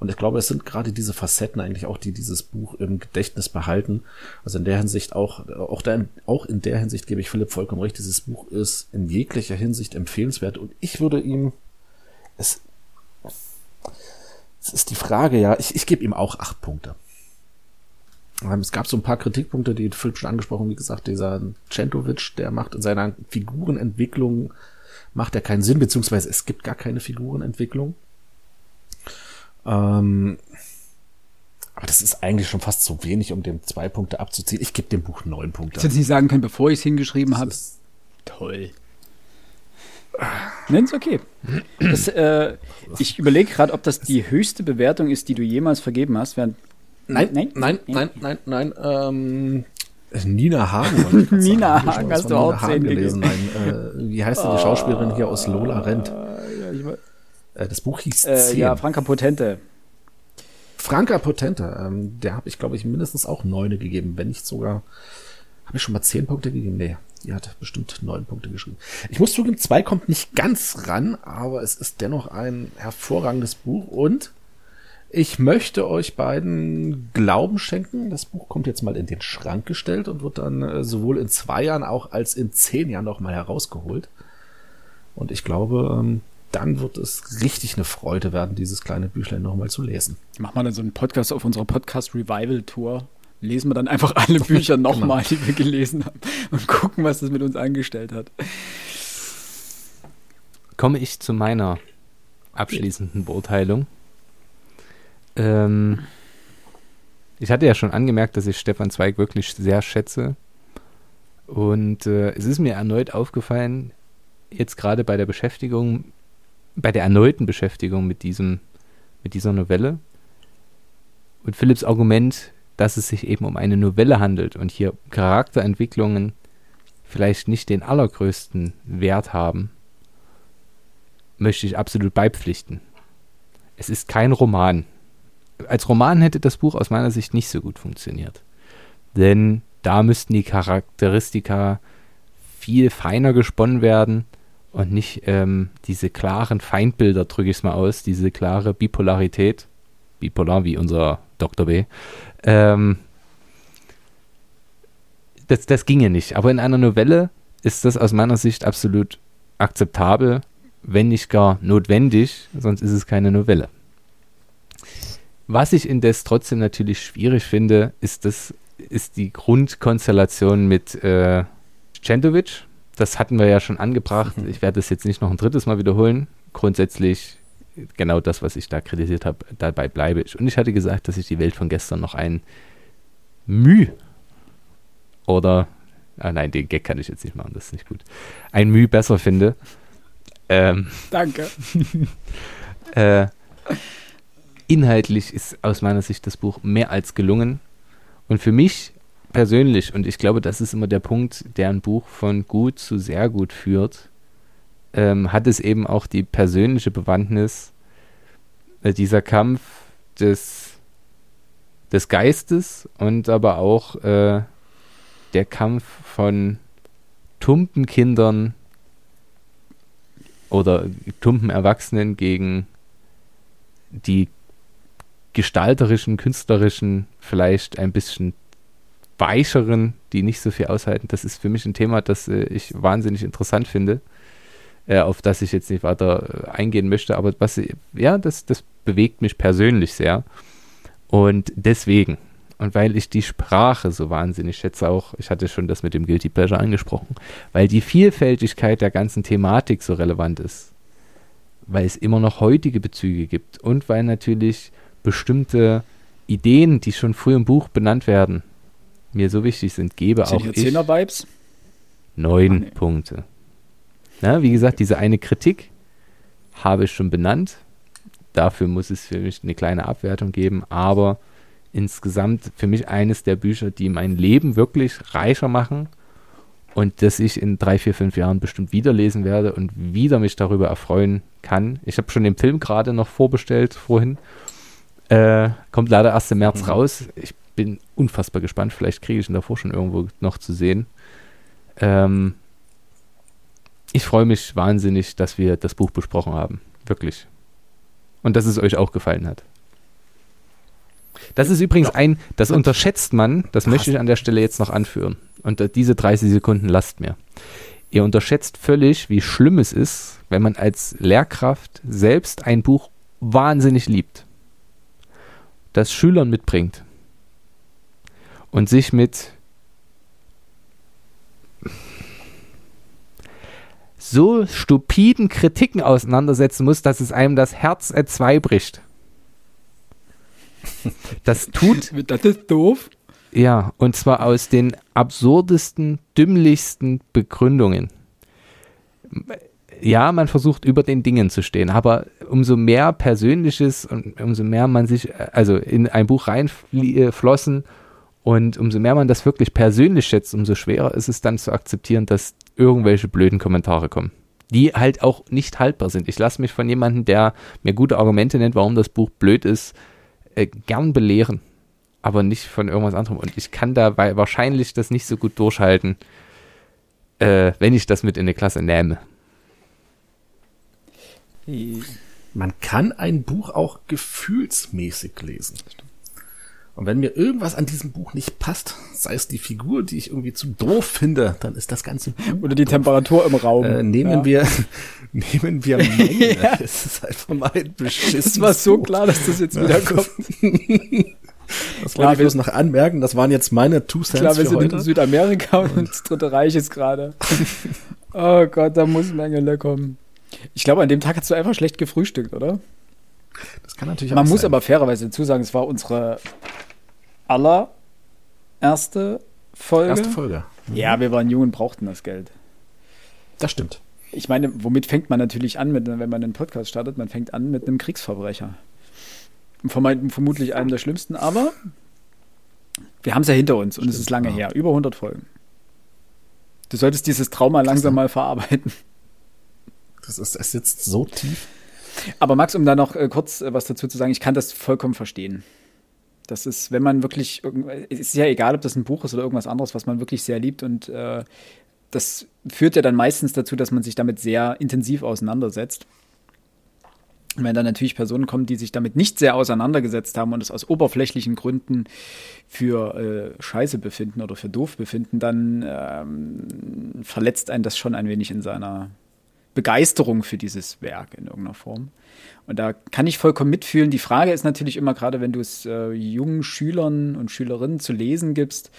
Und ich glaube, es sind gerade diese Facetten eigentlich auch, die dieses Buch im Gedächtnis behalten. Also in der Hinsicht auch, auch, der, auch in der Hinsicht gebe ich Philipp vollkommen recht. Dieses Buch ist in jeglicher Hinsicht empfehlenswert und ich würde ihm es das ist die Frage, ja. Ich, ich gebe ihm auch acht Punkte. Ähm, es gab so ein paar Kritikpunkte, die Philipp schon angesprochen, wie gesagt, dieser Centovic, der macht in seiner Figurenentwicklung, macht er keinen Sinn, beziehungsweise es gibt gar keine Figurenentwicklung. Ähm, aber das ist eigentlich schon fast zu wenig, um dem zwei Punkte abzuziehen. Ich gebe dem Buch neun Punkte. Ich hätte nicht sagen können, bevor ich es hingeschrieben habe. Toll. Nein, ist okay. Das, äh, ich überlege gerade, ob das die höchste Bewertung ist, die du jemals vergeben hast. Während nein, nein, nein, nein, nein, nein, ähm, Nina Hagen. Nina sagen. Hagen hast du auch Hagen gelesen. Nein, äh, wie heißt denn die Schauspielerin hier aus Lola Rent? Äh, das Buch hieß äh, Ja, Franka Potente. Franka Potente, ähm, der habe ich, glaube ich, mindestens auch neune gegeben, wenn nicht sogar. Habe ich schon mal zehn Punkte gegeben? Nee, die hat bestimmt neun Punkte geschrieben. Ich muss zugeben, zwei kommt nicht ganz ran, aber es ist dennoch ein hervorragendes Buch und ich möchte euch beiden Glauben schenken. Das Buch kommt jetzt mal in den Schrank gestellt und wird dann äh, sowohl in zwei Jahren auch als in zehn Jahren nochmal herausgeholt. Und ich glaube, ähm, dann wird es richtig eine Freude werden, dieses kleine Büchlein nochmal zu lesen. Machen wir dann so einen Podcast auf unserer Podcast Revival Tour lesen wir dann einfach alle Bücher nochmal, genau. die wir gelesen haben und gucken, was das mit uns angestellt hat. Komme ich zu meiner abschließenden Beurteilung. Ähm, ich hatte ja schon angemerkt, dass ich Stefan Zweig wirklich sehr schätze. Und äh, es ist mir erneut aufgefallen, jetzt gerade bei der Beschäftigung, bei der erneuten Beschäftigung mit diesem, mit dieser Novelle. Und Philipps Argument, dass es sich eben um eine Novelle handelt und hier Charakterentwicklungen vielleicht nicht den allergrößten Wert haben, möchte ich absolut beipflichten. Es ist kein Roman. als Roman hätte das Buch aus meiner Sicht nicht so gut funktioniert. Denn da müssten die Charakteristika viel feiner gesponnen werden und nicht ähm, diese klaren Feindbilder, drücke ich es mal aus, diese klare Bipolarität, bipolar wie unser Dr. B, ähm, das, das ginge nicht. Aber in einer Novelle ist das aus meiner Sicht absolut akzeptabel, wenn nicht gar notwendig, sonst ist es keine Novelle. Was ich indes trotzdem natürlich schwierig finde, ist, das, ist die Grundkonstellation mit äh, Centovic. Das hatten wir ja schon angebracht. Ich werde das jetzt nicht noch ein drittes Mal wiederholen. Grundsätzlich genau das, was ich da kritisiert habe, dabei bleibe ich. Und ich hatte gesagt, dass ich die Welt von gestern noch ein Müh oder, ah nein, den Gag kann ich jetzt nicht machen, das ist nicht gut, ein Müh besser finde. Ähm, Danke. äh, inhaltlich ist aus meiner Sicht das Buch mehr als gelungen. Und für mich persönlich, und ich glaube, das ist immer der Punkt, der ein Buch von gut zu sehr gut führt, ähm, hat es eben auch die persönliche Bewandtnis, äh, dieser Kampf des, des Geistes und aber auch äh, der Kampf von tumpen Kindern oder tumpen Erwachsenen gegen die gestalterischen, künstlerischen, vielleicht ein bisschen weicheren, die nicht so viel aushalten. Das ist für mich ein Thema, das äh, ich wahnsinnig interessant finde, äh, auf das ich jetzt nicht weiter äh, eingehen möchte. Aber was, ja, das, das bewegt mich persönlich sehr. Und deswegen und weil ich die Sprache so wahnsinnig schätze, auch, ich hatte schon das mit dem Guilty Pleasure angesprochen, weil die Vielfältigkeit der ganzen Thematik so relevant ist, weil es immer noch heutige Bezüge gibt und weil natürlich bestimmte Ideen, die schon früh im Buch benannt werden, mir so wichtig sind, gebe Sind auch ich Zehner-Vibes? neun Ah, nee. Punkte. Na, wie gesagt, diese eine Kritik habe ich schon benannt. Dafür muss es für mich eine kleine Abwertung geben, aber insgesamt für mich eines der Bücher, die mein Leben wirklich reicher machen und das ich in drei, vier, fünf Jahren bestimmt wieder lesen werde und wieder mich darüber erfreuen kann. Ich habe schon den Film gerade noch vorbestellt vorhin. Äh, kommt leider erst im März Mhm. raus. Ich bin unfassbar gespannt. Vielleicht kriege ich ihn davor schon irgendwo noch zu sehen. Ähm, ich freue mich wahnsinnig, dass wir das Buch besprochen haben. Wirklich. Und dass es euch auch gefallen hat. Das ist übrigens ein, das unterschätzt man, das möchte ich an der Stelle jetzt noch anführen. Und äh, diese 30 Sekunden lasst mir. Ihr unterschätzt völlig, wie schlimm es ist, wenn man als Lehrkraft selbst ein Buch wahnsinnig liebt, das Schülern mitbringt und sich mit so stupiden Kritiken auseinandersetzen muss, dass es einem das Herz entzwei bricht. Das tut Das ist doof. ja, und zwar aus den absurdesten, dümmlichsten Begründungen. Ja, man versucht über den Dingen zu stehen, aber umso mehr Persönliches und umso mehr man sich, also in ein Buch reinflossen und umso mehr man das wirklich persönlich schätzt, umso schwerer ist es dann zu akzeptieren, dass irgendwelche blöden Kommentare kommen. Die halt auch nicht haltbar sind. Ich lasse mich von jemandem, der mir gute Argumente nennt, warum das Buch blöd ist, äh, gern belehren aber nicht von irgendwas anderem. Und ich kann dabei wahrscheinlich das nicht so gut durchhalten, äh, wenn ich das mit in eine Klasse nehme. Man kann ein Buch auch gefühlsmäßig lesen. Und wenn mir irgendwas an diesem Buch nicht passt, sei es die Figur, die ich irgendwie zu doof finde, dann ist das ganze Buch Oder die Temperatur im Raum. Äh, nehmen Ja. wir, nehmen wir Menge. Es ist einfach mal ein beschissenes Es war so Buch. klar, dass das jetzt wieder kommt. Das Klar, wollte ich bloß noch anmerken. Das waren jetzt meine Two Cents Klar, wir sind heute. in Südamerika und das Dritte Reich ist gerade. Oh Gott, da muss Mengele kommen. Ich glaube, an dem Tag hast du einfach schlecht gefrühstückt, oder? Das kann natürlich Man muss sein. aber fairerweise dazu sagen, es war unsere allererste Folge. Erste Folge. Ja, wir waren jung und brauchten das Geld. Das stimmt. Ich meine, womit fängt man natürlich an, mit, wenn man einen Podcast startet? Man fängt an mit einem Kriegsverbrecher. Vermeint, vermutlich einem der schlimmsten, aber wir haben es ja hinter uns und es ist lange ja. her. Über 100 Folgen. Du solltest dieses Trauma langsam mal verarbeiten. Das ist, es sitzt so tief. Aber Max, um da noch äh, kurz äh, was dazu zu sagen, ich kann das vollkommen verstehen. Das ist, wenn man wirklich, es ist ja egal, ob das ein Buch ist oder irgendwas anderes, was man wirklich sehr liebt und äh, das führt ja dann meistens dazu, dass man sich damit sehr intensiv auseinandersetzt. Und wenn dann natürlich Personen kommen, die sich damit nicht sehr auseinandergesetzt haben und es aus oberflächlichen Gründen für äh, scheiße befinden oder für doof befinden, dann ähm, verletzt einen das schon ein wenig in seiner Begeisterung für dieses Werk in irgendeiner Form. Und da kann ich vollkommen mitfühlen. Die Frage ist natürlich immer, gerade wenn du es äh, jungen Schülern und Schülerinnen zu lesen gibst,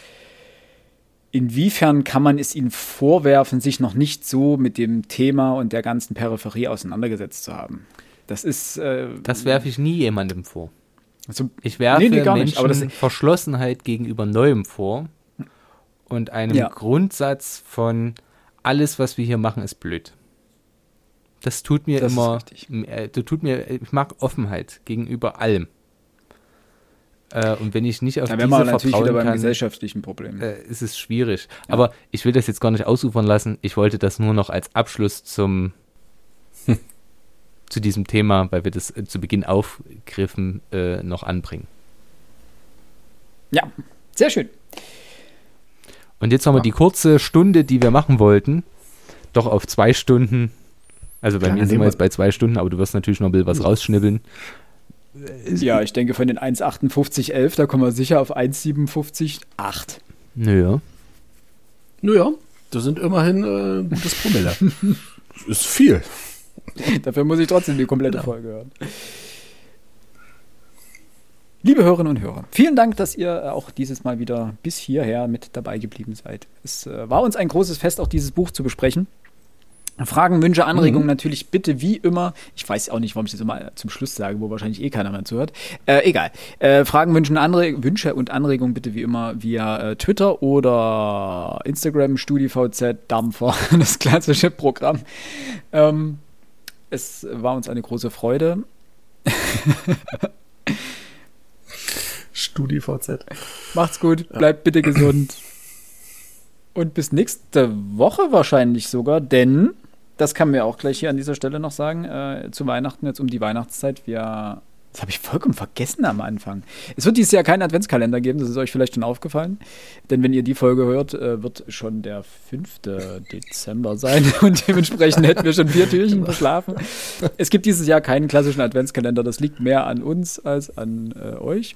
inwiefern kann man es ihnen vorwerfen, sich noch nicht so mit dem Thema und der ganzen Peripherie auseinandergesetzt zu haben? Das ist. Äh, das werfe ich nie jemandem vor. Also, ich werfe nee, nee, Menschen nicht, aber das- Verschlossenheit gegenüber Neuem vor und einem Ja. Grundsatz von alles, was wir hier machen, ist blöd. Das tut mir Das ist immer, richtig. äh, das tut mir, ich mag Offenheit gegenüber allem. Äh, und wenn ich nicht auf da diese wir natürlich wieder vertrauen beim kann, gesellschaftlichen Problem. äh, ist es schwierig. Aber ich will das jetzt gar nicht ausufern lassen. Ich wollte das nur noch als Abschluss zum zu diesem Thema, weil wir das äh, zu Beginn aufgriffen, äh, noch anbringen. ja, sehr schön. Und jetzt haben wir die kurze Stunde, die wir machen wollten, doch auf zwei Stunden. Also bei Ja, mir dann sind wir jetzt bei zwei Stunden, aber du wirst natürlich noch ein bisschen was rausschnibbeln. Ja, ich denke von den 1,58,11, da kommen wir sicher auf 1,57,8. Naja. Naja, das sind immerhin äh, gutes Promille. ist viel. Dafür muss ich trotzdem die komplette Folge hören. Liebe Hörerinnen und Hörer, vielen Dank, dass ihr auch dieses Mal wieder bis hierher mit dabei geblieben seid. Es äh, war uns ein großes Fest, auch dieses Buch zu besprechen. Fragen, Wünsche, Anregungen natürlich bitte wie immer. Ich weiß auch nicht, warum ich das immer zum Schluss sage, wo wahrscheinlich eh keiner mehr zuhört. Äh, egal. Äh, Fragen, Wünsche, Anre Wünsche und Anregungen bitte wie immer via äh, Twitter oder Instagram, StudiVZ, Dampfer, das klassische Programm. Ähm, es war uns eine große Freude. StudiVZ. Macht's gut, bleibt bitte gesund. Und bis nächste Woche wahrscheinlich sogar, denn, das kann mir auch gleich hier an dieser Stelle noch sagen, äh, zu Weihnachten, jetzt um die Weihnachtszeit, wir. Das habe ich vollkommen vergessen am Anfang. Es wird dieses Jahr keinen Adventskalender geben, das ist euch vielleicht schon aufgefallen. Denn wenn ihr die Folge hört, äh, wird schon der 5. Dezember sein und dementsprechend hätten wir schon vier Türchen verschlafen. Es gibt dieses Jahr keinen klassischen Adventskalender, das liegt mehr an uns als an äh, euch.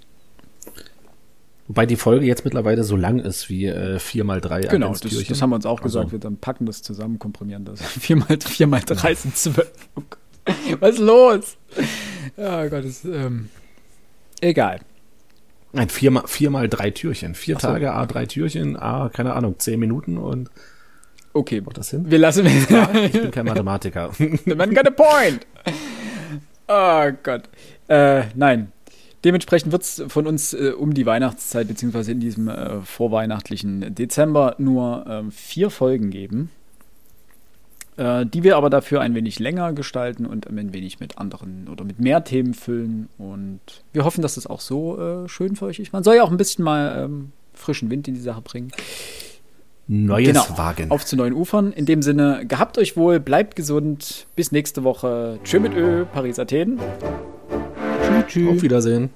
Wobei die Folge jetzt mittlerweile so lang ist wie äh, 4x3 Genau, das, das haben wir uns auch gesagt. Also- Wir dann packen das zusammen, komprimieren das. Viermal, viermal drei sind zwölf. Oh Gott. Was ist los? Ja, Gott, das, ähm, egal. Nein, viermal, viermal drei Türchen. Vier so. Tage, A, drei Türchen, A, keine Ahnung, zehn Minuten und Okay, macht das hin? wir lassen. Ich bin kein Mathematiker. Man got a point. Oh Gott. Äh, nein. Dementsprechend wird es von uns äh, um die Weihnachtszeit, beziehungsweise in diesem äh, vorweihnachtlichen Dezember, nur ähm, vier Folgen geben, äh, die wir aber dafür ein wenig länger gestalten und ein wenig mit anderen oder mit mehr Themen füllen. Und wir hoffen, dass das auch so äh, schön für euch ist. Man soll ja auch ein bisschen mal ähm, frischen Wind in die Sache bringen. Neues Genau. Wagen. Auf zu neuen Ufern. In dem Sinne, gehabt euch wohl, bleibt gesund. Bis nächste Woche. Tschö mit Ö, Paris, Athen. Auf Wiedersehen.